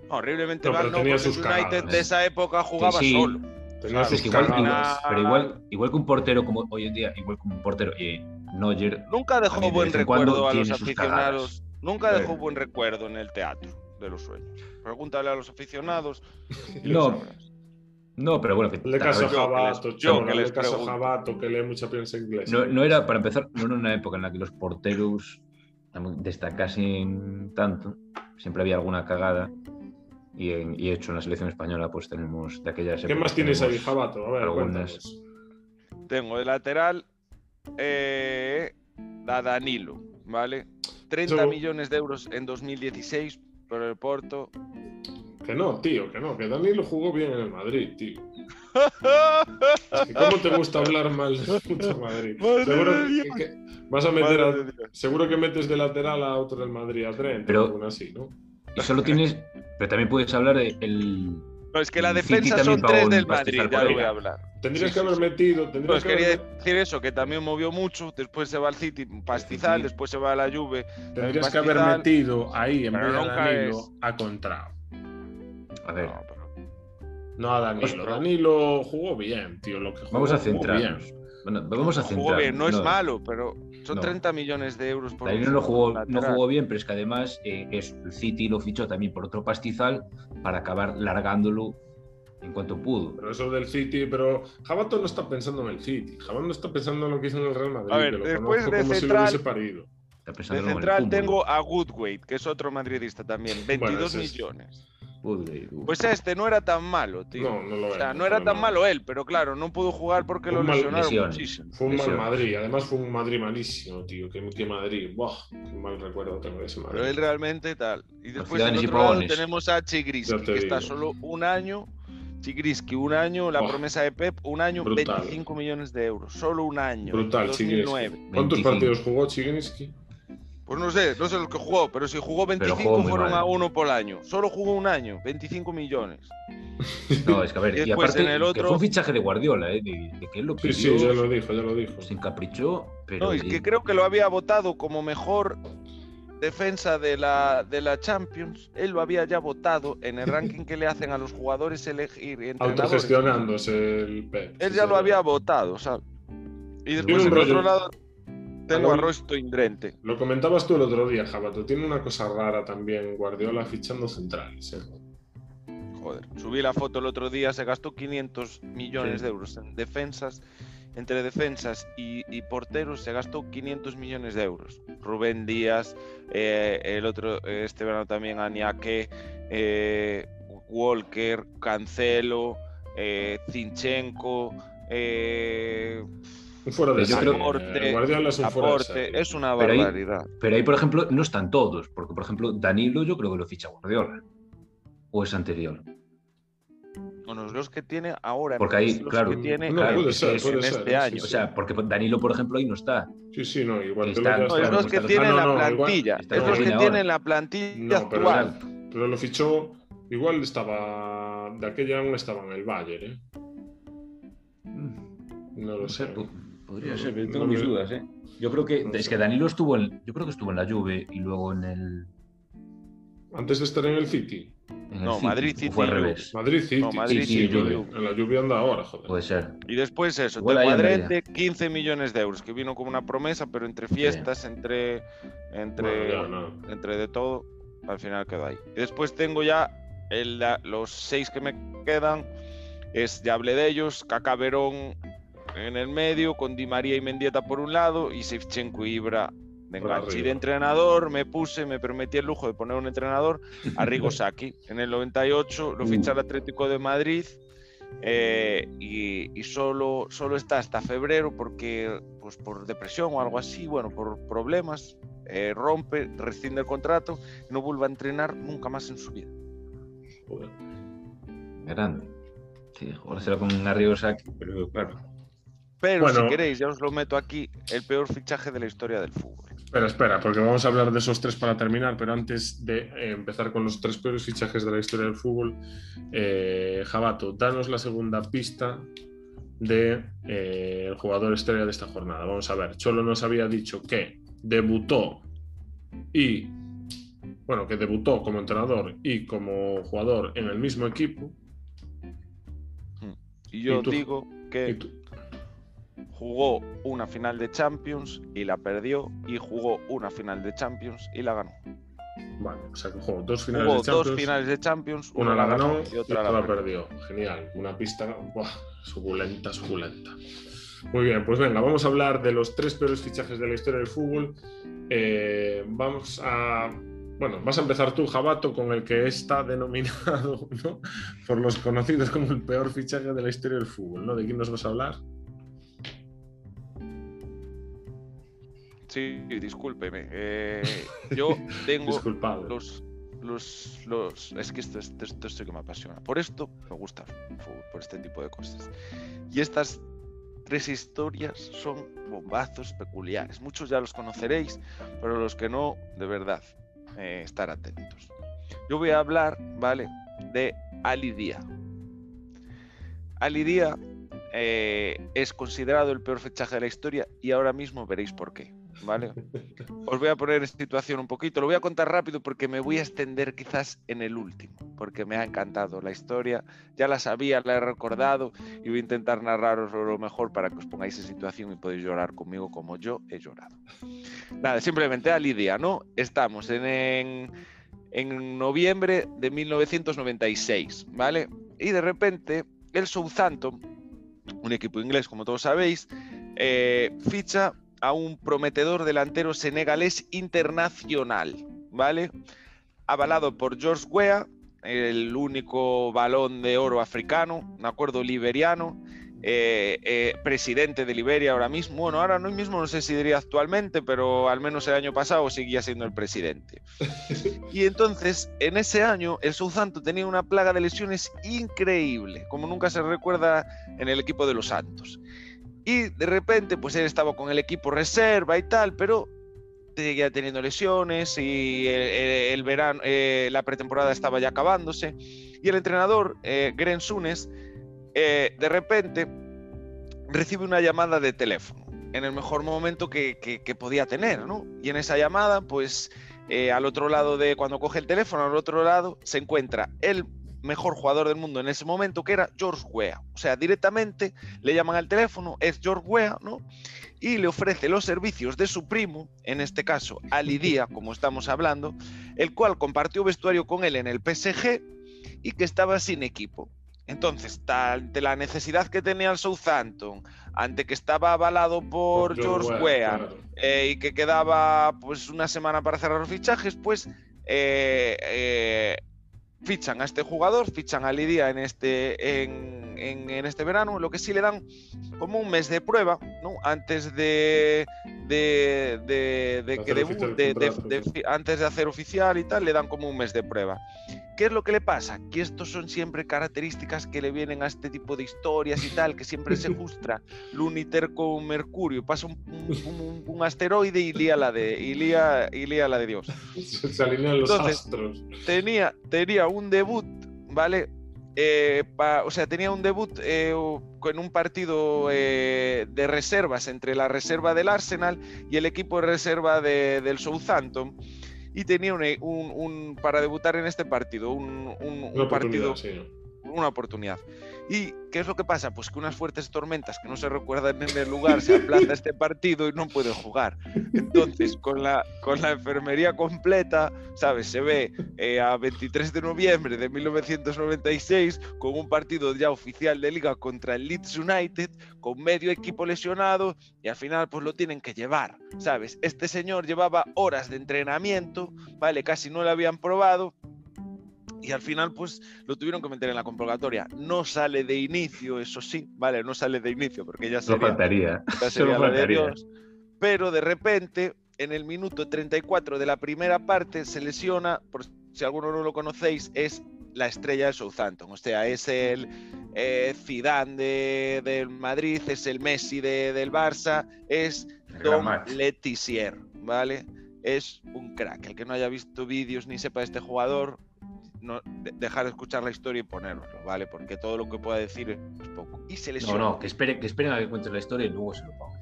horriblemente No, mal, no, tenía porque sus el United cagadas. de esa época jugaba sí. solo. Tenía Claro, sus Es que igual, cagadas. igual- pero igual, igual que un portero como hoy en día, igual como un portero, eh, Neuer, Nunca dejó buen recuerdo a los aficionados. Nunca dejó buen recuerdo en el teatro de los sueños. Pregúntale a los aficionados. No, no, pero bueno, que Le caso Jabato, yo que les caso. Jabato, que lee mucha prensa inglesa. no, no era, para empezar, no era una época en la que los porteros destacasen tanto. Siempre había alguna cagada. Y, en- y hecho en la selección española, pues tenemos de aquellas ¿Qué más tienes ahí, Jabato? A ver, algunas. cuéntanos. Tengo de lateral eh, a Danilo, ¿vale? 30 Eso- millones de euros en 2016 por el Porto. Que no, tío, que no, que Danilo jugó bien en el Madrid, tío. [LAUGHS] ¿Cómo te gusta hablar mal del puto Madrid? Madre Seguro de que, Dios. que vas a meter a- de seguro que metes de lateral a otro del Madrid, a Trent, Pero- o así, ¿no? Y solo tienes, pero también puedes hablar de el. No, es que la defensa son tres del Madrid, ya lo voy a hablar. Tendrías Sí, que haber sí. metido, Pues que quería haber, decir eso, que también movió mucho. Después se va al City, pastizal. Sí. Después se va a la Juve. tendrías que haber metido ahí en vez de Danilo es- a Contrao. A ver, No, pero- No a Danilo. Ostras. Danilo jugó bien, tío. Lo que jugó, vamos a jugó centrarnos. bien. Bueno, vamos a jugó centrarnos. bien, no, es malo, pero son No. 30 millones de euros por Danilo no jugó, no jugó bien, pero es que además eh, eso, el City lo fichó también por otro pastizal para acabar largándolo en cuanto pudo. Pero eso del City, pero Jabato no está pensando en el City. Jabato no está pensando en lo que hizo en el Real Madrid. A ver, lo después conozco de si central- hubiese parido. Está De pensando en el central tengo a Goodweight, que es otro madridista también, 22 ese es- millones. Uf. Pues este no era tan malo, tío. No, no lo o sea, no era pero tan malo él, pero claro, no pudo jugar porque Fue lo mal- lesionaron lesiones. muchísimo. Fue un mal. Madrid. Además fue un Madrid malísimo, tío. Qué, qué Madrid. Buah, qué mal recuerdo tengo de ese Madrid. Pero él realmente tal. Y después y otro lado tenemos a Chigriski, te que está solo un año. Chigriski, un año, la Buah. promesa de Pep, un año, Brutal. 25 millones de euros. Solo un año. Brutal, 2009. Chigrinsky. ¿Cuántos 25. partidos jugó Chigrinsky? Pues no sé, no sé lo que jugó, pero si jugó 25 jugó muy fueron mal. a uno por año. Solo jugó un año, 25 millones. [LAUGHS] No, es que a ver, Y aparte en el que otro- fue un fichaje de Guardiola, ¿eh? de, de que él lo Sí, pidió, sí, ya lo dijo, ya lo dijo. se encaprichó, pero No, y que creo que lo había votado como mejor defensa de la, de la Champions. Él lo había ya votado en el ranking que le hacen a los jugadores elegir entrenadores. Autogestionándose el Pep. Él sí, ya lo había votado, ¿sabes? Y después el otro lado tengo a Algo- Roysto Indrente. Lo comentabas tú el otro día, Jabato. Tiene una cosa rara también Guardiola fichando centrales. ¿eh? Joder, subí la foto el otro día, se gastó 500 millones Sí. de euros en defensas. Entre defensas y, y porteros se gastó 500 millones de euros. Rubén Díaz, eh, el otro, eh, este verano también Aniake, eh, Walker, Cancelo, Zinchenko, eh, Un fuera de serie. Aporte, Guardiola es un fuera de aporte, serie. es una Pero ahí- barbaridad. Pero ahí, por ejemplo, no están todos, porque, por ejemplo, Danilo yo creo que lo ficha Guardiola. O es anterior. Bueno, los que tiene ahora, Porque ahí, es los claro, que tiene No, claro, puede es ser, que es puede en ser. este sí, año. sí. O sea, porque Danilo, por ejemplo, ahí no está. Sí, sí, no, igual Está- ya no, está. No, es los que tienen la plantilla. es los que tienen la plantilla pero, actual. pero lo fichó. Igual estaba. De aquella aún estaba en el Bayern, ¿eh? No lo sé. Po- Podría ser, pero tengo mis dudas, ¿eh? Yo creo que no es sé. que Danilo estuvo en, yo creo que estuvo en la Juve y luego en el, Antes de estar en el City. en el No, City, Madrid City fue al y Juve. revés. Madrid City. No, Madrid City, sí, Juve. Juve. En la lluvia anda ahora, joder. Puede ser. Y después eso, Igual andaría. Drente 15 millones de euros, que vino como una promesa, pero entre fiestas, entre, entre, Bueno, ya, no. entre de todo, al final quedó ahí. Y después tengo ya el- los seis que me quedan, es, ya hablé de ellos, Kaká Verón en el medio, con Di María y Mendieta por un lado, y Shevchenko y Ibra de enganche. Y de entrenador me puse, me permití el lujo de poner un entrenador, a Rigo [LAUGHS] Sacchi. En el 98 lo Uh. ficha el Atlético de Madrid eh, y, solo, solo está hasta febrero porque pues por depresión o algo así, bueno, por problemas, eh, rompe, rescinde el contrato y no vuelve a entrenar nunca más en su vida. Grande. Sí, ahora será con un arriba pero claro. Pero si queréis, ya os lo meto aquí, el peor fichaje de la historia del fútbol. Espera, espera, porque vamos a hablar de esos tres para terminar, pero antes de eh, empezar con los tres peores fichajes de la historia del fútbol, eh, Jabato, danos la segunda pista del de, eh, jugador estrella de esta jornada. Vamos a ver, Cholo nos había dicho que debutó y, bueno, que debutó como entrenador y como jugador en el mismo equipo. Y yo digo que jugó una final de Champions y la perdió y jugó una final de Champions y la ganó. Vale, o sea que jugó dos finales de Champions. dos finales de Champions, una, la ganó y otra la, perdió. Genial, una pista suculenta, suculenta. Muy bien, pues venga, vamos a hablar de los tres peores fichajes de la historia del fútbol. Eh, vamos a. Bueno, vas a empezar tú, Jabato, con el que está denominado [LAUGHS] por los conocidos como el peor fichaje de la historia del fútbol, ¿no? ¿De quién nos vas a hablar? Sí, discúlpeme. Eh, [LAUGHS] yo tengo los, los, los, Es que esto, esto, esto es lo que me apasiona. Por esto me gusta por este tipo de cosas. Y estas tres historias son bombazos peculiares. Muchos ya los conoceréis, pero los que no, de verdad, eh, estar atentos. Yo voy a hablar, ¿vale? De Ali Dia. Ali Dia eh, es considerado el peor fichaje de la historia y ahora mismo veréis por qué. ¿Vale? [LAUGHS] Os voy a poner en situación un poquito, lo voy a contar rápido porque me voy a extender quizás en el último, porque me ha encantado la historia, ya la sabía, la he recordado y voy a intentar narraros lo mejor para que os pongáis en situación y podáis llorar conmigo como yo he llorado. Nada, simplemente a Lidia, ¿no? Estamos en, en, noviembre de 1996, ¿vale? Y de repente el Southampton, un equipo inglés como todos sabéis, eh, ficha a un prometedor delantero senegalés internacional, ¿vale? Avalado por George Weah, el único balón de oro africano, un acuerdo liberiano, eh, eh, presidente de Liberia ahora mismo. Bueno, ahora no mismo no sé si diría actualmente, pero al menos el año pasado seguía siendo el presidente. [LAUGHS] Y entonces, en ese año, el Southampton tenía una plaga de lesiones increíble, como nunca se recuerda en el equipo de los Santos. Y de repente, pues él estaba con el equipo reserva y tal, pero seguía teniendo lesiones y el, verano, eh, la pretemporada estaba ya acabándose. Y el entrenador, eh, Gren Sunes, eh, de repente recibe una llamada de teléfono en el mejor momento que, que podía tener, ¿no? Y en esa llamada, pues al otro lado de cuando coge el teléfono, al otro lado se encuentra el mejor jugador del mundo en ese momento, que era George Weah. O sea, directamente le llaman al teléfono, es George Weah, ¿no? Y le ofrece los servicios de su primo, en este caso Ali como estamos hablando, el cual compartió vestuario con él en el PSG y que estaba sin equipo. Entonces, ante la necesidad que tenía el Southampton, ante que estaba avalado por, George Weah eh, y que quedaba pues una semana para cerrar los fichajes, pues eh, eh, fichan a este jugador, fichan a Lidia en este, en, en, este verano, lo que sí le dan como un mes de prueba, ¿no? Antes de, de, de, que de, antes de hacer oficial y tal, le dan como un mes de prueba. ¿Qué es lo que le pasa? Que estos son siempre características que le vienen a este tipo de historias y tal, que siempre se [LAUGHS] justra Luniter con Mercurio, pasa un, un, asteroide y lía la de, y lía, y lía la de Dios. [LAUGHS] Se alinean los astros. Tenía, tenía un debut, ¿vale? Eh, o sea, tenía un debut eh, con un partido eh, de reservas entre la reserva del Arsenal y el equipo de reserva del Southampton y tenía un, para debutar en este partido, un, partido, una oportunidad. ¿Y qué es lo que pasa? Pues que unas fuertes tormentas que no se recuerdan en el lugar se aplaza [LAUGHS] este partido y no puede jugar. Entonces, con la, con la enfermería completa, ¿sabes? Se ve eh, a 23 de noviembre de 1996 con un partido ya oficial de liga contra el Leeds United, con medio equipo lesionado y al final pues lo tienen que llevar, ¿sabes? Este señor llevaba horas de entrenamiento, ¿vale? Casi no lo habían probado y al final pues lo tuvieron que meter en la convocatoria. No sale de inicio, eso sí, vale, no sale de inicio porque ya sería, faltaría. ya [LAUGHS] sería la de Dios. Pero de repente, en el minuto 34 de la primera parte, se lesiona, por si alguno no lo conocéis, es la estrella de Southampton. O sea, es el eh, Zidane de, del Madrid, es el Messi de, del Barça, es Don Letizier, ¿vale? Es un crack. El que no haya visto vídeos ni sepa de este jugador, no, dejar de escuchar la historia y ponerlo, ¿vale? Porque todo lo que pueda decir es poco. Y se lesiona. No, no, que esperen, que esperen a que cuente la historia y luego se lo pongo.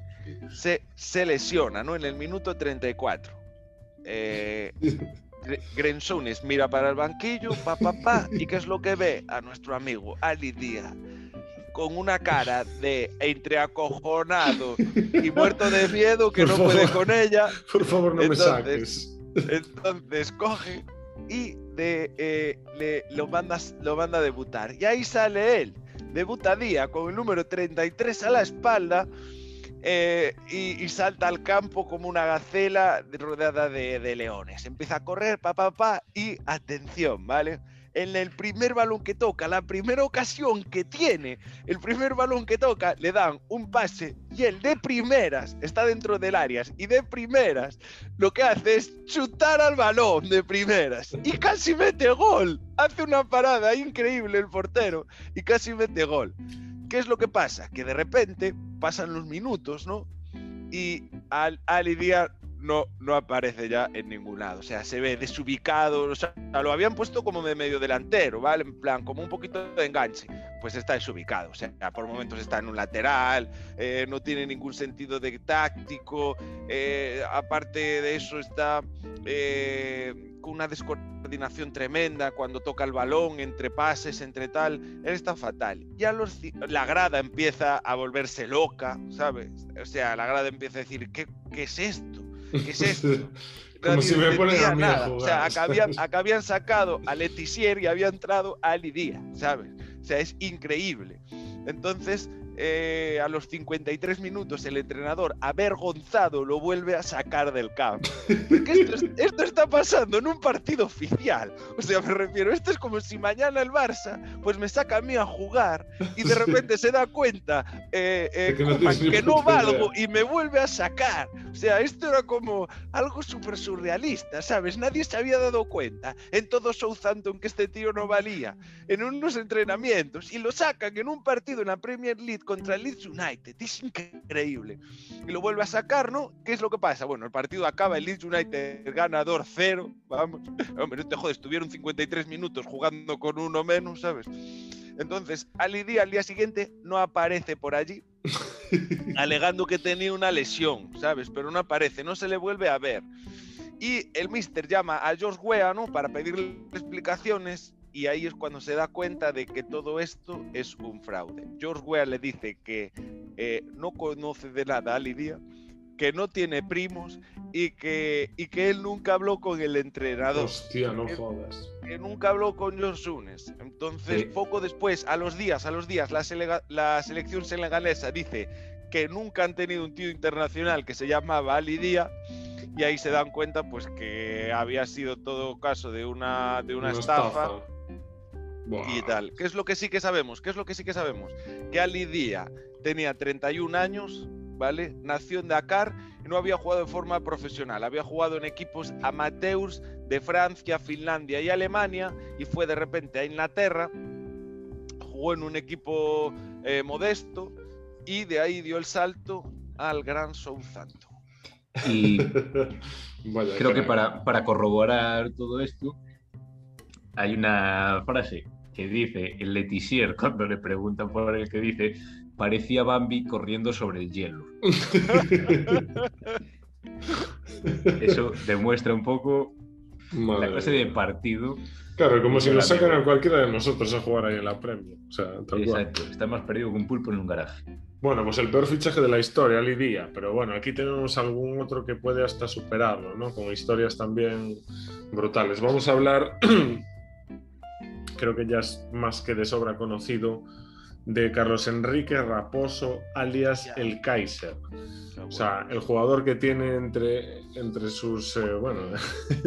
Se, se lesiona, ¿no? En el minuto 34. Eh, [LAUGHS] Grensones mira para el banquillo, pa, pa, pa, y ¿qué es lo que ve? A nuestro amigo Ali Díaz con una cara de entre acojonado y muerto de miedo que no puede con ella. Por favor, no me saques. Entonces coge y de, eh, le, lo, manda, lo manda a debutar. Y ahí sale él. Debuta día con el número 33 a la espalda eh, y, salta al campo como una gacela rodeada de, leones. Empieza a correr, pa, pa, pa, y atención, ¿vale? En el primer balón que toca, la primera ocasión que tiene, el primer balón que toca, le dan un pase y el de primeras está dentro del área y de primeras lo que hace es chutar al balón de primeras y casi mete gol. Hace una parada increíble el portero y casi mete gol. ¿Qué es lo que pasa? Que de repente pasan los minutos, ¿no? Y al, Díaz no, no aparece ya en ningún lado. O sea, se ve desubicado. O sea, lo habían puesto como de medio delantero, ¿vale? En plan, como un poquito de enganche. Pues está desubicado. O sea, por momentos está en un lateral, eh, no tiene ningún sentido de táctico. Eh, aparte de eso, está eh, con una descoordinación tremenda cuando toca el balón, entre pases, entre tal. Él está fatal. Ya los, la grada empieza a volverse loca, ¿sabes? O sea, la grada empieza a decir, ¿qué, qué es esto? ¿Qué es esto? Como si me ponen a mí a O sea, acá habían, acá habían sacado a Letizier y había entrado a Lidia, ¿sabes? O sea, es increíble. Entonces, eh, a los 53 minutos el entrenador, avergonzado, lo vuelve a sacar del campo. [LAUGHS] esto, está pasando en un partido oficial. O sea, me refiero, esto es como si mañana el Barça pues me saca a mí a jugar y de [LAUGHS] repente se da cuenta eh, eh, que, no, valgo y me vuelve a sacar. O sea, esto era como algo súper surrealista, ¿sabes? Nadie se había dado cuenta en todo Southampton que este tío no valía en unos entrenamientos y lo sacan en un partido en la Premier League contra el Leeds United. Es increíble. Y lo vuelve a sacar, ¿no? ¿Qué es lo que pasa? Bueno, el partido acaba, el Leeds United ganador cero. Vamos. [LAUGHS] Hombre, no te jodes, estuvieron 53 minutos jugando con uno menos, ¿sabes? Entonces, Ali Díaz al día siguiente no aparece por allí, [LAUGHS] alegando que tenía una lesión, ¿sabes? Pero no aparece, no se le vuelve a ver. Y el mister llama a George Weah, ¿no? Para pedirle explicaciones y ahí es cuando se da cuenta de que todo esto es un fraude. George Weah le dice que eh, no conoce de nada a Lidia, que no tiene primos y que, y que él nunca habló con el entrenador. Hostia, no jodas. Que nunca habló con George Sunes. Entonces, poco después, a los días, a los días, la, la selección senegalesa dice que nunca han tenido un tío internacional que se llamaba Ali Díaz y ahí se dan cuenta pues que había sido todo caso de una, de una, estafa y tal. ¿Qué es lo que sí que sabemos? ¿Qué es lo que sí que sabemos? Que Ali Díaz tenía 31 años, ¿vale? Nació en Dakar y no había jugado de forma profesional. Había jugado en equipos amateurs de Francia, Finlandia y Alemania y fue de repente a Inglaterra, jugó en un equipo eh, modesto y de ahí dio el salto al Gran Southampton. Y [LAUGHS] creo que para, para corroborar todo esto, hay una frase que dice el Letizier [LAUGHS] cuando le preguntan por el que dice parecía Bambi corriendo sobre el hielo. [LAUGHS] Eso demuestra un poco la clase de partido. Claro, como si nos sacan a cualquiera de nosotros a jugar ahí en la Premier. Exacto, está más perdido que un pulpo en un garaje. Bueno, pues el peor fichaje de la historia, Lidia. Pero bueno, aquí tenemos algún otro que puede hasta superarlo, ¿no? Con historias también brutales. Vamos a hablar [CLEARS THROAT] creo que ya es más que de sobra conocido, de Carlos Enrique Raposo, alias el Kaiser. O sea, el jugador que tiene entre, entre sus, eh, bueno,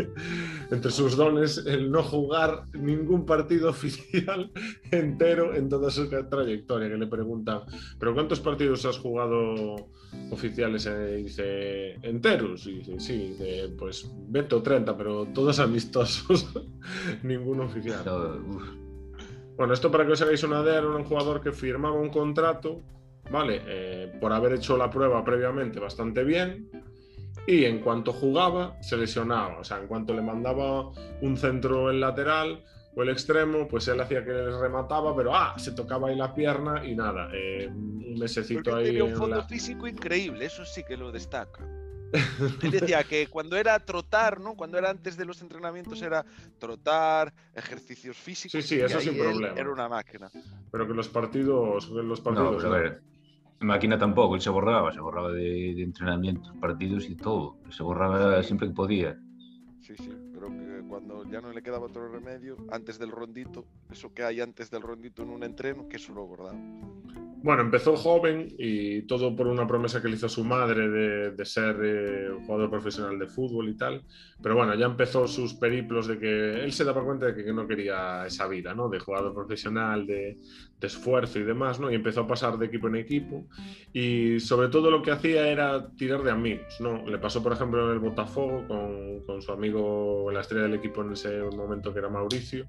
[LAUGHS] entre sus dones el no jugar ningún partido [LAUGHS] oficial entero en toda su trayectoria. Que le preguntan, ¿pero cuántos partidos has jugado oficiales? Eh, dice, enteros. Y dice, sí, pues 20 o 30, pero todos amistosos, [LAUGHS] ninguno oficial. Bueno, esto para que os hagáis una idea, era un jugador que firmaba un contrato, ¿vale? Eh, por haber hecho la prueba previamente bastante bien y en cuanto jugaba se lesionaba, o sea, en cuanto le mandaba un centro el lateral o el extremo, pues él hacía que les remataba, pero ah, se tocaba ahí la pierna y nada, eh, un mesecito ahí. Tenía un fondo físico increíble, eso sí que lo destaca. [LAUGHS] Él decía que cuando era trotar, ¿no? Cuando era antes de los entrenamientos era trotar, ejercicios físicos. Sí, sí, eso sin problema. Era una máquina. Pero que los partidos, los partidos. a ver, máquina tampoco, él se borraba, se borraba de, de entrenamientos, partidos y todo. Se borraba siempre que podía. Sí, sí, cuando ya no le quedaba otro remedio, antes del rondito, eso que hay antes del rondito en un entreno, que eso lo guardaba. Bueno, empezó joven y todo por una promesa que le hizo su madre de, ser eh, jugador profesional de fútbol y tal. Pero bueno, ya empezó sus periplos de que él se daba cuenta de que no quería esa vida, ¿no? De jugador profesional, de, esfuerzo y demás, ¿no? Y empezó a pasar de equipo en equipo. Y sobre todo lo que hacía era tirar de amigos, ¿no? Le pasó, por ejemplo, en el Botafogo con, con su amigo, la estrella del equipo en ese momento que era Mauricio.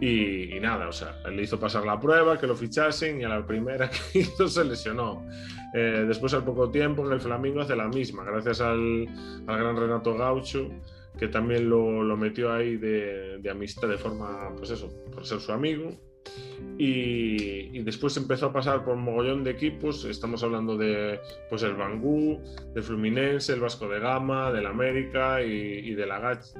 Y, nada, o sea, le hizo pasar la prueba, que lo fichasen y a la primera [LAUGHS] que hizo se lesionó. Eh, después, al poco tiempo, en el Flamingo hace la misma, gracias al, al gran Renato Gaucho, que también lo, lo metió ahí de, de, amistad, de forma, pues eso, por ser su amigo. Y, y, después empezó a pasar por un mogollón de equipos. Estamos hablando de pues el Bangú, de Fluminense, el Vasco de Gama, del América y, y del,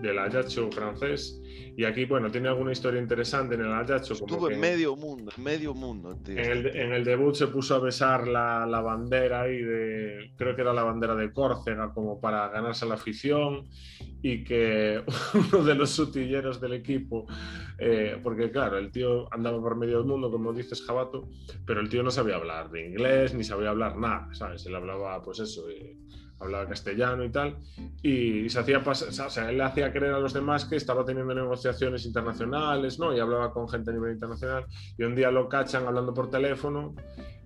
del Ayacho francés. Y aquí, bueno, tiene alguna historia interesante en el Ayacho. Estuvo en medio mundo, en medio mundo. En el, en el, debut se puso a besar la, la, bandera ahí de, creo que era la bandera de Córcega, como para ganarse la afición. Y que [LAUGHS] uno de los sutilleros del equipo, eh, porque claro, el tío andaba por medio del mundo, como dices, Jabato, pero el tío no sabía hablar de inglés ni sabía hablar nada, ¿sabes? Él hablaba, pues eso. Eh, hablaba castellano y tal, y se hacía o sea, él hacía creer a los demás que estaba teniendo negociaciones internacionales, ¿no? Y hablaba con gente a nivel internacional, y un día lo cachan hablando por teléfono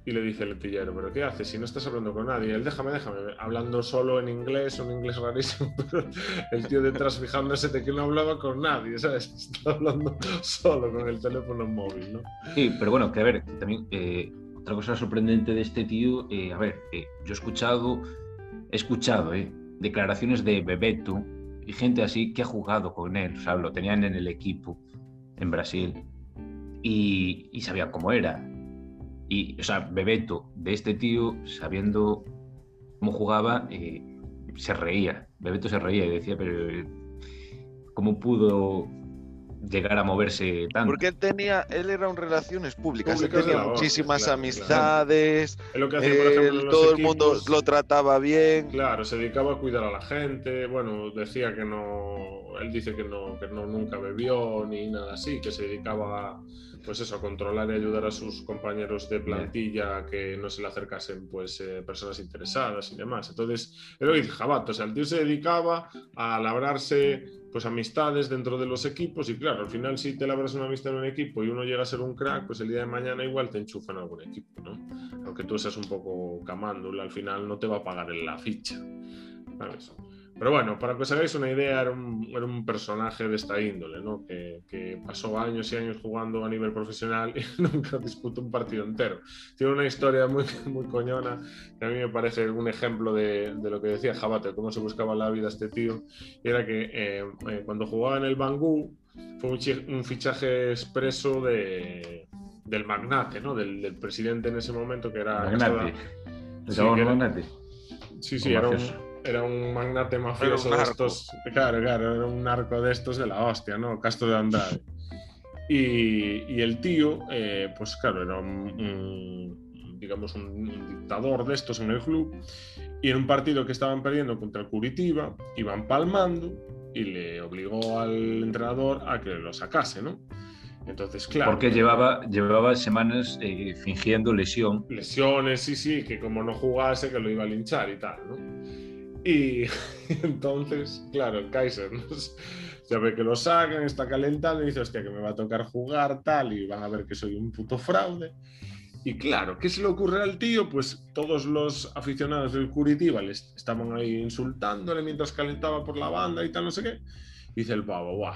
y le dice el letillero, ¿pero qué haces si no estás hablando con nadie? él, déjame, déjame, hablando solo en inglés, un inglés rarísimo, [LAUGHS] pero el tío detrás fijándose de que no hablaba con nadie, ¿sabes? [LAUGHS] Está hablando solo con el teléfono móvil, ¿no? Sí, pero bueno, que a ver, también eh, otra cosa sorprendente de este tío, eh, a ver, eh, yo he escuchado he escuchado ¿eh? declaraciones de Bebeto y gente así que ha jugado con él, o sea, lo tenían en el equipo en Brasil y, sabían cómo era. Y, o sea, Bebeto, de este tío, sabiendo cómo jugaba, eh, se reía. Bebeto se reía y decía, pero eh, ¿cómo pudo llegar a moverse tanto. Porque él tenía, él era en relaciones públicas, él tenía muchísimas amistades, todo el mundo lo trataba bien. Claro, se dedicaba a cuidar a la gente, bueno, decía que no, él dice que no, que no nunca bebió ni nada así, que se dedicaba a pues eso, a controlar y ayudar a sus compañeros de plantilla que no se le acercasen pues eh, personas interesadas y demás. Entonces, era lo que dice Jabato, o sea, el tío se dedicaba a labrarse pues amistades dentro de los equipos y claro, al final si te labras una amistad en un equipo y uno llega a ser un crack, pues el día de mañana igual te enchufan en algún equipo, ¿no? Aunque tú seas un poco camándula, al final no te va a pagar en la ficha. Pero bueno, para que os hagáis una idea, era un, era un personaje de esta índole, ¿no? Que, que, pasó años y años jugando a nivel profesional y [LAUGHS] nunca disputó un partido entero. Tiene una historia muy, muy coñona que a mí me parece un ejemplo de, de lo que decía Jabate, cómo se buscaba la vida este tío. Y era que eh, eh, cuando jugaba en el Bangú fue un, un fichaje expreso de, del magnate, ¿no? Del, del, presidente en ese momento que era... Magnate. Sí, que era, sí, sí, era un era un magnate mafioso de estos. Claro, claro, era un narco de estos de la hostia, ¿no? Castro de Andrade. [LAUGHS] Y, y el tío, eh, pues claro, era un, un digamos, un, un, dictador de estos en el club. Y en un partido que estaban perdiendo contra el Curitiba, iban palmando y le obligó al entrenador a que lo sacase, ¿no? Entonces, claro. Porque llevaba, llevaba semanas eh, fingiendo lesión. Lesiones, sí, sí, que como no jugase, que lo iba a linchar y tal, ¿no? Y [LAUGHS] entonces, claro, el Kaiser [LAUGHS] ya ve que lo sacan, está calentando y dice, hostia, que me va a tocar jugar tal y van a ver que soy un puto fraude. Y claro, ¿qué se le ocurre al tío? Pues todos los aficionados del Curitiba le estaban ahí insultándole mientras calentaba por la banda y tal, no sé qué. dice el pavo, guau,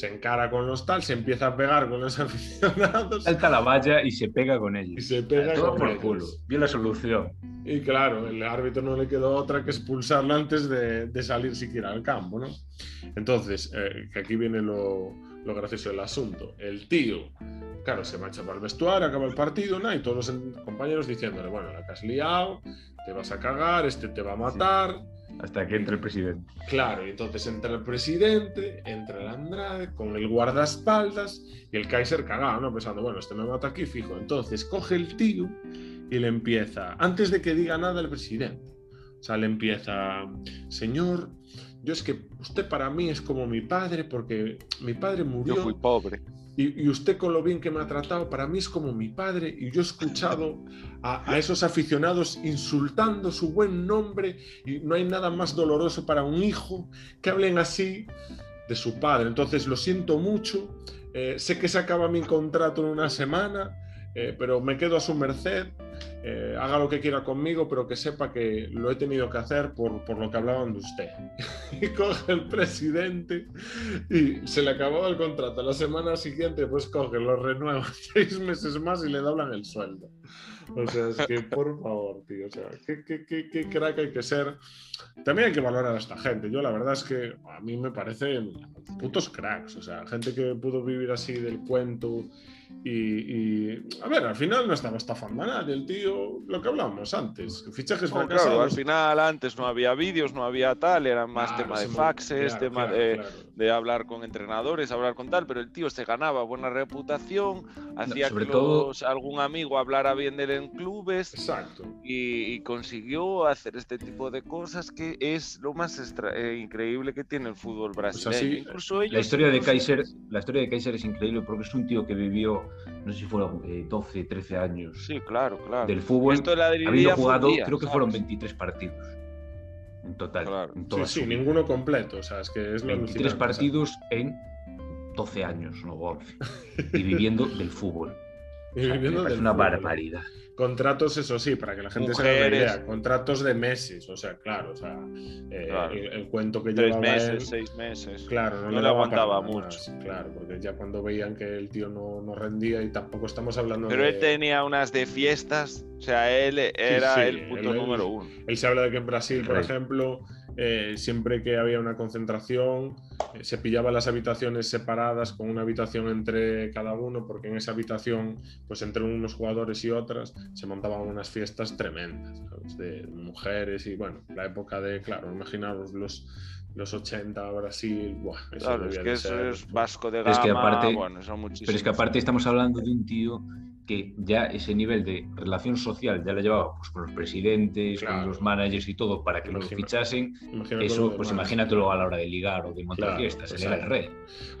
se encara con los tal, se empieza a pegar con los [LAUGHS] aficionados. Salta la valla y se pega con ellos. Y se pega Todo con por ellos. culo. Vio la solución. Y claro, el árbitro no le quedó otra que expulsarlo antes de, de salir siquiera al campo, ¿no? Entonces, eh, que aquí viene lo, lo gracioso del asunto. El tío, claro, se marcha para el vestuario, acaba el partido, ¿no? Y todos los compañeros diciéndole, bueno, la que has liado, te vas a cagar, este te va a matar. Hasta que entre el presidente. Claro, y entonces entra el presidente, entra el Andrade con el guardaespaldas y el Kaiser cagado, ¿no? Pensando, bueno, este me mata aquí fijo. Entonces coge el tío y le empieza, antes de que diga nada el presidente, o sea, le empieza, señor, yo es que usted para mí es como mi padre porque mi padre murió. Yo fui pobre. Y, usted con lo bien que me ha tratado, para mí es como mi padre. Y yo he escuchado a, a esos aficionados insultando su buen nombre. Y no hay nada más doloroso para un hijo que hablen así de su padre. Entonces lo siento mucho. eh, sé que se acaba mi contrato en una semana, eh, pero me quedo a su merced. Eh, haga lo que quiera conmigo, pero que sepa que lo he tenido que hacer por, por lo que hablaban de usted. [LAUGHS] Y coge el presidente y se le acababa el contrato. La semana siguiente, pues coge, lo renueva [LAUGHS] seis meses más y le doblan el sueldo. O sea, es que por favor, tío, o sea, qué, qué, qué, qué crack hay que ser. También hay que valorar a esta gente. Yo la verdad es que a mí me parecen putos cracks, o sea, gente que pudo vivir así del cuento y, y, a ver, al final no estaba estafando a nadie, el tío, lo que hablábamos antes, fichajes No, fracasados. claro, al final antes no había vídeos, no había tal, era más Claro, tema de faxes, claro, tema de. De hablar con entrenadores, hablar con tal, pero el tío se ganaba buena reputación, hacía sobre que todo- los- algún amigo hablara bien de él en clubes Exacto. y, y consiguió hacer este tipo de cosas que es lo más extra- eh, increíble que tiene el fútbol brasileño. así, Incluso ellos, La historia de Kaiser, la historia de Kaiser es increíble porque es un tío que vivió, no sé si fueron eh, 12, 13 años Sí, claro, claro. del fútbol, Esto de la habiendo jugado, día, creo que ¿sabes? fueron 23 partidos en total. Claro. En Sí, toda sí, su vida. ninguno completo, o sea, es que es lo 23 alucinante, partidos en 12 años, no 11. Y viviendo del fútbol. Viviendo del una fútbol. barbaridad. Contratos, eso sí, para que la gente se haga una Mujeres. idea. Contratos de meses, o sea, claro, o sea, eh, Claro. El, el cuento que Tres llevaba meses, él, seis meses. Claro, no, No le aguantaba mucho. más, claro, porque ya cuando veían que el tío no, no rendía y tampoco estamos hablando Pero de... él tenía unas de fiestas, o sea, él era sí, el puto él- número uno. Él se habla de que en Brasil, por ejemplo, eh, siempre que había una concentración, eh, se pillaba las habitaciones separadas con una habitación entre cada uno, porque en esa habitación, pues entre unos jugadores y otras, se montaban unas fiestas tremendas, ¿sabes? de mujeres y bueno, la época de, claro, imaginaros los, los 80 Brasil, buah, eso Claro, debía es de que eso ser- es Vasco de Gama, es que aparte- bueno, son muchísimos. Pero es que aparte estamos hablando de un tío que ya ese nivel de relación social ya lo llevaba pues, con los presidentes, Claro. con los managers y todo para que lo fichasen. Eso, pues imagínatelo a la hora de ligar o de montar Claro, fiestas. Él era el rey.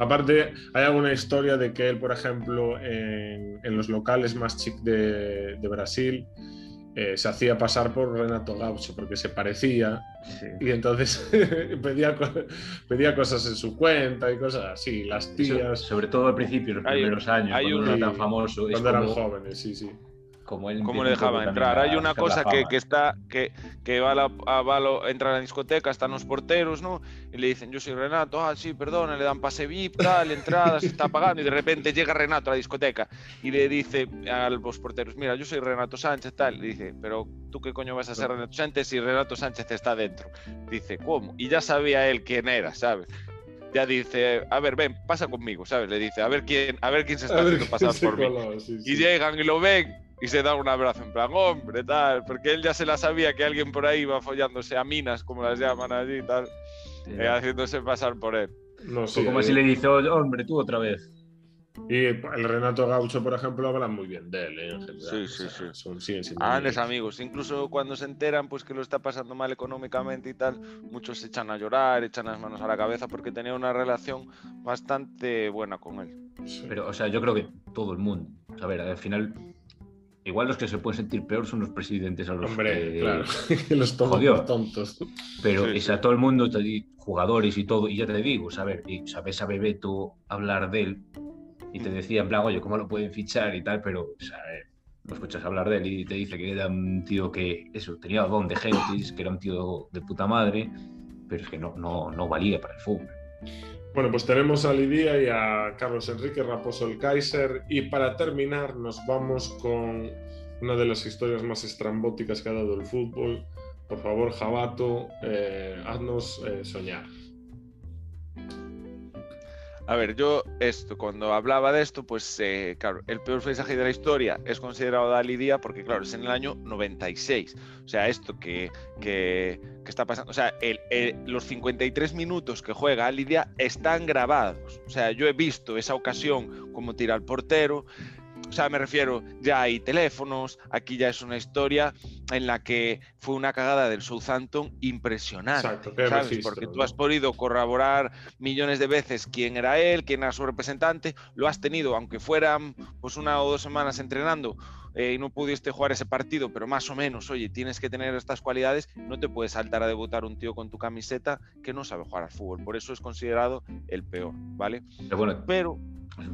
Aparte, hay alguna historia de que él, por ejemplo, en, en los locales más chic de, de Brasil, eh, se hacía pasar por Renato Gaucho porque se parecía y entonces [LAUGHS] pedía, pedía cosas en su cuenta y cosas así. Las Eso, tías, sobre todo al principio, los Hay- primeros años, hay cuando un- no era tan famoso, es cuando eran como, jóvenes, sí, sí. Como él ¿Cómo le dejaban entrar? Hay una cosa que, que está, que, que va, a la, a- va a lo- entra a la discoteca, están los porteros, ¿no? Y le dicen, yo soy Renato, ah, sí, perdona, le dan pase VIP, tal, entrada, se está pagando, y de repente llega Renato a la discoteca y le dice a los porteros, mira, yo soy Renato Sánchez, tal, y dice, pero tú qué coño vas a ser Renato Sánchez si Renato Sánchez está dentro. Dice, ¿cómo? Y ya sabía él quién era, ¿sabes? Ya dice, a ver, ven, pasa conmigo, ¿sabes? Le dice, a ver quién, a ver quién se está haciendo pasar por mí. sí, sí. Y llegan y lo ven y se dan un abrazo en plan, hombre, tal, porque él ya se la sabía que alguien por ahí iba follándose a minas, como las llaman allí y tal, Sí. eh, haciéndose pasar por él. No, sí, como eh, si le dice, "Oye, hombre, tú otra vez. Y el Renato Gaucho, por ejemplo, hablan muy bien de él ¿eh? en general. Sí, o sí, sea, sí. Son, siguen siendo amigos. amigos, incluso cuando se enteran pues que lo está pasando mal económicamente y tal, muchos se echan a llorar, echan las manos a la cabeza porque tenía una relación bastante buena con él. Sí. Pero, o sea, yo creo que todo el mundo. A ver, al final, igual los que se pueden sentir peor son los presidentes a los Hombre, que... claro, [LAUGHS] los Jodió. tontos. Pero Sí, es a todo el mundo, jugadores y todo, y ya te digo, saber, y sabes a Bebeto hablar de él, y te decía en plan, oye, ¿cómo lo pueden fichar y tal? Pero, o sea, lo escuchas hablar de él y te dice que era un tío que, eso, tenía don de gentis, que era un tío de puta madre, pero es que no, no, no valía para el fútbol. Bueno, pues tenemos a Lidia y a Carlos Enrique Raposo el Kaiser. Y para terminar, nos vamos con una de las historias más estrambóticas que ha dado el fútbol. Por favor, Jabato, eh, haznos eh, soñar. A ver, yo esto, cuando hablaba de esto, pues eh, claro, el peor paisaje de la historia es considerado Dali Día porque, claro, es en el año 96. O sea, esto que, que, que está pasando, o sea, el- el- los 53 minutos que juega Día están grabados. O sea, yo he visto esa ocasión como tira al portero. O sea, me refiero, ya hay teléfonos, aquí ya es una historia en la que fue una cagada del Southampton impresionante. Exacto, ¿sabes? registro, Porque tú ¿no? has podido corroborar millones de veces quién era él, quién era su representante, lo has tenido, aunque fueran pues una o dos semanas entrenando eh, y no pudiste jugar ese partido, pero más o menos, oye, tienes que tener estas cualidades, no te puedes saltar a debutar un tío con tu camiseta que no sabe jugar al fútbol, por eso es considerado el peor, ¿vale? Pero bueno, Pero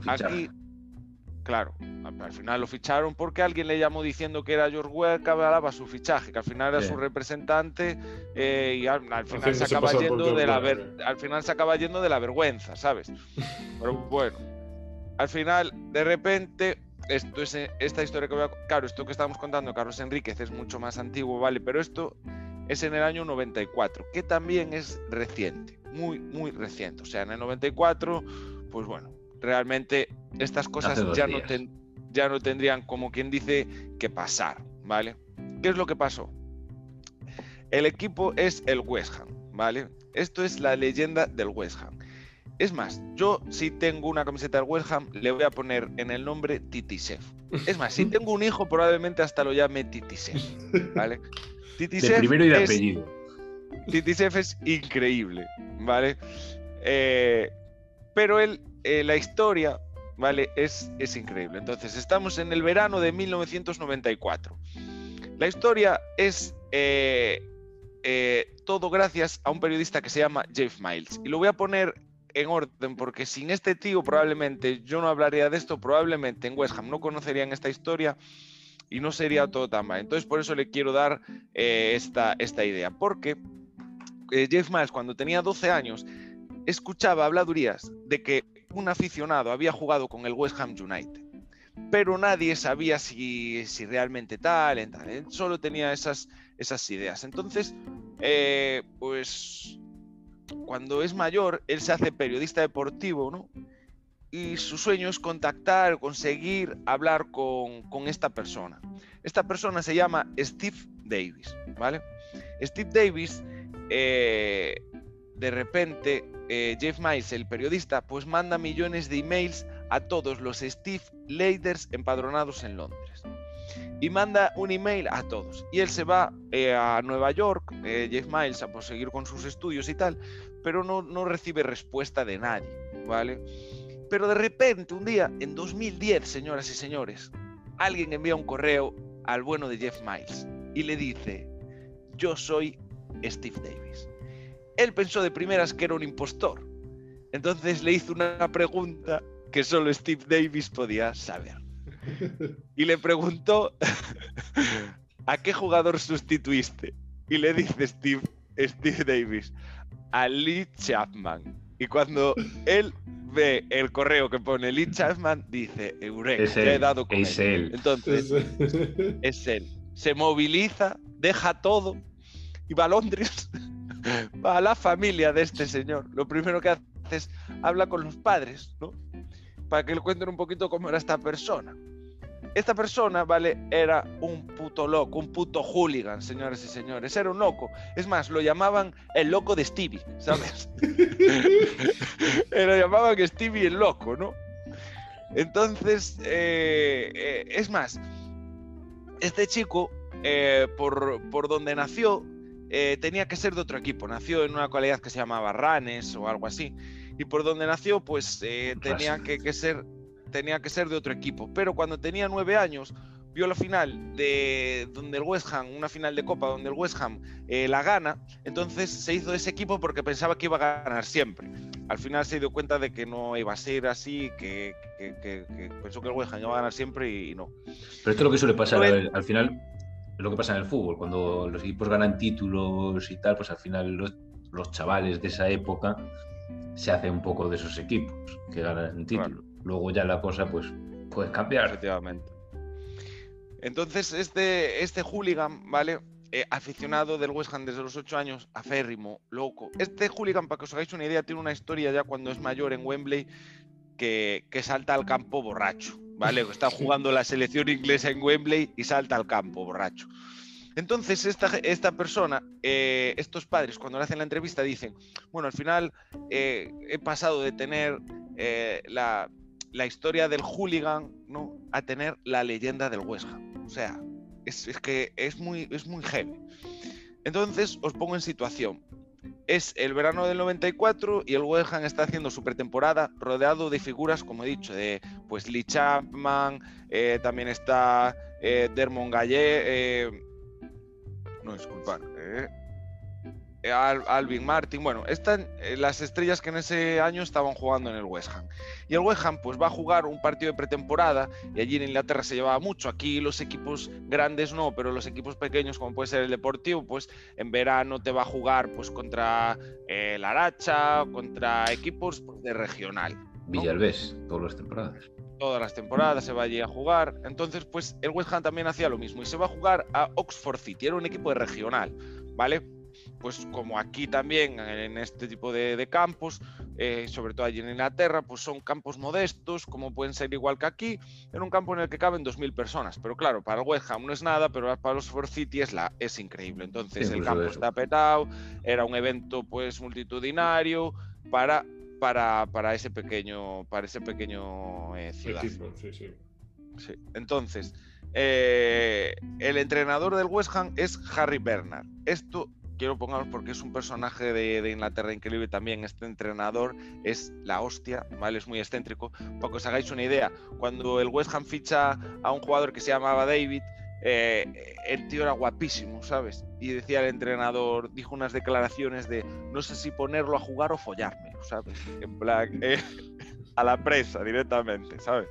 aquí, claro, al al final lo ficharon porque alguien le llamó diciendo que era George Weah que avalaba su fichaje, que al final era su representante eh, y al, al final se acaba yendo de la ver- al final se acaba yendo de la vergüenza, ¿sabes? Pero [LAUGHS] bueno, al final de repente esto es esta historia que voy a claro, esto que estamos contando Carlos Enríquez es mucho más antiguo, vale, pero esto es en el año 94, que también es reciente, muy muy reciente, o sea, en el 94 pues bueno, realmente estas cosas ya no, días. ten- ya no tendrían, como quien dice, que pasar, ¿vale? ¿Qué es lo que pasó? El equipo es el West Ham, ¿vale? Esto es la leyenda del West Ham. Es más, yo si tengo una camiseta del West Ham, le voy a poner en el nombre Titisef. Es más, si [LAUGHS] tengo un hijo, probablemente hasta lo llame Titisef, ¿vale? De Titisef primero y de es- apellido. Titisef es increíble, ¿vale? Eh, pero él, eh, la historia, ¿vale? Es, es increíble. Entonces, estamos en el verano de 1994. La historia es eh, eh, todo gracias a un periodista que se llama Jeff Miles. Y lo voy a poner en orden porque sin este tío probablemente yo no hablaría de esto, probablemente en West Ham no conocerían esta historia y no sería todo tan mal. Entonces por eso le quiero dar esta, esta idea, porque Jeff Miles cuando tenía 12 años escuchaba habladurías de que un aficionado había jugado con el West Ham United, pero nadie sabía si, si realmente tal. Él solo tenía esas, esas ideas. Entonces, eh, pues cuando es mayor, él se hace periodista deportivo, ¿no? Y su sueño es contactar, conseguir hablar con, con esta persona. Esta persona se llama Steve Davis, ¿vale? Steve Davis, eh, de repente, eh, Jeff Miles, el periodista, pues manda millones de emails a todos los Steve Leaders empadronados en Londres. Y manda un email a todos. Y él se va eh, a Nueva York, eh, Jeff Miles, a pues, seguir con sus estudios y tal, pero no, no recibe respuesta de nadie, ¿vale? Pero de repente, un día, en 2010, señoras y señores, alguien envía un correo al bueno de Jeff Miles y le dice, yo soy Steve Davis. Él pensó de primeras que era un impostor. Entonces le hizo una pregunta que solo Steve Davis podía saber. Y le preguntó, [LAUGHS] ¿a qué jugador sustituiste? Y le dice Steve, Steve Davis, a Lee Chapman. Y cuando él ve el correo que pone Lee Chapman, dice, Eureka, Es ya he dado con es él". él. Entonces, es él. Se moviliza, deja todo y va a Londres, va [LAUGHS] a la familia de este señor. Lo primero que hace es habla con los padres, ¿no? Para que le cuenten un poquito cómo era esta persona. Esta persona, ¿vale? Era un puto loco, un puto hooligan, señores y señores. Era un loco. Es más, lo llamaban el loco de Stevie, ¿sabes? [LAUGHS] lo llamaban Stevie el loco, ¿no? Entonces, eh, eh, es más, este chico, eh, por, por donde nació, eh, tenía que ser de otro equipo. Nació en una localidad que se llamaba Ranes o algo así. Y por donde nació, pues eh, tenía que, que ser tenía que ser de otro equipo. Pero cuando tenía nueve años, vio la final de donde el West Ham, una final de Copa donde el West Ham eh, la gana, entonces se hizo ese equipo porque pensaba que iba a ganar siempre. Al final se dio cuenta de que no iba a ser así, que, pensó que el West Ham iba a ganar siempre y, no. Pero esto es lo que suele pasar al, final, es lo que pasa en el fútbol, cuando los equipos ganan títulos y tal, pues al final los, los chavales de esa época se hacen un poco de esos equipos que ganan el título. Luego ya la cosa pues puede cambiar. Efectivamente. Entonces, este, este hooligan, ¿vale? Eh, aficionado del West Ham desde los 8 años, aférrimo, loco. Este hooligan, para que os hagáis una idea, tiene una historia ya cuando es mayor en Wembley que, salta al campo borracho, ¿vale? [LAUGHS] Está jugando la selección inglesa en Wembley y salta al campo borracho. Entonces, esta, esta persona, eh, estos padres, cuando le hacen la entrevista, dicen, bueno, al final eh, he pasado de tener la, la, historia del hooligan ¿no? a tener la leyenda del West Ham. O sea, es, que es muy, es muy heavy. Entonces, os pongo en situación. Es el verano del 94 y el West Ham está haciendo su pretemporada rodeado de figuras, como he dicho, de pues Lee Chapman, eh, también está eh, Dermond Gallé, eh, no, disculpad, eh, Alvin Martin, bueno, están eh, las estrellas que en ese año estaban jugando en el West Ham. Y el West Ham pues va a jugar un partido de pretemporada y allí en Inglaterra se llevaba mucho. Aquí los equipos grandes no, pero los equipos pequeños como puede ser el Deportivo, pues en verano te va a jugar pues contra eh, el Aracha, contra equipos pues, de regional. Villalbés, todas las temporadas todas las temporadas se va allí a jugar. Entonces, pues el West Ham también hacía lo mismo y se va a jugar a Oxford City, era un equipo de regional, ¿vale? Pues como aquí también en este tipo de, campos, eh, sobre todo allí en Inglaterra, pues son campos modestos, como pueden ser igual que aquí, en un campo en el que caben 2.000 personas. Pero claro, para el West Ham no es nada, pero para los Ford City es, la, es increíble. Entonces el campo está petado, era un evento pues multitudinario para, para, para ese pequeño, para ese pequeño eh, ciudad. Sí. Entonces, eh, el entrenador del West Ham es Harry Bernard. Esto quiero pongamos porque es un personaje de, Inglaterra increíble también. Este entrenador es la hostia, ¿vale? Es muy excéntrico. Para que os hagáis una idea, cuando el West Ham ficha a un jugador que se llamaba David, eh, el tío era guapísimo, ¿sabes? Y decía el entrenador, dijo unas declaraciones de no sé si ponerlo a jugar o follármelo, ¿sabes? En plan, [LAUGHS] eh, a la presa directamente, ¿sabes?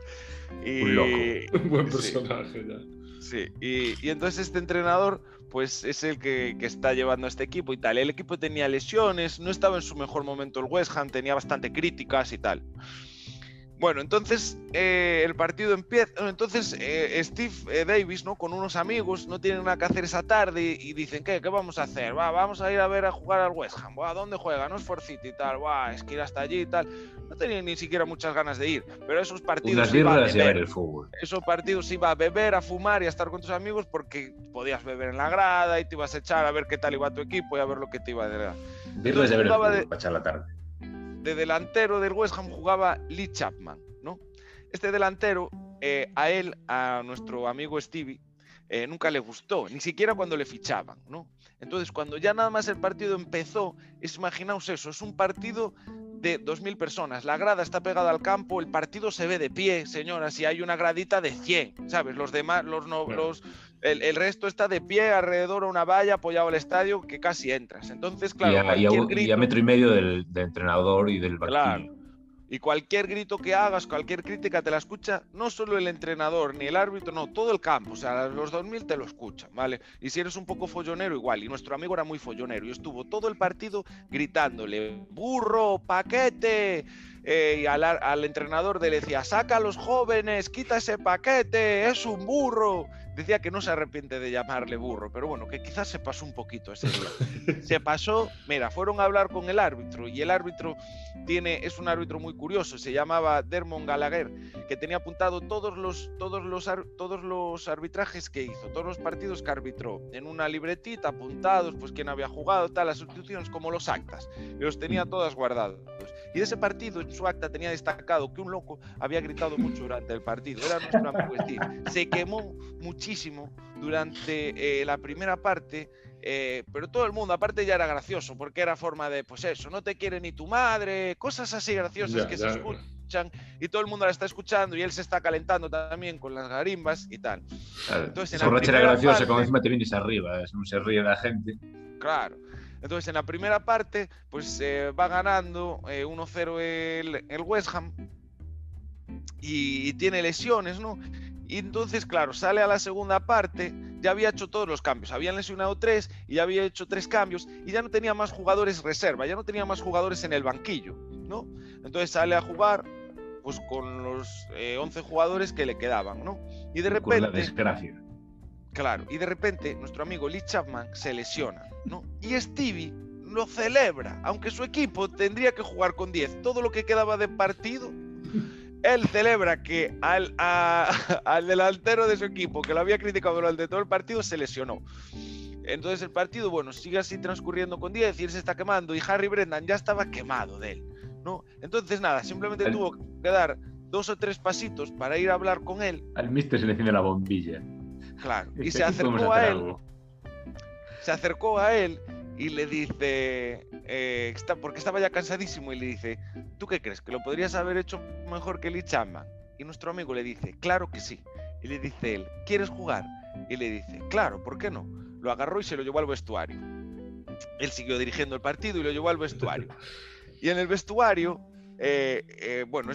Y, un loco. [LAUGHS] Un buen personaje ya. Sí, y, entonces este entrenador pues es el que, está llevando a este equipo y tal. El equipo tenía lesiones, no estaba en su mejor momento el West Ham, tenía bastante críticas y tal. Bueno, entonces eh, el partido empieza. Entonces eh, Steve eh, Davis, ¿no? Con unos amigos, no tienen nada que hacer esa tarde y dicen, ¿qué? ¿Qué vamos a hacer? Va, vamos a ir a ver a jugar al West Ham. ¿A ¿Dónde juega? No es For City y tal. Va, es que ir hasta allí y tal. No tenían ni siquiera muchas ganas de ir. Pero esos partidos. iba a beber, el fútbol. Esos partidos iba a beber, a fumar y a estar con tus amigos porque podías beber en la grada y te ibas a echar a ver qué tal iba tu equipo y a ver lo que te iba a dar. Birras de ver el fútbol, para echar la tarde de delantero del West Ham jugaba Lee Chapman, ¿no? Este delantero, eh, a él, a nuestro amigo Stevie, eh, nunca le gustó, ni siquiera cuando le fichaban, ¿no? Entonces, cuando ya nada más el partido empezó, es, imaginaos eso, es un partido de 2.000 personas, la grada está pegada al campo, el partido se ve de pie, señoras, y hay una gradita de 100, ¿sabes? Los demás, los, no, los el, resto está de pie alrededor a una valla apoyado al estadio que casi entras. Entonces, claro. Y a, metro y medio del, entrenador y del Claro. Y cualquier grito que hagas, cualquier crítica te la escucha no solo el entrenador ni el árbitro, no, todo el campo. O sea, los 2000 te lo escuchan, ¿vale? Y si eres un poco follonero, igual. Y nuestro amigo era muy follonero y estuvo todo el partido gritándole: ¡burro, paquete! Eh, y al, al entrenador le decía: ¡saca a los jóvenes, quita ese paquete, es un burro! decía que no se arrepiente de llamarle burro, pero bueno, que quizás se pasó un poquito ese día. [LAUGHS] se pasó, mira, fueron a hablar con el árbitro y el árbitro tiene, es un árbitro muy curioso, se llamaba Dermond Gallagher, que tenía apuntado todos los, todos los, todos los arbitrajes que hizo, todos los partidos que arbitró, en una libretita apuntados, pues quién había jugado, tal, las sustituciones como los actas, y los tenía todas guardados. Y de ese partido, su acta tenía destacado que un loco había gritado mucho durante el partido, era nuestro amigo Steve. Se quemó muchísimo durante eh, la primera parte, eh, pero todo el mundo, aparte ya era gracioso, porque era forma de, pues eso, no te quiere ni tu madre, cosas así graciosas que se escuchan y todo el mundo la está escuchando y él se está calentando también con las garimbas y tal. Entonces, en la era graciosa, como encima te vienes arriba, es se ríe la gente. Claro. Entonces, en la primera parte, pues eh, va ganando 1-0 eh, el, el, West Ham y, y, tiene lesiones, ¿no? Y entonces, claro, sale a la segunda parte, ya había hecho todos los cambios, habían lesionado tres y ya había hecho tres cambios y ya no tenía más jugadores reserva, ya no tenía más jugadores en el banquillo, ¿no? Entonces sale a jugar pues con los 11 eh, jugadores que le quedaban, ¿no? Y de repente... Con la desgracia. Claro, y de repente nuestro amigo Lee Chapman se lesiona, ¿no? Y Stevie lo celebra, aunque su equipo tendría que jugar con 10. Todo lo que quedaba de partido él celebra que al, [LAUGHS] al, delantero de su equipo, que lo había criticado durante todo el partido, se lesionó. Entonces el partido, bueno, sigue así transcurriendo con 10 y él se está quemando y Harry Brendan ya estaba quemado de él, ¿no? Entonces nada, simplemente tuvo que dar dos o tres pasitos para ir a hablar con él. Al mister se le enciende la bombilla. Claro, y se acercó a él. Se acercó a él y le dice, eh, está, porque estaba ya cansadísimo, y le dice, ¿tú qué crees? ¿Que lo podrías haber hecho mejor que Lee Chapman? Y nuestro amigo le dice, claro que sí. Y le dice él, ¿quieres jugar? Y le dice, claro, ¿por qué no? Lo agarró y se lo llevó al vestuario. Él siguió dirigiendo el partido y lo llevó al vestuario. [LAUGHS] Y en el vestuario, eh, eh, bueno,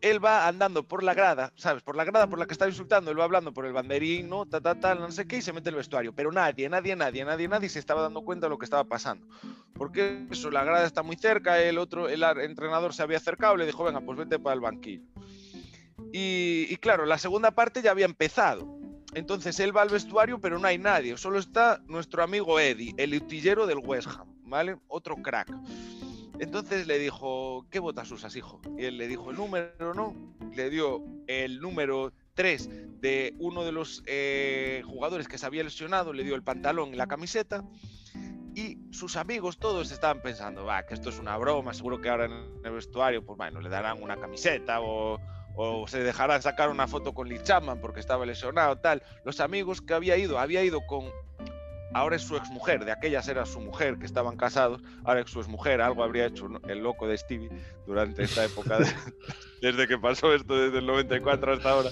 él va andando por la grada, ¿sabes? Por la grada por la que estaba insultando, él va hablando por el banderín, ¿no? Ta, ta, ta, no sé qué, y se mete el vestuario. Pero nadie, nadie, nadie, nadie, nadie se estaba dando cuenta de lo que estaba pasando. Porque eso, la grada está muy cerca, el otro, el entrenador se había acercado, le dijo, venga, pues vete para el banquillo. Y, y claro, la segunda parte ya había empezado. Entonces él va al vestuario, pero no hay nadie. Solo está nuestro amigo Eddie, el utillero del West Ham, ¿vale? Otro crack. Entonces le dijo, ¿qué botas usas, hijo? Y él le dijo el número, ¿no? Le dio el número 3 de uno de los eh, jugadores que se había lesionado, le dio el pantalón y la camiseta. Y sus amigos todos estaban pensando, va, que esto es una broma, seguro que ahora en el vestuario, pues bueno, le darán una camiseta o, o se dejarán sacar una foto con Lee Chapman porque estaba lesionado, tal. Los amigos que había ido, había ido con ahora es su exmujer, de aquellas era su mujer, que estaban casados, ahora es su exmujer, algo habría hecho el loco de Stevie durante esta época, [LAUGHS] desde que pasó esto, desde el 94 hasta ahora.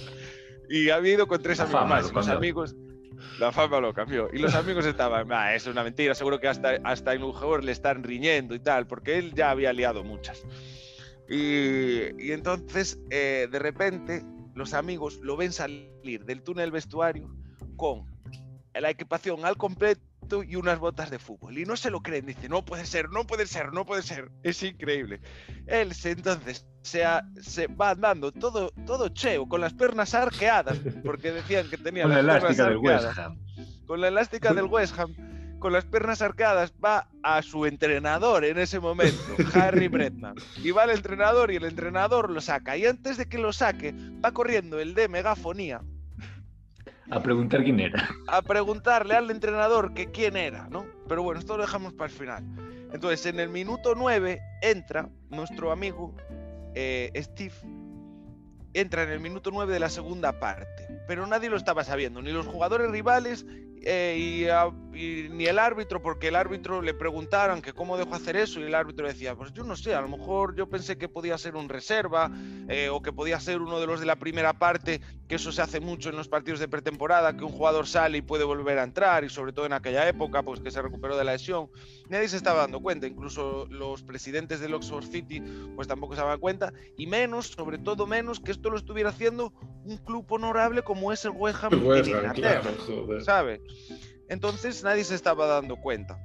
Y había ido con tres amigos más, los amigos, la fama lo cambió. Y los amigos estaban, ah, eso es una mentira, seguro que hasta, hasta en un jugador le están riñendo y tal, porque él ya había liado muchas. Y, y entonces, eh, de repente, los amigos lo ven salir del túnel vestuario con la equipación al completo y unas botas de fútbol. Y no se lo creen, dice, no puede ser, no puede ser, no puede ser. Es increíble. Él se, entonces se, se va andando todo, todo cheo, con las piernas arqueadas, porque decían que tenía [LAUGHS] con la elástica del West Ham. Con la elástica del West Ham. Con las piernas arqueadas va a su entrenador en ese momento, Harry Bretman. Y va al entrenador y el entrenador lo saca. Y antes de que lo saque, va corriendo el de megafonía, a preguntar quién era. A preguntarle al entrenador que quién era, ¿no? Pero bueno, esto lo dejamos para el final. Entonces, en el minuto 9 entra nuestro amigo eh, Steve, entra en el minuto 9 de la segunda parte, pero nadie lo estaba sabiendo, ni los jugadores rivales eh, y, ni el árbitro, porque el árbitro le preguntaron que cómo dejó hacer eso y el árbitro decía, pues yo no sé, a lo mejor yo pensé que podía ser un reserva eh, o que podía ser uno de los de la primera parte, que eso se hace mucho en los partidos de pretemporada, que un jugador sale y puede volver a entrar y sobre todo en aquella época, pues que se recuperó de la lesión. Nadie se estaba dando cuenta, incluso los presidentes del Oxford City pues tampoco se daban cuenta y menos, sobre todo menos, que esto lo estuviera haciendo un club honorable como es el West Ham. Entonces nadie se estaba dando cuenta.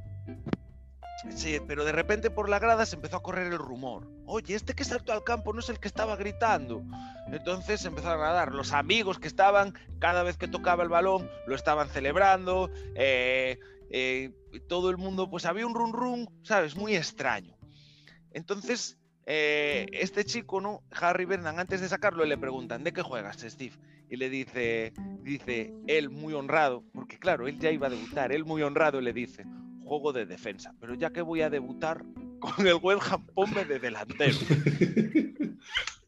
Sí, pero de repente por la grada se empezó a correr el rumor. Oye, este que saltó al campo no es el que estaba gritando. Entonces empezaron a dar. Los amigos que estaban, cada vez que tocaba el balón, lo estaban celebrando. Eh, eh, todo el mundo, pues había un run run, ¿sabes? Muy extraño. Entonces, eh, este chico, ¿no? Harry Vernon, antes de sacarlo, le preguntan, ¿de qué juegas, Steve? Y le dice, dice él muy honrado, porque claro, él ya iba a debutar, él muy honrado le dice, juego de defensa, pero ya que voy a debutar con el West Ham, ponme de delantero. [LAUGHS]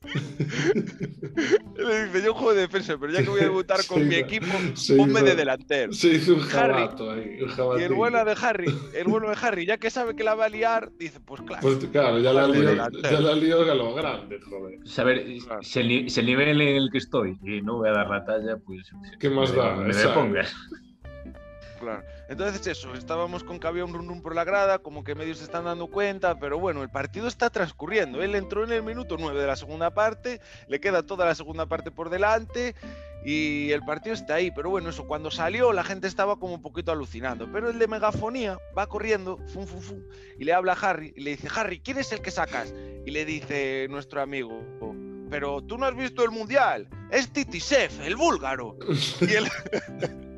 [LAUGHS] le dice, yo juego de defensa, pero ya que voy a debutar [LAUGHS] con mi equipo, ponme de delantero. Se hizo un jabato ahí, un Y el bueno de Harry, el bueno de Harry, ya que sabe que la va a liar, dice, pues claro. Pues claro, ya la lió, ya la lió a lo grande, joder. Saber, si, el, si el nivel en el que estoy y no voy a dar la talla, pues... ¿Qué más da? Me, me pongas. Entonces eso, estábamos con que había un run, por la grada, como que medios se están dando cuenta, pero bueno, el partido está transcurriendo. Él entró en el minuto 9 de la segunda parte, le queda toda la segunda parte por delante y el partido está ahí. Pero bueno, eso, cuando salió la gente estaba como un poquito alucinando. Pero el de megafonía va corriendo, fum, fum, fum, y le habla a Harry y le dice, Harry, ¿quién es el que sacas? Y le dice nuestro amigo, pero tú no has visto el mundial, es Titisef, el búlgaro. y él... [LAUGHS]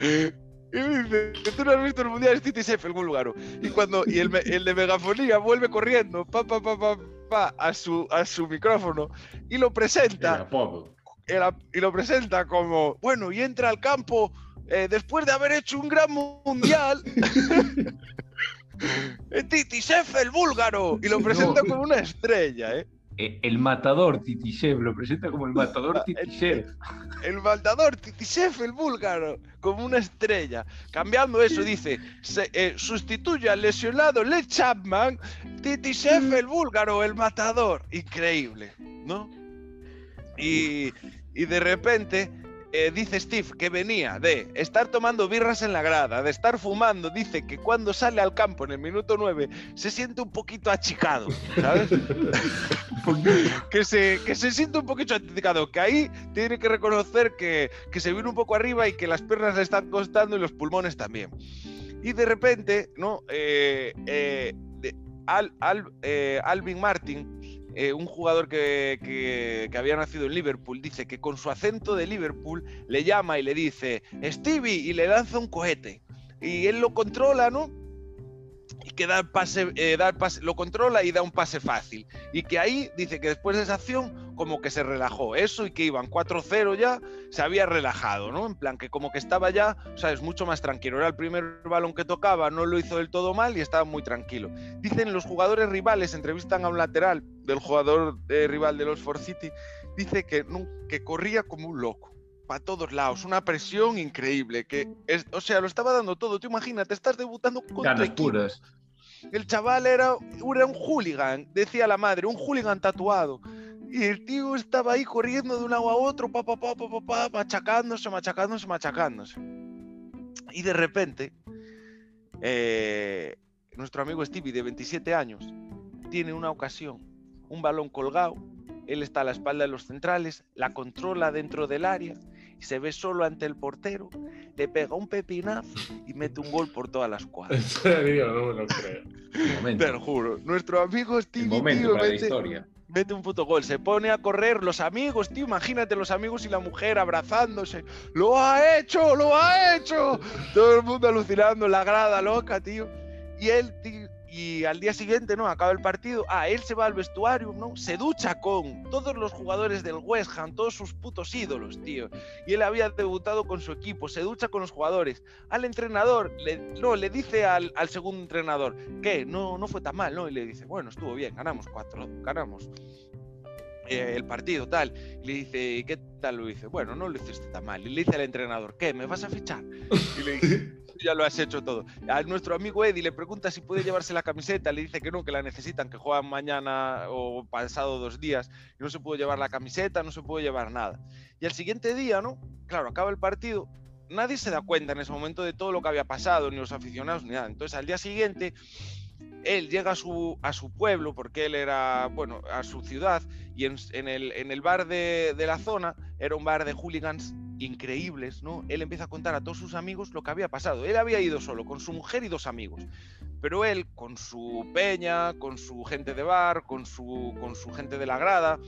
Y dice, tú no has visto el mundial City Chef el búlgaro. Y cuando y el, el, de megafonía vuelve corriendo pa, pa, pa, pa, pa, a, su, a su micrófono y lo presenta. y lo presenta como, bueno, y entra al campo eh, después de haber hecho un gran mundial. [LAUGHS] [LAUGHS] Titi Chef el búlgaro. Y lo presenta como una estrella, ¿eh? Eh, el matador Titishev, lo presenta como el matador Titishev. [LAUGHS] El, el, matador Titishev, el búlgaro, como una estrella. Cambiando eso, dice, se, eh, sustituye al lesionado Le Chapman, Titishev, el búlgaro, el matador. Increíble, ¿no? Y, y de repente eh, dice Steve que venía de estar tomando birras en la grada, de estar fumando, dice que cuando sale al campo en el minuto 9 se siente un poquito achicado, ¿sabes? [LAUGHS] que, se, que se siente un poquito achicado, que ahí tiene que reconocer que, que se viene un poco arriba y que las piernas le están costando y los pulmones también. Y de repente, ¿no? Eh, eh, Al, Al, Alvin Martin eh, un jugador que, había nacido en Liverpool dice que con su acento de Liverpool le llama y le dice Stevie y le lanza un cohete. Y él lo controla, ¿no? y que da el pase, eh, pase, lo controla y da un pase fácil. Y que ahí dice que después de esa acción como que se relajó eso y que iban 4-0 ya, se había relajado, ¿no? En plan que como que estaba ya, sabes, mucho más tranquilo. Era el primer balón que tocaba, no lo hizo del todo mal y estaba muy tranquilo. Dicen los jugadores rivales, entrevistan a un lateral del jugador eh, rival de los For City, dice que, que corría como un loco para todos lados, una presión increíble, que es, o sea, lo estaba dando todo. Tú imagínate, estás debutando con Ganas puras. El chaval era, era un hooligan, decía la madre, un hooligan tatuado. Y el tío estaba ahí corriendo de un lado a otro, pa, pa, pa, pa, pa, pa, machacándose, machacándose, machacándose. Y de repente, eh, nuestro amigo Stevie, de 27 años, tiene una ocasión, un balón colgado, él está a la espalda de los centrales, la controla dentro del área y se ve solo ante el portero, le pega un pepinazo y mete un gol por todas las cuadras. [LAUGHS] En serio, no me lo creo. Te lo juro. Nuestro amigo Stevie, tío, mete, mete un puto gol. Se pone a correr los amigos, tío. Imagínate los amigos y la mujer abrazándose. ¡Lo ha hecho! ¡Lo ha hecho! Todo el mundo alucinando, la grada loca, tío. Y él, tío, y al día siguiente, ¿no? Acaba el partido, ah, él se va al vestuario, ¿no? Se ducha con todos los jugadores del West Ham, todos sus putos ídolos, tío. Y él había debutado con su equipo, se ducha con los jugadores. Al entrenador, le, no, le dice al, segundo entrenador, ¿qué? No, no fue tan mal, ¿no? Y le dice, bueno, estuvo bien, ganamos cuatro, ganamos. Eh, el partido, tal. Y le dice, ¿y qué tal lo hice? Bueno, no lo hiciste tan mal. Y le dice al entrenador, ¿qué? ¿Me vas a fichar? Ya lo has hecho todo. A nuestro amigo Eddie le pregunta si puede llevarse la camiseta, le dice que no, que la necesitan, que juegan mañana o pasado dos días, y no se puede llevar la camiseta, no se puede llevar nada. Y al siguiente día, ¿no? Claro, acaba el partido, nadie se da cuenta en ese momento de todo lo que había pasado, ni los aficionados, ni nada. Entonces al día siguiente él llega a su, a su pueblo, porque él era, bueno, a su ciudad, y en, el, en el, bar de, de, la zona era un bar de hooligans increíbles, ¿no? Él empieza a contar a todos sus amigos lo que había pasado. Él había ido solo, con su mujer y dos amigos. Pero él, con su peña, con su gente de bar, con su, con su gente de la grada,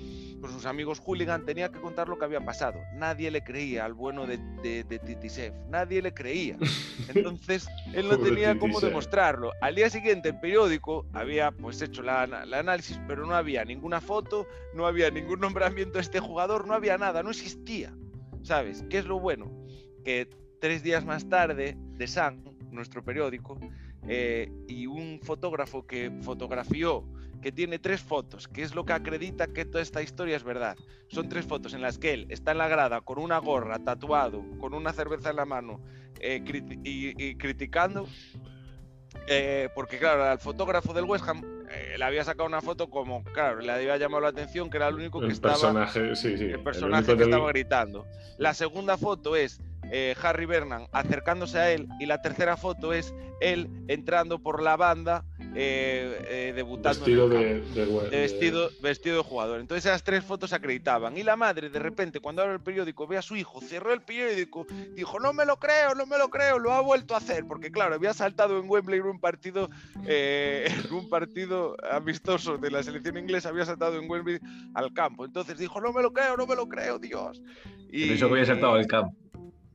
con sus amigos hooligan, tenía que contar lo que había pasado. Nadie le creía al bueno de, de, de nadie le creía. [LAUGHS] Entonces, él no tenía cómo demostrarlo. Al día siguiente, el periódico había pues hecho la, la análisis, pero no había ninguna foto, no había ningún nombramiento de este jugador, no había nada, no existía. ¿Sabes? ¿Qué es lo bueno? Que tres días más tarde, The Sun, nuestro periódico, eh, y un fotógrafo que fotografió que tiene tres fotos, que es lo que acredita que toda esta historia es verdad. Son tres fotos en las que él está en la grada con una gorra, tatuado, con una cerveza en la mano eh, y, criticando. Eh, porque claro, al fotógrafo del West Ham le había sacado una foto como, claro, le había llamado la atención que era el único que el estaba... Personaje, sí, sí, el personaje que estaba gritando. La segunda foto es Harry Vernon acercándose a él y la tercera foto es él entrando por la banda eh, eh, debutando vestido de, vestido, vestido de jugador. Entonces esas tres fotos se acreditaban. Y la madre, de repente, cuando abre el periódico, ve a su hijo, cerró el periódico, dijo, no me lo creo, no me lo creo, lo ha vuelto a hacer. Porque claro, había saltado en Wembley en un partido, eh, [LAUGHS] en un partido amistoso de la selección inglesa, había saltado en Wembley al campo. Entonces dijo, no me lo creo, no me lo creo, Dios. Y, eso que había saltado al campo.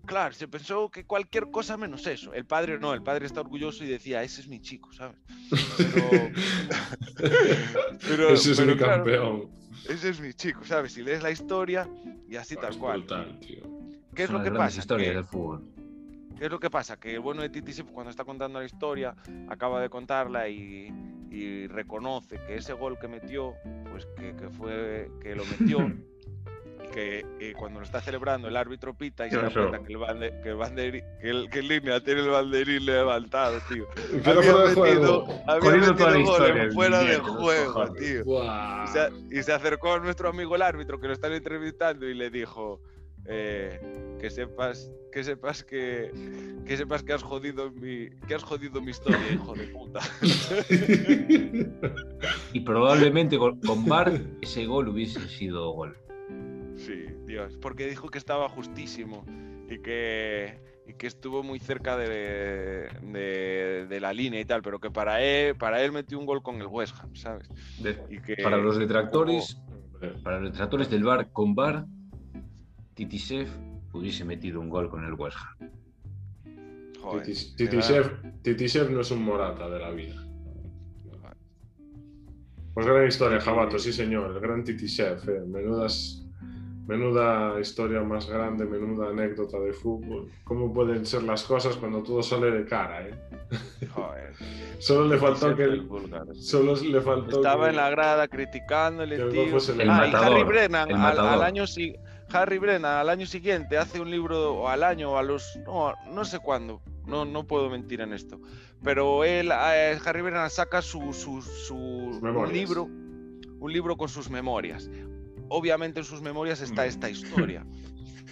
Claro, se pensó que cualquier cosa menos eso. El padre no, el padre está orgulloso y decía, ese es mi chico, ¿sabes? Pero, [LAUGHS] ese es mi campeón. Ese es mi chico, ¿sabes? Si lees la historia y así tal cual. tío. ¿Qué es, lo que pasa? Historia del fútbol. ¿Qué es lo que pasa? Que el bueno de Titi cuando está contando la historia, acaba de contarla y, reconoce que ese gol que metió, pues que, que fue que lo metió [LAUGHS] que eh, cuando lo está celebrando el árbitro pita y se da cuenta que el, que, el que, el, que línea tiene el banderín levantado, tío. [LAUGHS] Había metido, había metido fuera de juego, tío. Y, se, y, se, acercó a nuestro amigo el árbitro que lo están entrevistando y le dijo eh, que sepas que sepas que, que sepas que has jodido mi que has jodido mi historia, hijo de puta. [LAUGHS] y probablemente con, con Bar ese gol hubiese sido gol. Sí, Dios, porque dijo que estaba justísimo y que, y que estuvo muy cerca de, de, la línea y tal, pero que para él, para él metió un gol con el West Ham, ¿sabes? y que, para los detractores, para los detractores del bar con bar, Titishev hubiese metido un gol con el West Ham. Titishev no es un morata de la vida. Pues gran historia, Jabato, sí señor, el gran Titishev, eh. menudas Menuda historia más grande, menuda anécdota de fútbol. ¿Cómo pueden ser las cosas cuando todo sale de cara, eh? Joder. [LAUGHS] solo le faltó que solo le faltó estaba en la grada criticándole, tío. El ah, Harry Brennan al, año Harry Brennan al año siguiente hace un libro o al año o a los no, no sé cuándo. No, no puedo mentir en esto. Pero él, eh, Harry Brennan saca su, su, su libro, un libro con sus memorias obviamente en sus memorias está mm. esta historia. [LAUGHS]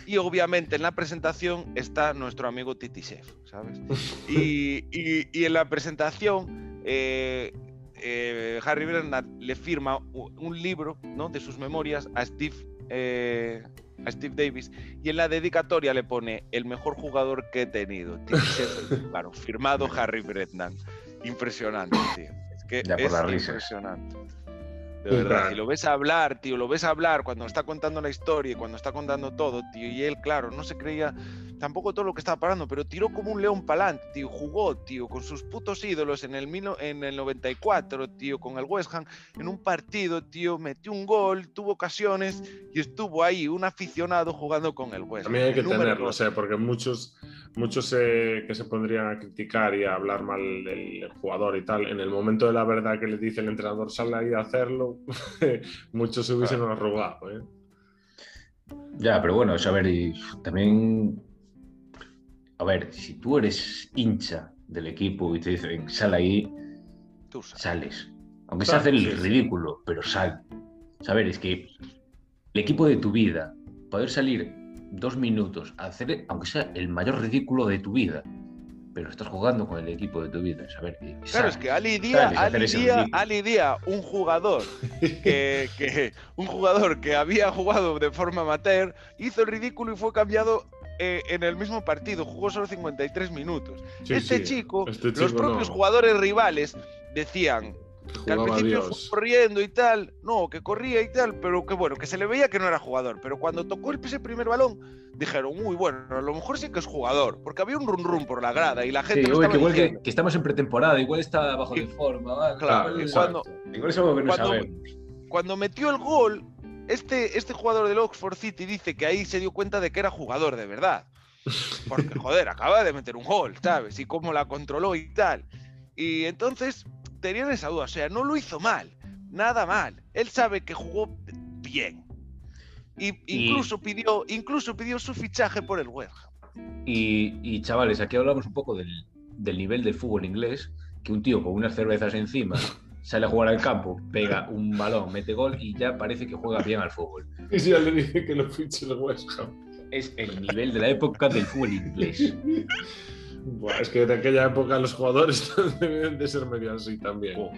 Y obviamente en la presentación está nuestro amigo Titi Chef, ¿sabes? Y, en la presentación eh, eh, Harry Bernard le firma un libro ¿no? de sus memorias a Steve, eh, a Steve Davis y en la dedicatoria le pone el mejor jugador que he tenido, Titi Chef, [LAUGHS] claro, firmado Harry Brennan. Impresionante, tío. Es que es impresionante. De verdad, si lo ves hablar, tío, lo ves hablar cuando está contando la historia y cuando está contando todo, tío, y él, claro, no se creía tampoco todo lo que estaba parando, pero tiró como un león palante, tío, jugó, tío, con sus putos ídolos en el, en el 94, tío, con el West Ham, en un partido, tío, metió un gol, tuvo ocasiones y estuvo ahí, un aficionado jugando con el West Ham. También hay que tenerlo, o sea, porque muchos muchos que se pondrían a criticar y a hablar mal del jugador y tal, en el momento de la verdad que le dice el entrenador sale ahí a hacerlo, [LAUGHS] muchos se hubiesen arrugado. ¿eh? Ya, pero bueno, a ver, y también, a ver, si tú eres hincha del equipo y te dicen sal ahí, tú sales. Aunque se hace el ridículo, pero sal. A ver, es que el equipo de tu vida, poder salir dos minutos a hacer, aunque sea el mayor ridículo de tu vida, pero estás jugando con el equipo de tu vida. Saber, claro, es que Ali Díaz, Ali Díaz, un jugador que, un jugador que había jugado de forma amateur, hizo el ridículo y fue cambiado eh, en el mismo partido, jugó solo 53 minutos. este, chico, este, los propios jugadores rivales decían, que al principio fue corriendo y tal, no, que corría y tal, pero que bueno, que se le veía que no era jugador. Pero cuando tocó ese primer balón, dijeron, muy bueno, a lo mejor sí que es jugador, porque había un run run por la grada y la gente. Sí, que, igual que, estamos en pretemporada, igual está bajo de forma. Claro, cuando, igual es algo que no cuando, cuando metió el gol, este, este jugador del Oxford City dice que ahí se dio cuenta de que era jugador de verdad. Porque, [LAUGHS] joder, acaba de meter un gol, ¿sabes? Y cómo la controló y tal. Y entonces tenían esa duda, o sea, no lo hizo mal. nada mal. Él sabe que jugó bien. Y, incluso, pidió, incluso pidió su fichaje por el West Y, chavales, aquí hablamos un poco del, del nivel del fútbol inglés, que un tío con unas cervezas encima [LAUGHS] sale a jugar al campo, pega un balón, mete gol y ya parece que juega bien al fútbol. Y si ya le dije que lo fiche el West Ham. Es el nivel de la época del fútbol inglés. [LAUGHS] es que de aquella época los jugadores [LAUGHS] deben de ser medio así también. Oh.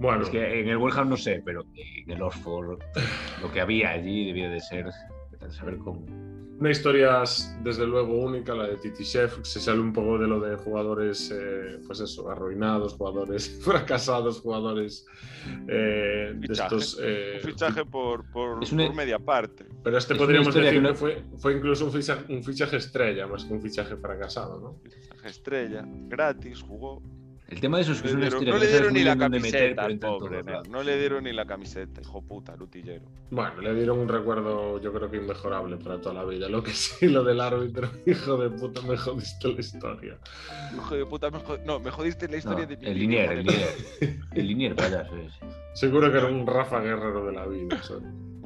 Bueno. Es que en el West Ham no sé, pero en el Oxford lo que había allí debía de ser saber cómo. Una historia, desde luego, única, la de Titi Chef. Se sale un poco de lo de jugadores, eh, pues eso, arruinados, jugadores [LAUGHS] fracasados, jugadores eh, de estos. Eh, un fichaje por, por, media parte. Pero este podríamos decir que, fue, fue, incluso un fichaje, un fichaje estrella, más que un fichaje fracasado, ¿no? Fichaje estrella, gratis, jugó. El tema de eso es que es una historia no le dieron ni la camiseta al pobre, no, le dieron ni la camiseta, hijo puta, lutillero. Bueno, le dieron un recuerdo, yo creo que inmejorable para toda la vida. Lo que sí, lo del árbitro, [LAUGHS] hijo de puta, me jodiste la historia. Hijo de puta, me jodiste, no, me jodiste la historia de mi El linier, el linier. [LAUGHS] el linier, payaso Seguro que era un Rafa Guerrero de la vida.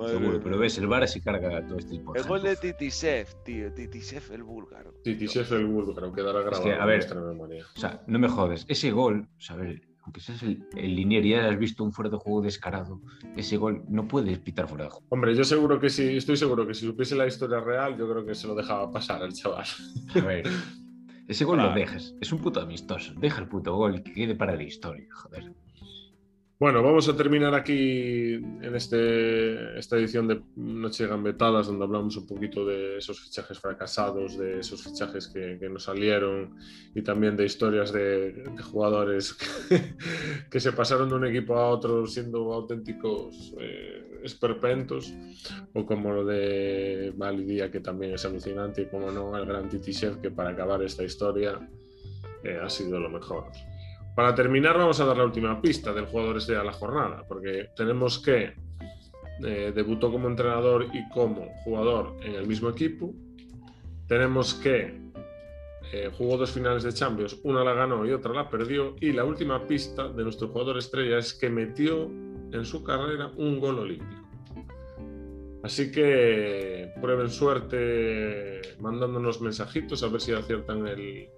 Seguro, pero ves, el bar se carga todo este El gol de Titisev, tío, Titisev el búlgaro. Titisev el búlgaro, quedará grabado a ver, memoria. O sea, no me jodes, ese gol, o sea, a ver, aunque seas el, el linier y hayas visto un fuera de juego descarado, ese gol no puedes pitar fuera de juego. Hombre, yo seguro que sí, estoy seguro que si supiese la historia real, yo creo que se lo dejaba pasar al chaval. A ver, [LAUGHS] ese gol lo dejas, es un puto amistoso, deja el puto gol y que quede para la historia, joder. Bueno, vamos a terminar aquí en este, esta edición de Noche de Gambetadas, donde hablamos un poquito de esos fichajes fracasados, de esos fichajes que, que nos salieron y también de historias de, jugadores [LAUGHS] que, se pasaron de un equipo a otro siendo auténticos eh, esperpentos, o como lo de Validía, que también es alucinante, y como no, el gran Titi Chef, que para acabar esta historia eh, ha sido lo mejor. Para terminar, vamos a dar la última pista del jugador este a la jornada, porque tenemos que eh, debutó como entrenador y como jugador en el mismo equipo. Tenemos que eh, jugó dos finales de Champions, una la ganó y otra la perdió. Y la última pista de nuestro jugador estrella es que metió en su carrera un gol olímpico. Así que prueben suerte mandándonos mensajitos a ver si aciertan el,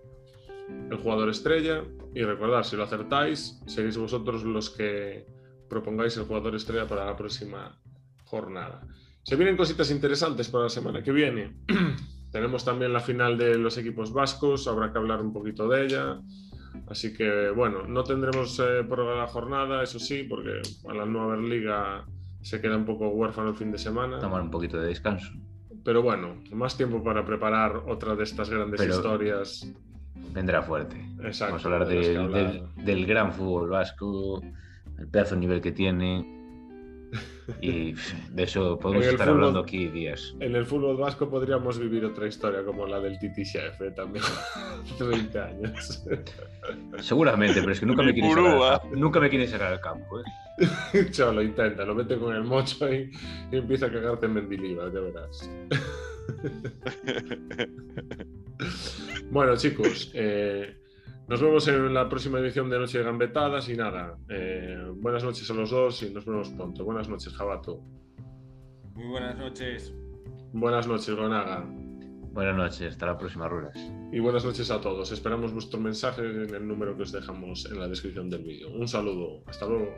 el jugador estrella. Y recordad, si lo acertáis, seréis vosotros los que propongáis el jugador estrella para la próxima jornada. Se vienen cositas interesantes para la semana que viene. [CLEARS THROAT] Tenemos también la final de los equipos vascos, habrá que hablar un poquito de ella. Así que bueno, no tendremos eh, por la jornada, eso sí, porque a la nueva liga se queda un poco huérfano el fin de semana. Tomar un poquito de descanso. Pero bueno, más tiempo para preparar otra de estas grandes historias vendrá fuerte. Vamos a hablar del, gran fútbol vasco, el pedazo de nivel que tiene. [LAUGHS] Y de eso podemos estar hablando aquí días. En el fútbol vasco podríamos vivir otra historia como la del Titi Chef, ¿eh? también. [LAUGHS] 20 años. Seguramente, pero es que nunca me quiere sacar, nunca me quiere sacar al campo. ¿eh? [LAUGHS] Cholo, intenta, lo mete con el mocho y, y empieza a cagarte en Mendilibar, ya verás. Bueno, chicos, [LAUGHS] eh, nos vemos en la próxima edición de Noche de Gambetadas y nada, eh, buenas noches a los dos y nos vemos pronto. Buenas noches, Jabato. Muy buenas noches. Buenas noches, Gonaga. Buenas noches, hasta la próxima, Ruras. Y buenas noches a todos. Esperamos vuestros mensajes en el número que os dejamos en la descripción del vídeo. Un saludo, hasta luego.